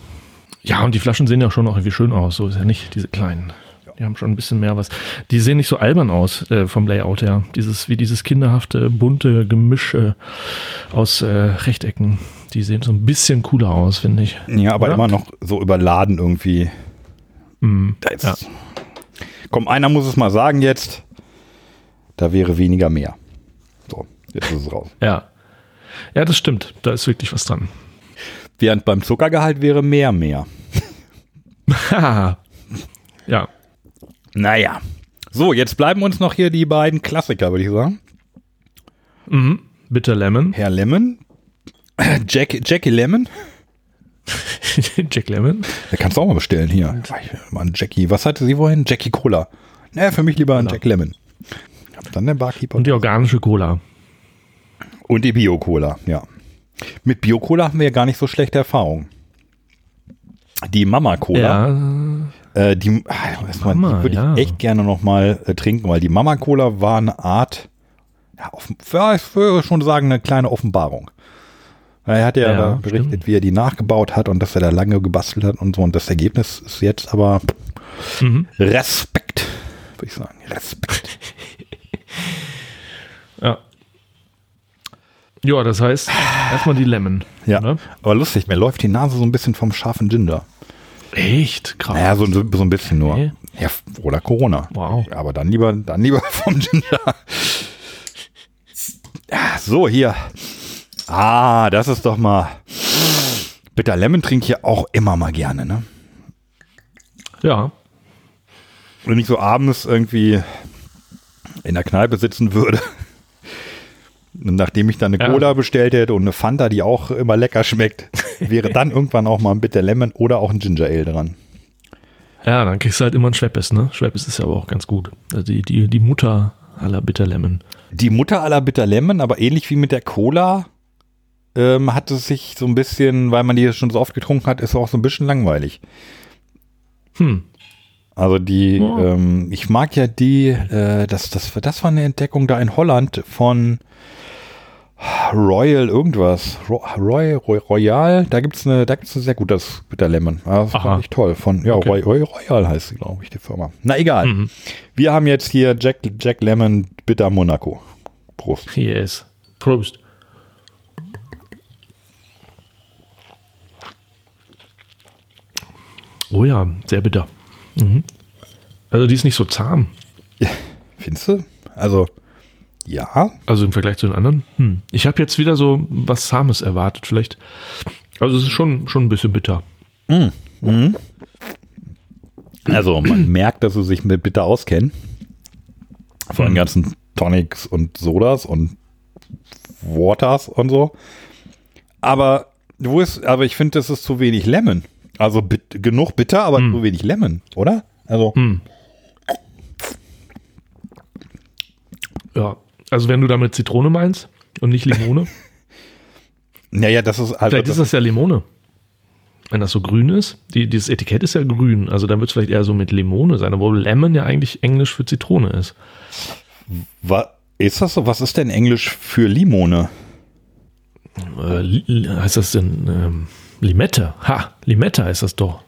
Ja, und die Flaschen sehen ja schon auch irgendwie schön aus. So ist ja nicht diese kleinen. Die haben schon ein bisschen mehr was. Die sehen nicht so albern aus äh, vom Layout her. Dieses, wie dieses kinderhafte, bunte Gemisch äh, aus äh, Rechtecken. Die sehen so ein bisschen cooler aus, finde ich. Ja, aber Oder? immer noch so überladen irgendwie. Jetzt, Ja. Komm, einer muss es mal sagen jetzt. Da wäre weniger mehr. So, jetzt ist es raus. Ja. Ja, das stimmt. Da ist wirklich was dran. Während beim Zuckergehalt wäre mehr mehr. Ja. Naja. So, jetzt bleiben uns noch hier die beiden Klassiker, würde ich sagen. Mhm. Bitter Lemon. Herr Lemon. Jack, Jackie Lemon. Jack Lemon. Da kannst du auch mal bestellen hier. Mann, Jackie. Was hatte sie vorhin? Jackie Cola. Naja, für mich lieber ein Cola. Jack Lemon. Dann der Barkeeper. Und die organische Cola. Und die Bio-Cola, ja. Mit Bio-Cola haben wir ja gar nicht so schlechte Erfahrungen. Die Mama-Cola, Ja. Äh, die, ah, Mama, die würde ja. ich echt gerne noch mal äh, trinken, weil die Mama-Cola war eine Art, ja, offen, ja, ich würde schon sagen, eine kleine Offenbarung. Er hat ja, Ja, da berichtet, stimmt. wie er die nachgebaut hat und dass er da lange gebastelt hat und so. Und das Ergebnis ist jetzt aber Mhm. Respekt, würde ich sagen. Respekt. Ja. Ja, das heißt, erstmal die Lemon. Ja, Ne? aber lustig, mir läuft die Nase so ein bisschen vom scharfen Ginger. Echt? Krass. Naja, so, so, so ein bisschen nur. Okay. Ja, oder Corona. Wow. Aber dann lieber, dann lieber vom Ginger. Ja, so, hier. Ah, das ist doch mal. Bitter Lemon trinke ich ja auch immer mal gerne, ne? Ja. Wenn ich so abends irgendwie in der Kneipe sitzen würde, nachdem ich dann eine Ja. Cola bestellt hätte und eine Fanta, die auch immer lecker schmeckt, wäre dann irgendwann auch mal ein Bitter Lemon oder auch ein Ginger Ale dran. Ja, dann kriegst du halt immer ein Schweppes, ne? Schweppes ist ja aber auch ganz gut. Also die, die, die Mutter aller Bitterlemon. Die Mutter aller Bitter Lemon, aber ähnlich wie mit der Cola, ähm, hat es sich so ein bisschen, weil man die schon so oft getrunken hat, ist auch so ein bisschen langweilig. Hm. Also die, Ja. ähm, ich mag ja die, äh, das, das, das war eine Entdeckung da in Holland von Royal irgendwas. Ro Roy, Roy, Royal, da gibt's eine, da gibt's ein sehr gutes Bitter Lemon. Ah, Das Aha. fand ich toll. Von, ja, Okay. Roy, Roy, Royal heißt sie, glaube ich, die Firma. Na egal. Mhm. Wir haben jetzt hier Jack, Jack Lemon Bitter Monaco. Prost. Yes. Prost. Oh ja, sehr bitter. Mhm. Also die ist nicht so zahm. Findest du? Also, ja. Also im Vergleich zu den anderen. Hm. Ich habe jetzt wieder so was Zahmes erwartet. Vielleicht. Also es ist schon, schon ein bisschen bitter. Also, man merkt, dass sie sich mit Bitter auskennen. Von den ganzen Tonics und Sodas und Waters und so. Aber, wo ist, aber ich finde, das ist zu wenig Lemon. Also bit, genug bitter, aber zu wenig Lemon, oder? Also, Hm. Ja. Also wenn du damit Zitrone meinst und nicht Limone, naja, das ist also, vielleicht ist das ja Limone. Wenn das so grün ist, die, dieses Etikett ist ja grün, also dann wird es vielleicht eher so mit Limone sein, obwohl Lemon ja eigentlich Englisch für Zitrone ist. wa, ist das so? Was ist denn Englisch für Limone? Äh, li- heißt das denn ähm, Limette? Ha, Limette heißt das doch.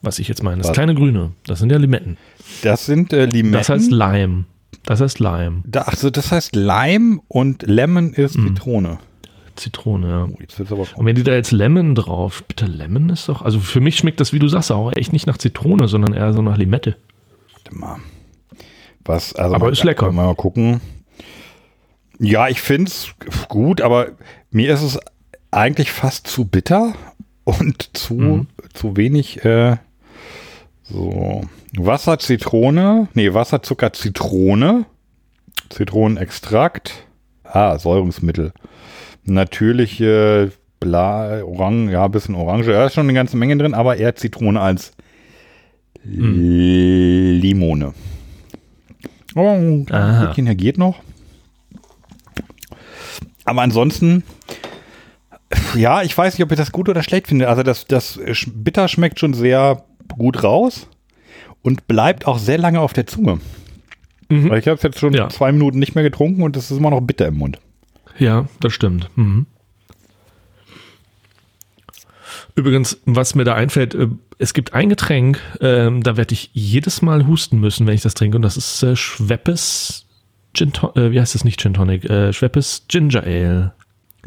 Was ich jetzt meine. Das Was? kleine Grüne, das sind ja Limetten. Das sind äh, Limetten. Das heißt Lime. Das heißt Lime. da, also das heißt Lime und Lemon ist Zitrone. Zitrone, ja. Oh, Und wenn die da jetzt Lemon drauf, bitte Lemon ist doch, also für mich schmeckt das, wie du sagst, auch echt nicht nach Zitrone, sondern eher so nach Limette. Warte mal. Was, also Aber mal- ist lecker. Mal gucken. Ja, ich finde es gut, aber mir ist es eigentlich fast zu bitter und zu, Mhm. zu wenig äh, so. Wasser, Zitrone, nee, Wasser, Zucker, Zitrone, Zitronenextrakt, ah, Säurungsmittel, natürliche Bla, Orange, ja, ein bisschen Orange, da ist schon eine ganze Menge drin, aber eher Zitrone als Limone. Oh, ein hier geht noch. Aber ansonsten, ja, ich weiß nicht, ob ich das gut oder schlecht finde. Also das, das Bitter schmeckt schon sehr gut raus und bleibt auch sehr lange auf der Zunge. Mhm. Weil ich habe es jetzt schon Ja. zwei Minuten nicht mehr getrunken und es ist immer noch bitter im Mund. Ja, das stimmt. Mhm. Übrigens, was mir da einfällt, äh, es gibt ein Getränk, ähm, da werde ich jedes Mal husten müssen, wenn ich das trinke, und das ist äh, Schweppes Gin äh, wie heißt das nicht Gin Tonic? Äh, Schweppes Ginger Ale.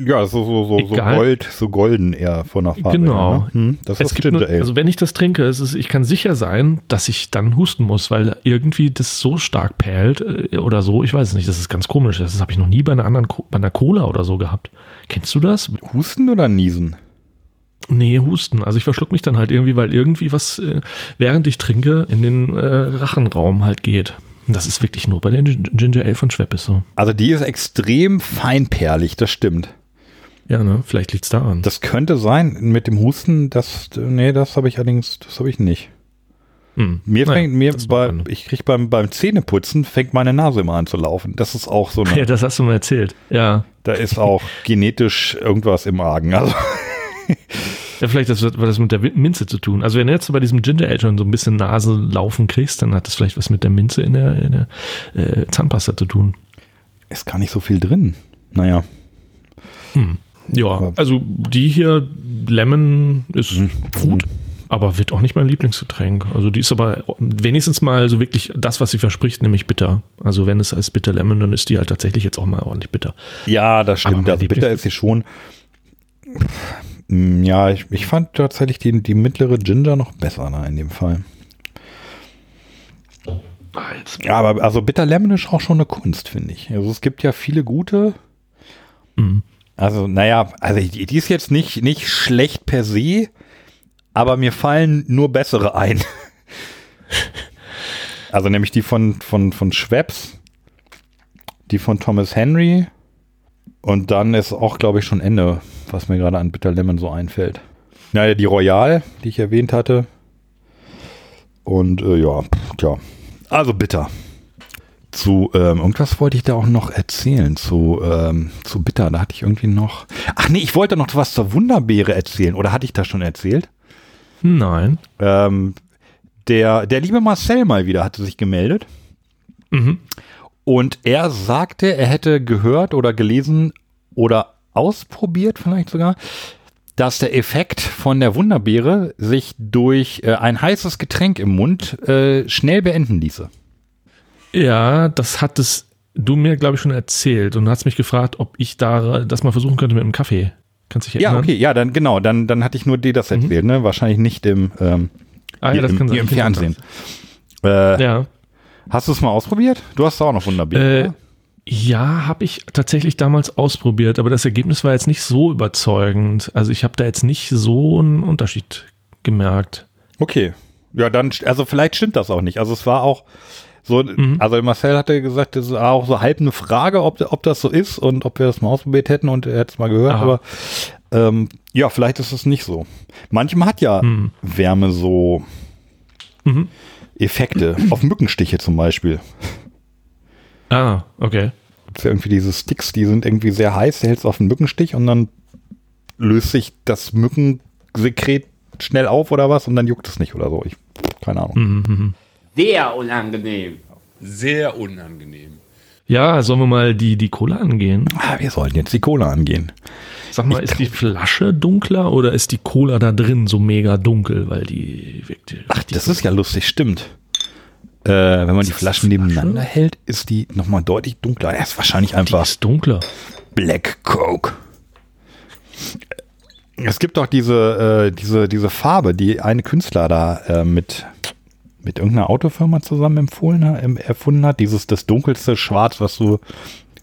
Ja, so, so, so, so. Gold, so golden eher von der Farbe. Genau. Ne? Hm, das Es ist Ginger nur, Ale. also wenn ich das trinke, es ist, ich kann sicher sein, dass ich dann husten muss, weil irgendwie das so stark perlt äh, oder so. Ich weiß es nicht. Das ist ganz komisch. Das habe ich noch nie bei einer anderen, bei einer Cola oder so gehabt. Kennst du das? Husten oder Niesen? Nee, Husten. Also ich verschluck mich dann halt irgendwie, weil irgendwie was, äh, während ich trinke, in den äh, Rachenraum halt geht. Das ist wirklich nur bei der Gin- Ginger Ale von Schweppes so. Also die ist extrem feinperlig, das stimmt. Ja, ne? Vielleicht liegt's daran. Das könnte sein. Mit dem Husten, das, nee, das habe ich allerdings, das habe ich nicht. Hm. Mir Naja, fängt, mir bei, ich krieg beim, beim Zähneputzen, fängt meine Nase immer an zu laufen. Das ist auch so eine, Ja, das hast du mal erzählt. Ja. da ist auch genetisch irgendwas im Argen. Also, Ja, vielleicht hat das das mit der Minze zu tun. Also wenn du jetzt bei diesem Ginger Ale schon so ein bisschen Nase laufen kriegst, dann hat das vielleicht was mit der Minze in der, in der äh, Zahnpasta zu tun. ist gar nicht so viel drin. Naja, Ja, also die hier, Lemon, ist gut, aber wird auch nicht mein Lieblingsgetränk. Also die ist aber wenigstens mal so wirklich das, was sie verspricht, nämlich bitter. Also wenn es als Bitter Lemon, dann ist die halt tatsächlich jetzt auch mal ordentlich bitter. ja, das stimmt. Also bitter ist sie schon. Mm, Ja, ich, ich fand tatsächlich die, die mittlere Ginger noch besser da in dem Fall. Ja, aber also Bitter Lemon ist auch schon eine Kunst, finde ich. Also es gibt ja viele gute. Mhm. Also, naja, also die, ist jetzt nicht, nicht schlecht per se, aber mir fallen nur bessere ein. Also nämlich die von, von, von Schweppes, die von Thomas Henry und dann ist auch, glaube ich, schon Ende, was mir gerade an Bitter Lemon so einfällt. Naja, die Royal, die ich erwähnt hatte. Und äh, ja, tja. Also bitter. Zu ähm, irgendwas wollte ich da auch noch erzählen. Zu, ähm, zu bitter, da hatte ich irgendwie noch. Ach nee, ich wollte noch was zur Wunderbeere erzählen. Oder hatte ich das schon erzählt? Nein. Ähm, der, der liebe Marcel mal wieder hatte sich gemeldet. Mhm. Und er sagte, er hätte gehört oder gelesen oder ausprobiert vielleicht sogar, dass der Effekt von der Wunderbeere sich durch äh, ein heißes Getränk im Mund äh, schnell beenden ließe. Ja, das hattest du mir, glaube ich, schon erzählt und hast mich gefragt, ob ich da das mal versuchen könnte mit einem Kaffee. Kannst du dich Ja, erinnern? okay, ja, dann genau, dann, dann hatte ich nur dir das erzählt, ne? Wahrscheinlich nicht im, ähm, Ah, ja, das im, kann sein. im Fernsehen. Äh, Ja. Hast du es mal ausprobiert? Du hast auch noch Wunderbeere. Äh, ja, habe ich tatsächlich damals ausprobiert, aber das Ergebnis war jetzt nicht so überzeugend. Also ich habe da jetzt nicht so einen Unterschied gemerkt. Okay. Ja, dann, also vielleicht stimmt das auch nicht. Also es war auch so, Mhm. also Marcel hatte gesagt, das ist auch so halb eine Frage, ob, ob das so ist und ob wir das mal ausprobiert hätten und er hätte es mal gehört, Aha. aber ähm, ja, vielleicht ist es nicht so. Manchmal hat ja Mhm. Wärme so Mhm. Effekte, auf Mückenstiche zum Beispiel. Ah, okay. Gibt's ja irgendwie diese Sticks, die sind irgendwie sehr heiß, der hältst auf einen Mückenstich und dann löst sich das Mückensekret schnell auf oder was und dann juckt es nicht oder so. Ich, keine Ahnung. Mhm, mhm. Sehr unangenehm. Sehr unangenehm. Ja, sollen wir mal die, die Cola angehen? Ah, wir sollten jetzt die Cola angehen. Sag mal, ist die Flasche dunkler oder ist die Cola da drin so mega dunkel, weil die wirkt Ach, das ist ja lustig, stimmt. Äh, wenn man die das Flaschen Flasche? nebeneinander hält, ist die nochmal deutlich dunkler. Er ist wahrscheinlich die einfach ist dunkler. Black Coke. Es gibt auch diese, äh, diese, diese Farbe, die eine Künstler da äh, mit, mit irgendeiner Autofirma zusammen empfohlen, em- erfunden hat. Dieses das dunkelste Schwarz, was du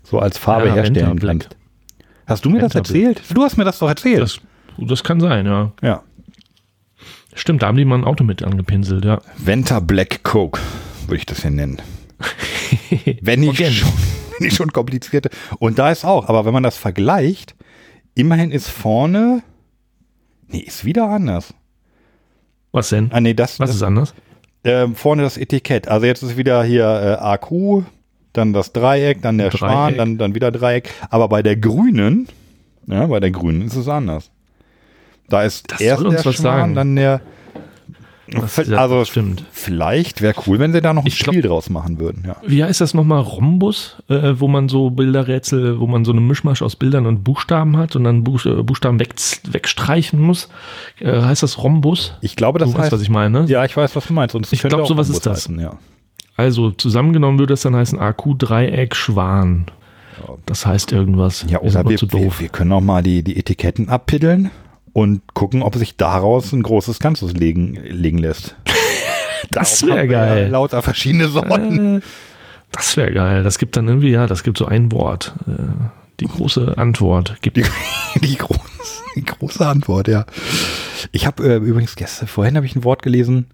so als Farbe Ja, herstellen kannst. Hast du mir das Venta Black. erzählt? Du hast mir das doch erzählt. Das, das kann sein, ja. ja. Stimmt, da haben die mal ein Auto mit angepinselt, ja. Venta Black Coke, würde ich das hier nennen. Wenn nicht, schon, wenn nicht schon komplizierte. Und da ist auch, aber wenn man das vergleicht, immerhin ist vorne, nee, ist wieder anders. Was denn? Ah, nee, das, Was das ist anders? Ähm, vorne das Etikett. Also jetzt ist wieder hier äh, AQ, dann das Dreieck, dann der Dreieck. Schwan, dann, dann wieder Dreieck. Aber bei der grünen, ja, bei der grünen ist es anders. Da ist Das erst der was Schwan, sagen. dann der. Das- ja, also stimmt. vielleicht wäre cool, wenn sie da noch ein Ich glaub- Spiel draus machen würden. Ja. Wie heißt das nochmal? Rhombus, äh, wo man so Bilderrätsel, wo man so eine Mischmasch aus Bildern und Buchstaben hat und dann Buch, äh, Buchstaben weg, wegstreichen muss. Äh, heißt das Rhombus? Ich glaube, das du weißt, heißt, was ich meine. Ja, ich weiß, was du meinst. Ich glaub, auch sowas Rhombus ist das. heißen, ja. Also zusammengenommen würde es dann heißen AQ Dreieck Schwan. Das heißt irgendwas. Ja, oder wir, zu wir, doof. wir können auch mal die, die Etiketten abpiddeln und gucken, ob sich daraus ein großes Ganzes legen, legen lässt. Das wäre wir ja geil. Lauter verschiedene Sorten. Äh, das wäre geil. Das gibt dann irgendwie, ja, das gibt so ein Wort. Äh, die große Antwort gibt Die, die, große, die große Antwort, ja. Ich habe äh, übrigens gestern, vorhin habe ich ein Wort gelesen.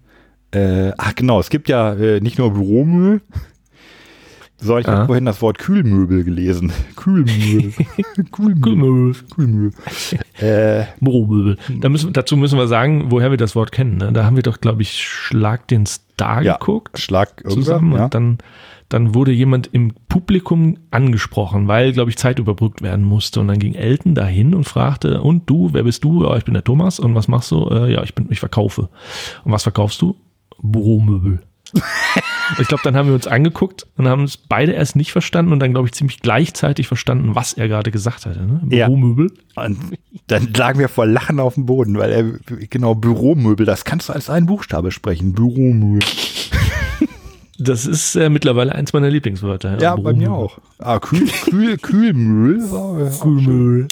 Äh, ach genau, es gibt ja äh, nicht nur Büromüll, sondern ich Ah. habe vorhin das Wort Kühlmöbel gelesen. Kühlmöbel. Kühlmöbel. Kühlmöbel. Kühlmöbel. Äh, Büromöbel. Da müssen, dazu müssen wir sagen, woher wir das Wort kennen. Ne? Da haben wir doch, glaube ich, Schlag den Star ja, geguckt Schlag zusammen ja. und dann, dann wurde jemand im Publikum angesprochen, weil, glaube ich, Zeit überbrückt werden musste. Und dann ging Elton dahin und fragte, und du, wer bist du? Ja, ich bin der Thomas. Und was machst du? Äh, ja, ich bin, ich verkaufe. Und was verkaufst du? Büromöbel. Ich glaube, dann haben wir uns angeguckt und haben uns beide erst nicht verstanden und dann, glaube ich, ziemlich gleichzeitig verstanden, was er gerade gesagt hatte. Ne? Ja. Büromöbel. Und dann lagen wir vor Lachen auf dem Boden, weil er, genau, Büromöbel, das kannst du als einen Buchstabe sprechen. Büromöbel. Das ist äh, mittlerweile eins meiner Lieblingswörter. Ja, bei mir auch. Ah, Kühl, Kühl, Kühlmüll. schön.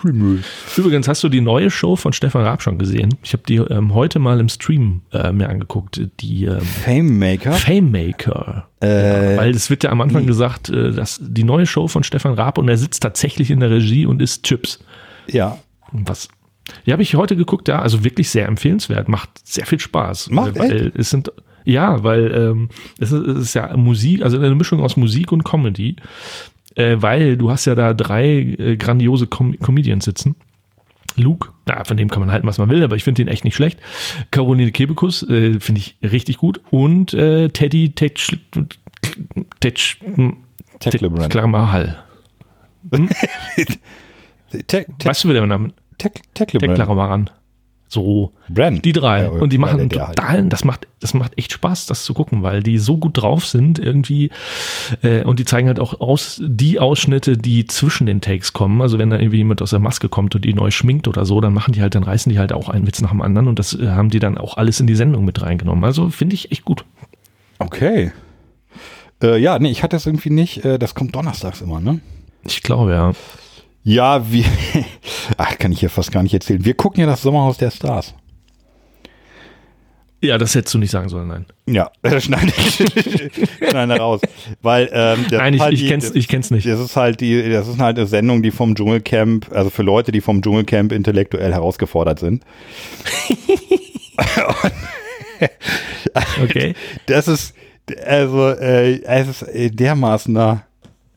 Kühlmüll. Übrigens, hast du die neue Show von Stefan Raab schon gesehen? Ich habe die ähm, heute mal im Stream äh, mir angeguckt. Die ähm, Fame Maker. Fame Maker. Äh, Weil es wird ja am Anfang gesagt, äh, dass die neue Show von Stefan Raab und er sitzt tatsächlich in der Regie und isst Chips. ja. Was? Die habe ich heute geguckt, ja, also wirklich sehr empfehlenswert. Macht sehr viel Spaß. Macht weil es sind, Ja, weil ähm, es, ist, es ist ja Musik, also eine Mischung aus Musik und Comedy, äh, weil du hast ja da drei äh, grandiose Com Comedians sitzen. Luke, na, von dem kann man halten, was man will, aber ich finde ihn echt nicht schlecht. Caroline Kebekus äh, finde ich richtig gut. Und äh, Teddy Tetsch, Tetsch, Tecklebrand. Klammerhall. Te- Te- Weißt du, wie der Name? Tecklebrand. So. Brand. Die drei. Ja, und die machen der halt. das macht, das macht echt Spaß, das zu gucken, weil die so gut drauf sind irgendwie. Äh, und die zeigen halt auch aus, die Ausschnitte, die zwischen den Takes kommen. Also wenn da irgendwie jemand aus der Maske kommt und die neu schminkt oder so, dann machen die halt, dann reißen die halt auch einen Witz nach dem anderen und das äh, haben die dann auch alles in die Sendung mit reingenommen. Also finde ich echt gut. Okay. Äh, ja, nee, ich hatte es irgendwie nicht. Äh, das kommt donnerstags immer, ne? Ich glaube, ja. Ja, wir. Ach, kann ich hier fast gar nicht erzählen. Wir gucken ja das Sommerhaus der Stars. Ja, das hättest du nicht sagen sollen, nein. Ja, schneide schneide raus. Weil, ähm, das Nein, ich, halt ich die- kenn's, ich kenn's nicht. Das ist halt die, das ist halt eine Sendung, die vom Dschungelcamp, also für Leute, die vom Dschungelcamp intellektuell herausgefordert sind. Okay. Das ist, also, äh, es ist dermaßen,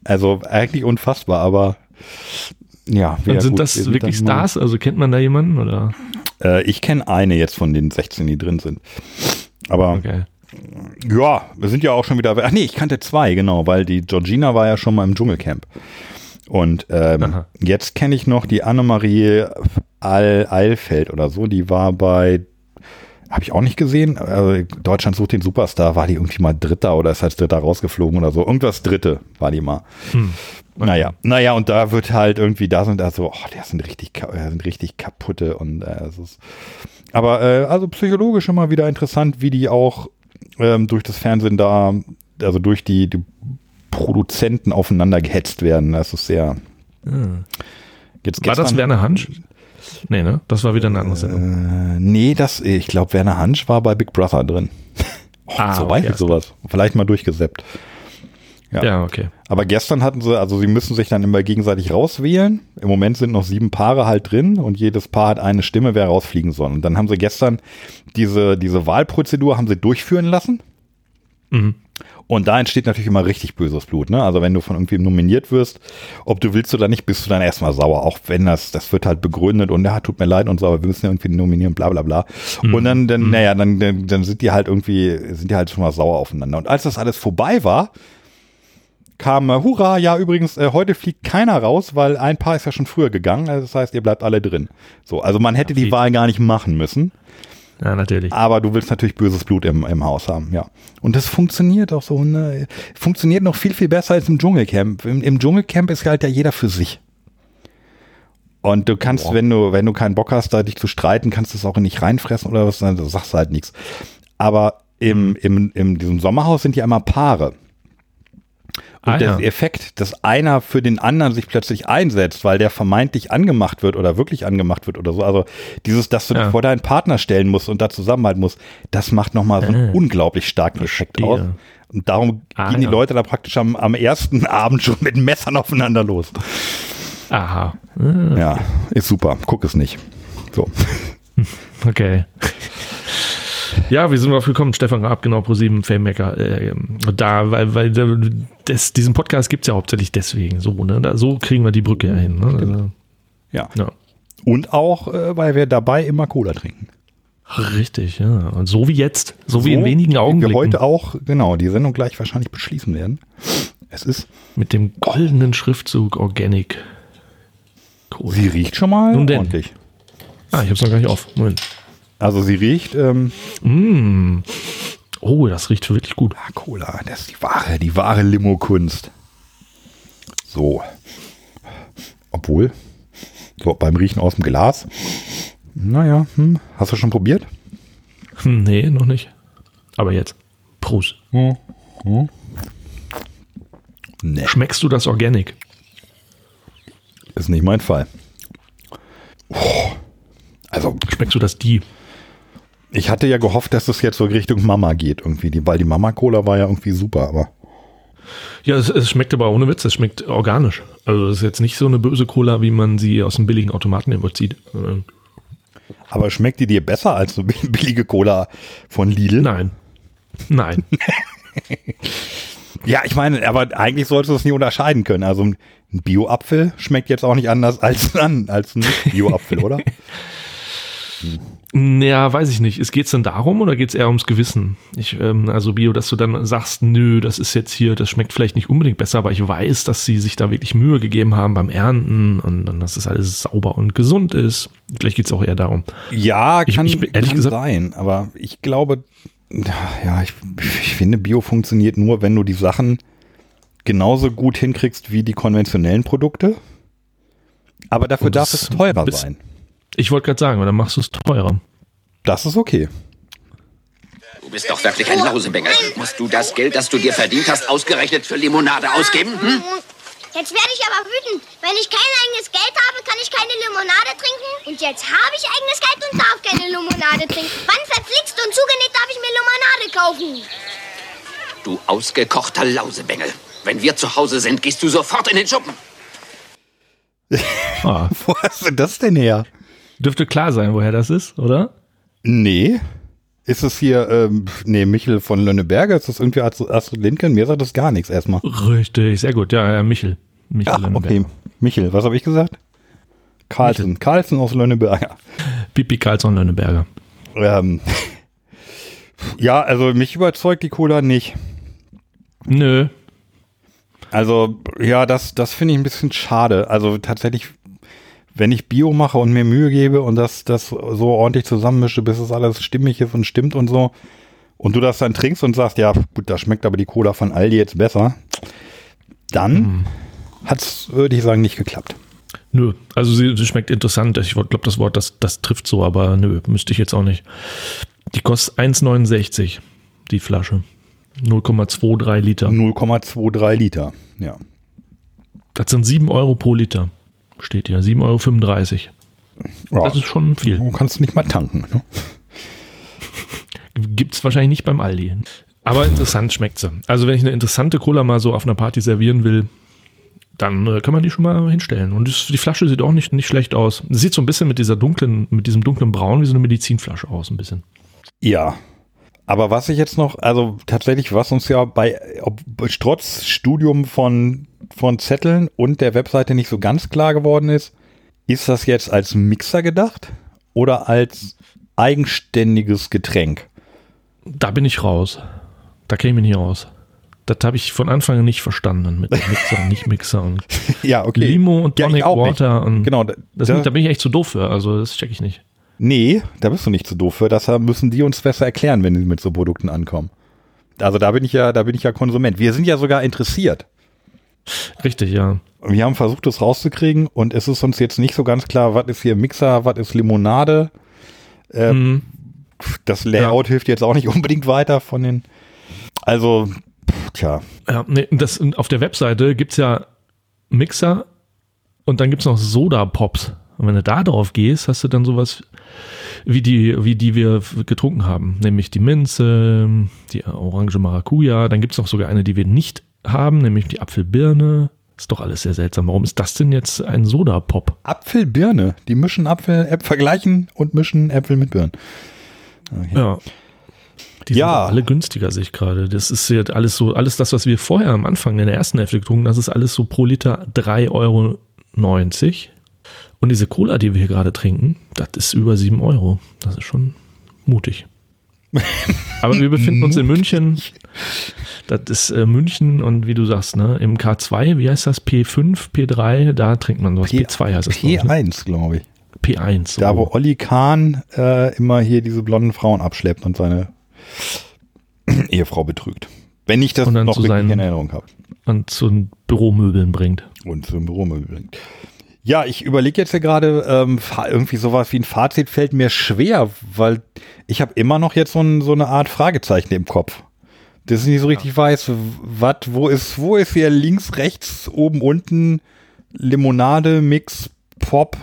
also eigentlich unfassbar, aber ja. Und sind gut, das wirklich Stars? Also kennt man da jemanden oder? Äh, ich kenne eine jetzt von den 16, die drin sind. Aber Okay. ja, wir sind ja auch schon wieder. Ach nee, ich kannte zwei, genau, weil die Georgina war ja schon mal im Dschungelcamp. Und ähm, jetzt kenne ich noch die Annemarie Al Eilfeld oder so, die war bei, habe ich auch nicht gesehen, also Deutschland sucht den Superstar, war die irgendwie mal Dritter oder ist als Dritter rausgeflogen oder so. Irgendwas Dritte war die mal. Naja, naja, und da wird halt irgendwie, da sind da so, oh, der sind richtig, ka- äh, sind richtig kaputte und äh, es ist, aber äh, also psychologisch immer wieder interessant, wie die auch ähm, durch das Fernsehen da, also durch die, die Produzenten aufeinander gehetzt werden. Das ist sehr. Jetzt War das Werner Hansch? Nee, ne? Das war wieder eine andere Sendung. Äh, nee, das, ich glaube, Werner Hansch war bei Big Brother drin. Oh, Ah, so okay, alles sowas. Vielleicht mal durchgesäppt. ja. Ja, okay. Aber gestern hatten sie, also sie müssen sich dann immer gegenseitig rauswählen. Im Moment sind noch sieben Paare halt drin und jedes Paar hat eine Stimme, wer rausfliegen soll. Und dann haben sie gestern diese, diese Wahlprozedur haben sie durchführen lassen. Mhm. Und da entsteht natürlich immer richtig böses Blut, ne? Also wenn du von irgendwie nominiert wirst, ob du willst oder nicht, bist du dann erstmal sauer. Auch wenn das, das wird halt begründet und ja, tut mir leid und so, aber wir müssen ja irgendwie nominieren, bla bla bla. Und dann, dann, naja, dann, dann, dann sind die halt irgendwie, sind die halt schon mal sauer aufeinander. Und als das alles vorbei war, kam, äh, hurra, ja, übrigens, äh, heute fliegt keiner raus, weil ein Paar ist ja schon früher gegangen. Also das heißt, ihr bleibt alle drin. So, also man hätte die. Wahl gar nicht machen müssen. Ja, natürlich. Aber du willst natürlich böses Blut im, im Haus haben, ja. Und das funktioniert auch so, ne? Funktioniert noch viel, viel besser als im Dschungelcamp. Im, im Dschungelcamp ist halt ja jeder für sich. Und du kannst, wenn du, wenn du keinen Bock hast, da dich zu streiten, kannst du es auch nicht reinfressen oder was, dann sagst du halt nichts. Aber im, im, in diesem Sommerhaus sind ja immer Paare. Und Ah, der ja. Effekt, dass einer für den anderen sich plötzlich einsetzt, weil der vermeintlich angemacht wird oder wirklich angemacht wird oder so. Also dieses, dass du dich Ja. vor deinen Partner stellen musst und da zusammenhalten musst, das macht nochmal so einen Ah. unglaublich starken Effekt aus. Und darum Ah, gehen die ja. Leute da praktisch am, am ersten Abend schon mit Messern aufeinander los. Aha. Ah, Ja, ist super. Guck es nicht. So. Okay. Ja, wie sind wir drauf gekommen? Stefan Raab, genau, Pro7 Famemaker. Äh, da, weil, weil das, diesen Podcast gibt es ja hauptsächlich deswegen. So, ne? Da, so kriegen wir die Brücke ja hin. Ne? Also, Ja. ja. Und auch, äh, weil wir dabei immer Cola trinken. Richtig, ja. Und so wie jetzt. So, wie in So, wenigen Augenblicken. wir heute auch, genau, die Sendung gleich wahrscheinlich beschließen werden. Es ist, Mit dem goldenen Schriftzug Organic. Cool. sie riecht schon mal Nun denn. ordentlich. Ah, ich hab's noch gar nicht auf. Moment. Also sie riecht, ähm, Mm. Oh, das riecht wirklich gut. ah, Cola, das ist die wahre, die wahre Limo-Kunst. So. Obwohl, so beim Riechen aus dem Glas. Naja, hm, hast du schon probiert? Hm, nee, noch nicht. Aber jetzt. Prost. Nee. Schmeckst du das Organic? Ist nicht mein Fall. Oh, also, Schmeckst du das die? Ich hatte ja gehofft, dass es jetzt so Richtung Mama geht irgendwie, die, weil die Mama-Cola war ja irgendwie super, aber Ja, es, es schmeckt aber ohne Witz, es schmeckt organisch. Also es ist jetzt nicht so eine böse Cola, wie man sie aus dem billigen Automaten immer zieht. Äh, Aber schmeckt die dir besser als so billige Cola von Lidl? Nein. Nein. Ja, ich meine, aber eigentlich solltest du es nie unterscheiden können. Also ein Bio-Apfel schmeckt jetzt auch nicht anders als ein, als ein Bio-Apfel, oder? Ja, weiß ich nicht. Es geht's denn darum oder geht's eher ums Gewissen? Ich, ähm, also Bio, dass du dann sagst, nö, das ist jetzt hier, das schmeckt vielleicht nicht unbedingt besser, aber ich weiß, dass sie sich da wirklich Mühe gegeben haben beim Ernten und, und dass das alles sauber und gesund ist. Vielleicht geht's auch eher darum. Ja, Ich- kann, ich ehrlich kann gesagt- sein, aber ich glaube, ja, ich, ich finde, Bio funktioniert nur, wenn du die Sachen genauso gut hinkriegst wie die konventionellen Produkte. Aber dafür darf es teurer sein. Ich wollte gerade sagen, weil dann machst du es teurer. Das ist okay. Du bist doch wirklich ein Lausebengel. Musst du das Geld, das du dir verdient hast, ausgerechnet für Limonade ausgeben? Hm? Jetzt werde ich aber wütend. Wenn ich kein eigenes Geld habe, kann ich keine Limonade trinken. Und jetzt habe ich eigenes Geld und darf keine Limonade trinken. Wann verflixt und zugenäht darf ich mir Limonade kaufen? Du ausgekochter Lausebengel. Wenn wir zu Hause sind, gehst du sofort in den Schuppen. Ah, Wo hast du das denn her? Dürfte klar sein, woher das ist, oder? Nee. Ist es hier, ähm, nee, Michel von Lönneberger? Ist das irgendwie Astrid Lindgren? Mir sagt das gar nichts erstmal. Richtig, sehr gut. Ja, ja Michel. Michel Lönneberger. okay. Michel, was habe ich gesagt? Carlsen. Carlsen aus Lönneberger. Pipi Karlsson Lönneberger. Ähm, ja, also mich überzeugt die Cola nicht. Nö. Also, ja, das, das finde ich ein bisschen schade. Also tatsächlich, wenn ich Bio mache und mir Mühe gebe und das, das so ordentlich zusammenmische, bis es alles stimmig ist und stimmt und so, und du das dann trinkst und sagst, ja, gut, da schmeckt aber die Cola von Aldi jetzt besser, dann hat's, würde ich sagen, nicht geklappt. Nö. Also sie, sie schmeckt interessant. Ich glaube, das Wort, das, das trifft so, aber nö, müsste ich jetzt auch nicht. Die kostet 1,69, die Flasche. 0,23 Liter. 0,23 Liter, ja. Das sind 7 Euro pro Liter. Steht hier. 7,35 Euro. ja. Das ist schon viel. Du kannst nicht mal tanken. Ne? Gibt's wahrscheinlich nicht beim Aldi. Aber interessant schmeckt sie. Also wenn ich eine interessante Cola mal so auf einer Party servieren will, dann äh, kann man die schon mal hinstellen. Und das, die Flasche sieht auch nicht, nicht schlecht aus. Sie sieht so ein bisschen mit dieser dunklen, mit diesem dunklen Braun wie so eine Medizinflasche aus, ein bisschen. Ja. Aber was ich jetzt noch, also tatsächlich, was uns ja bei, ob, trotz Studium von, von Zetteln und der Webseite nicht so ganz klar geworden ist, ist das jetzt als Mixer gedacht oder als eigenständiges Getränk? Da bin ich raus. Da käme ich nicht raus. Das habe ich von Anfang an nicht verstanden mit Mixer und nicht Mixer und Ja, okay. Limo und Ja, Tonic nicht. Water und Genau, da- das, da- da bin ich echt zu doof für. Also das check ich nicht. Nee, da bist du nicht zu doof für. Das müssen die uns besser erklären, wenn sie mit so Produkten ankommen. Also da bin ich ja, da bin ich ja Konsument. Wir sind ja sogar interessiert. Richtig, ja. Wir haben versucht, das rauszukriegen und es ist uns jetzt nicht so ganz klar, was ist hier Mixer, was ist Limonade. Äh, Mhm. Das Layout hilft jetzt auch nicht unbedingt weiter von den. Also, tja, Ja, nee, das, auf der Webseite gibt's ja Mixer und dann gibt's noch Soda-Pops. Und wenn du da drauf gehst, hast du dann sowas wie die, wie die wir getrunken haben. Nämlich die Minze, die Orange Maracuja. Dann gibt's noch sogar eine, die wir nicht haben, nämlich die Apfelbirne. Ist doch alles sehr seltsam. Warum ist das denn jetzt ein Soda-Pop? Apfelbirne. Die mischen Apfel, Äpfel, vergleichen und mischen Äpfel mit Birnen. Ja. Die sind Ja. doch alle günstiger, sehe ich gerade. Das ist jetzt alles so, alles das, was wir vorher am Anfang in der ersten Hälfte getrunken haben, das ist alles so pro Liter 3,90 Euro. Und diese Cola, die wir hier gerade trinken, das ist über 7 Euro. Das ist schon mutig. Aber wir befinden uns in München. Das ist äh, München und wie du sagst, ne, im K2, wie heißt das? P5, P3, da trinkt man sowas. P- P2 heißt das. glaub ich, ne? P1, glaube ich. P1. Da, oh. wo Olli Kahn äh, immer hier diese blonden Frauen abschleppt und seine Ehefrau betrügt. Wenn ich das noch zu richtig seinen- in Erinnerung habe. und zu den Büromöbeln bringt. Und zum Büromöbel bringt. Ja, ich überlege jetzt ja gerade, ähm, irgendwie sowas wie ein Fazit fällt mir schwer, weil ich habe immer noch jetzt so, ein, so eine Art Fragezeichen im Kopf. Das ich nicht so richtig weiß, was, wo ist, wo ist hier links, rechts, oben, unten, Limonade, Mix, Pop.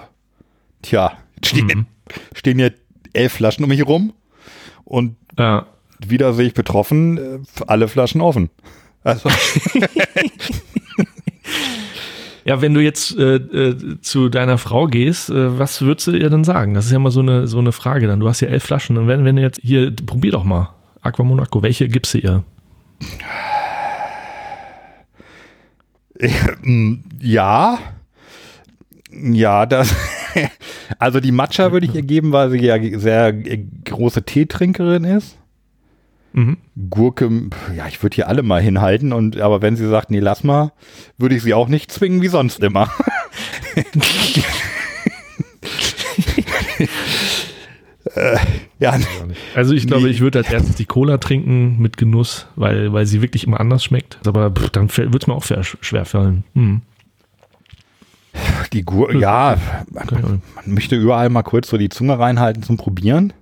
Tja, stehen, stehen hier elf Flaschen um mich rum und Ja. wieder sehe ich betroffen, äh, alle Flaschen offen. Also, Ja, wenn du jetzt äh, äh, zu deiner Frau gehst, äh, was würdest du ihr denn sagen? Das ist ja mal so eine, so eine Frage dann. Du hast ja elf Flaschen und wenn, wenn du jetzt hier, probier doch mal. Aqua Monaco, welche gibst du ihr? Ja. Ja, das. Also die Matcha würde ich ihr geben, weil sie ja sehr große Teetrinkerin ist. Mhm. Gurke, ja, ich würde hier alle mal hinhalten und aber wenn sie sagt, nee, lass mal, würde ich sie auch nicht zwingen wie sonst immer. äh, ja. Also ich glaube, ich würde als erstes die Cola trinken mit Genuss, weil, weil sie wirklich immer anders schmeckt. Aber pff, dann wird es mir auch schwer, schwer fallen. Hm. Die Gurke, ja, man, man möchte überall mal kurz so die Zunge reinhalten zum Probieren,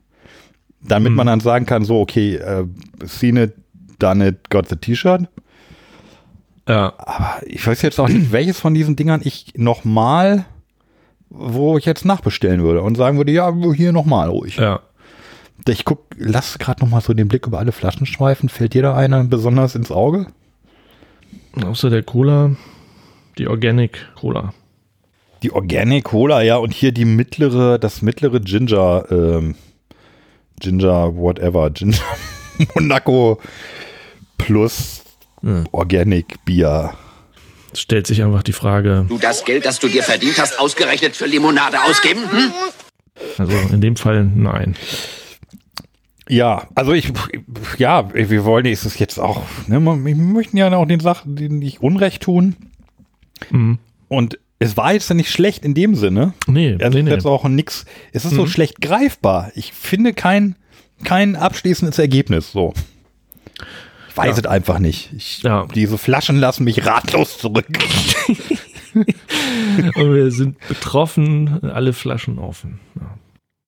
damit Mhm. man dann sagen kann, so, okay, äh, seen it, done it, got the T-Shirt. Ja. Aber ich weiß jetzt auch nicht, welches von diesen Dingern ich nochmal, wo ich jetzt nachbestellen würde und sagen würde, ja, hier nochmal ruhig. Ja. Ich guck, lass gerade nochmal so den Blick über alle Flaschen schweifen. Fällt dir da einer besonders ins Auge? Außer der Cola, die Organic Cola. Die Organic Cola, ja, und hier die mittlere, das mittlere Ginger, ähm, Ginger, whatever, Ginger Monaco plus Organic Bier. Stellt sich einfach die Frage, Du das Geld, das du dir verdient hast, ausgerechnet für Limonade ausgeben? Hm? also in dem Fall nein. Ja, also ich, ja, wir wollen, ist es jetzt auch, ne, wir möchten ja auch den Sachen, denen nicht Unrecht tun. Mhm. Und es war jetzt ja nicht schlecht in dem Sinne. Nee, Es nee, nee. jetzt auch nix, es ist so Mhm. schlecht greifbar. Ich finde kein, kein abschließendes Ergebnis, so. Ich weiß es einfach nicht. Ich, Diese Flaschen lassen mich ratlos zurück. Und wir sind betroffen, alle Flaschen offen. Ja.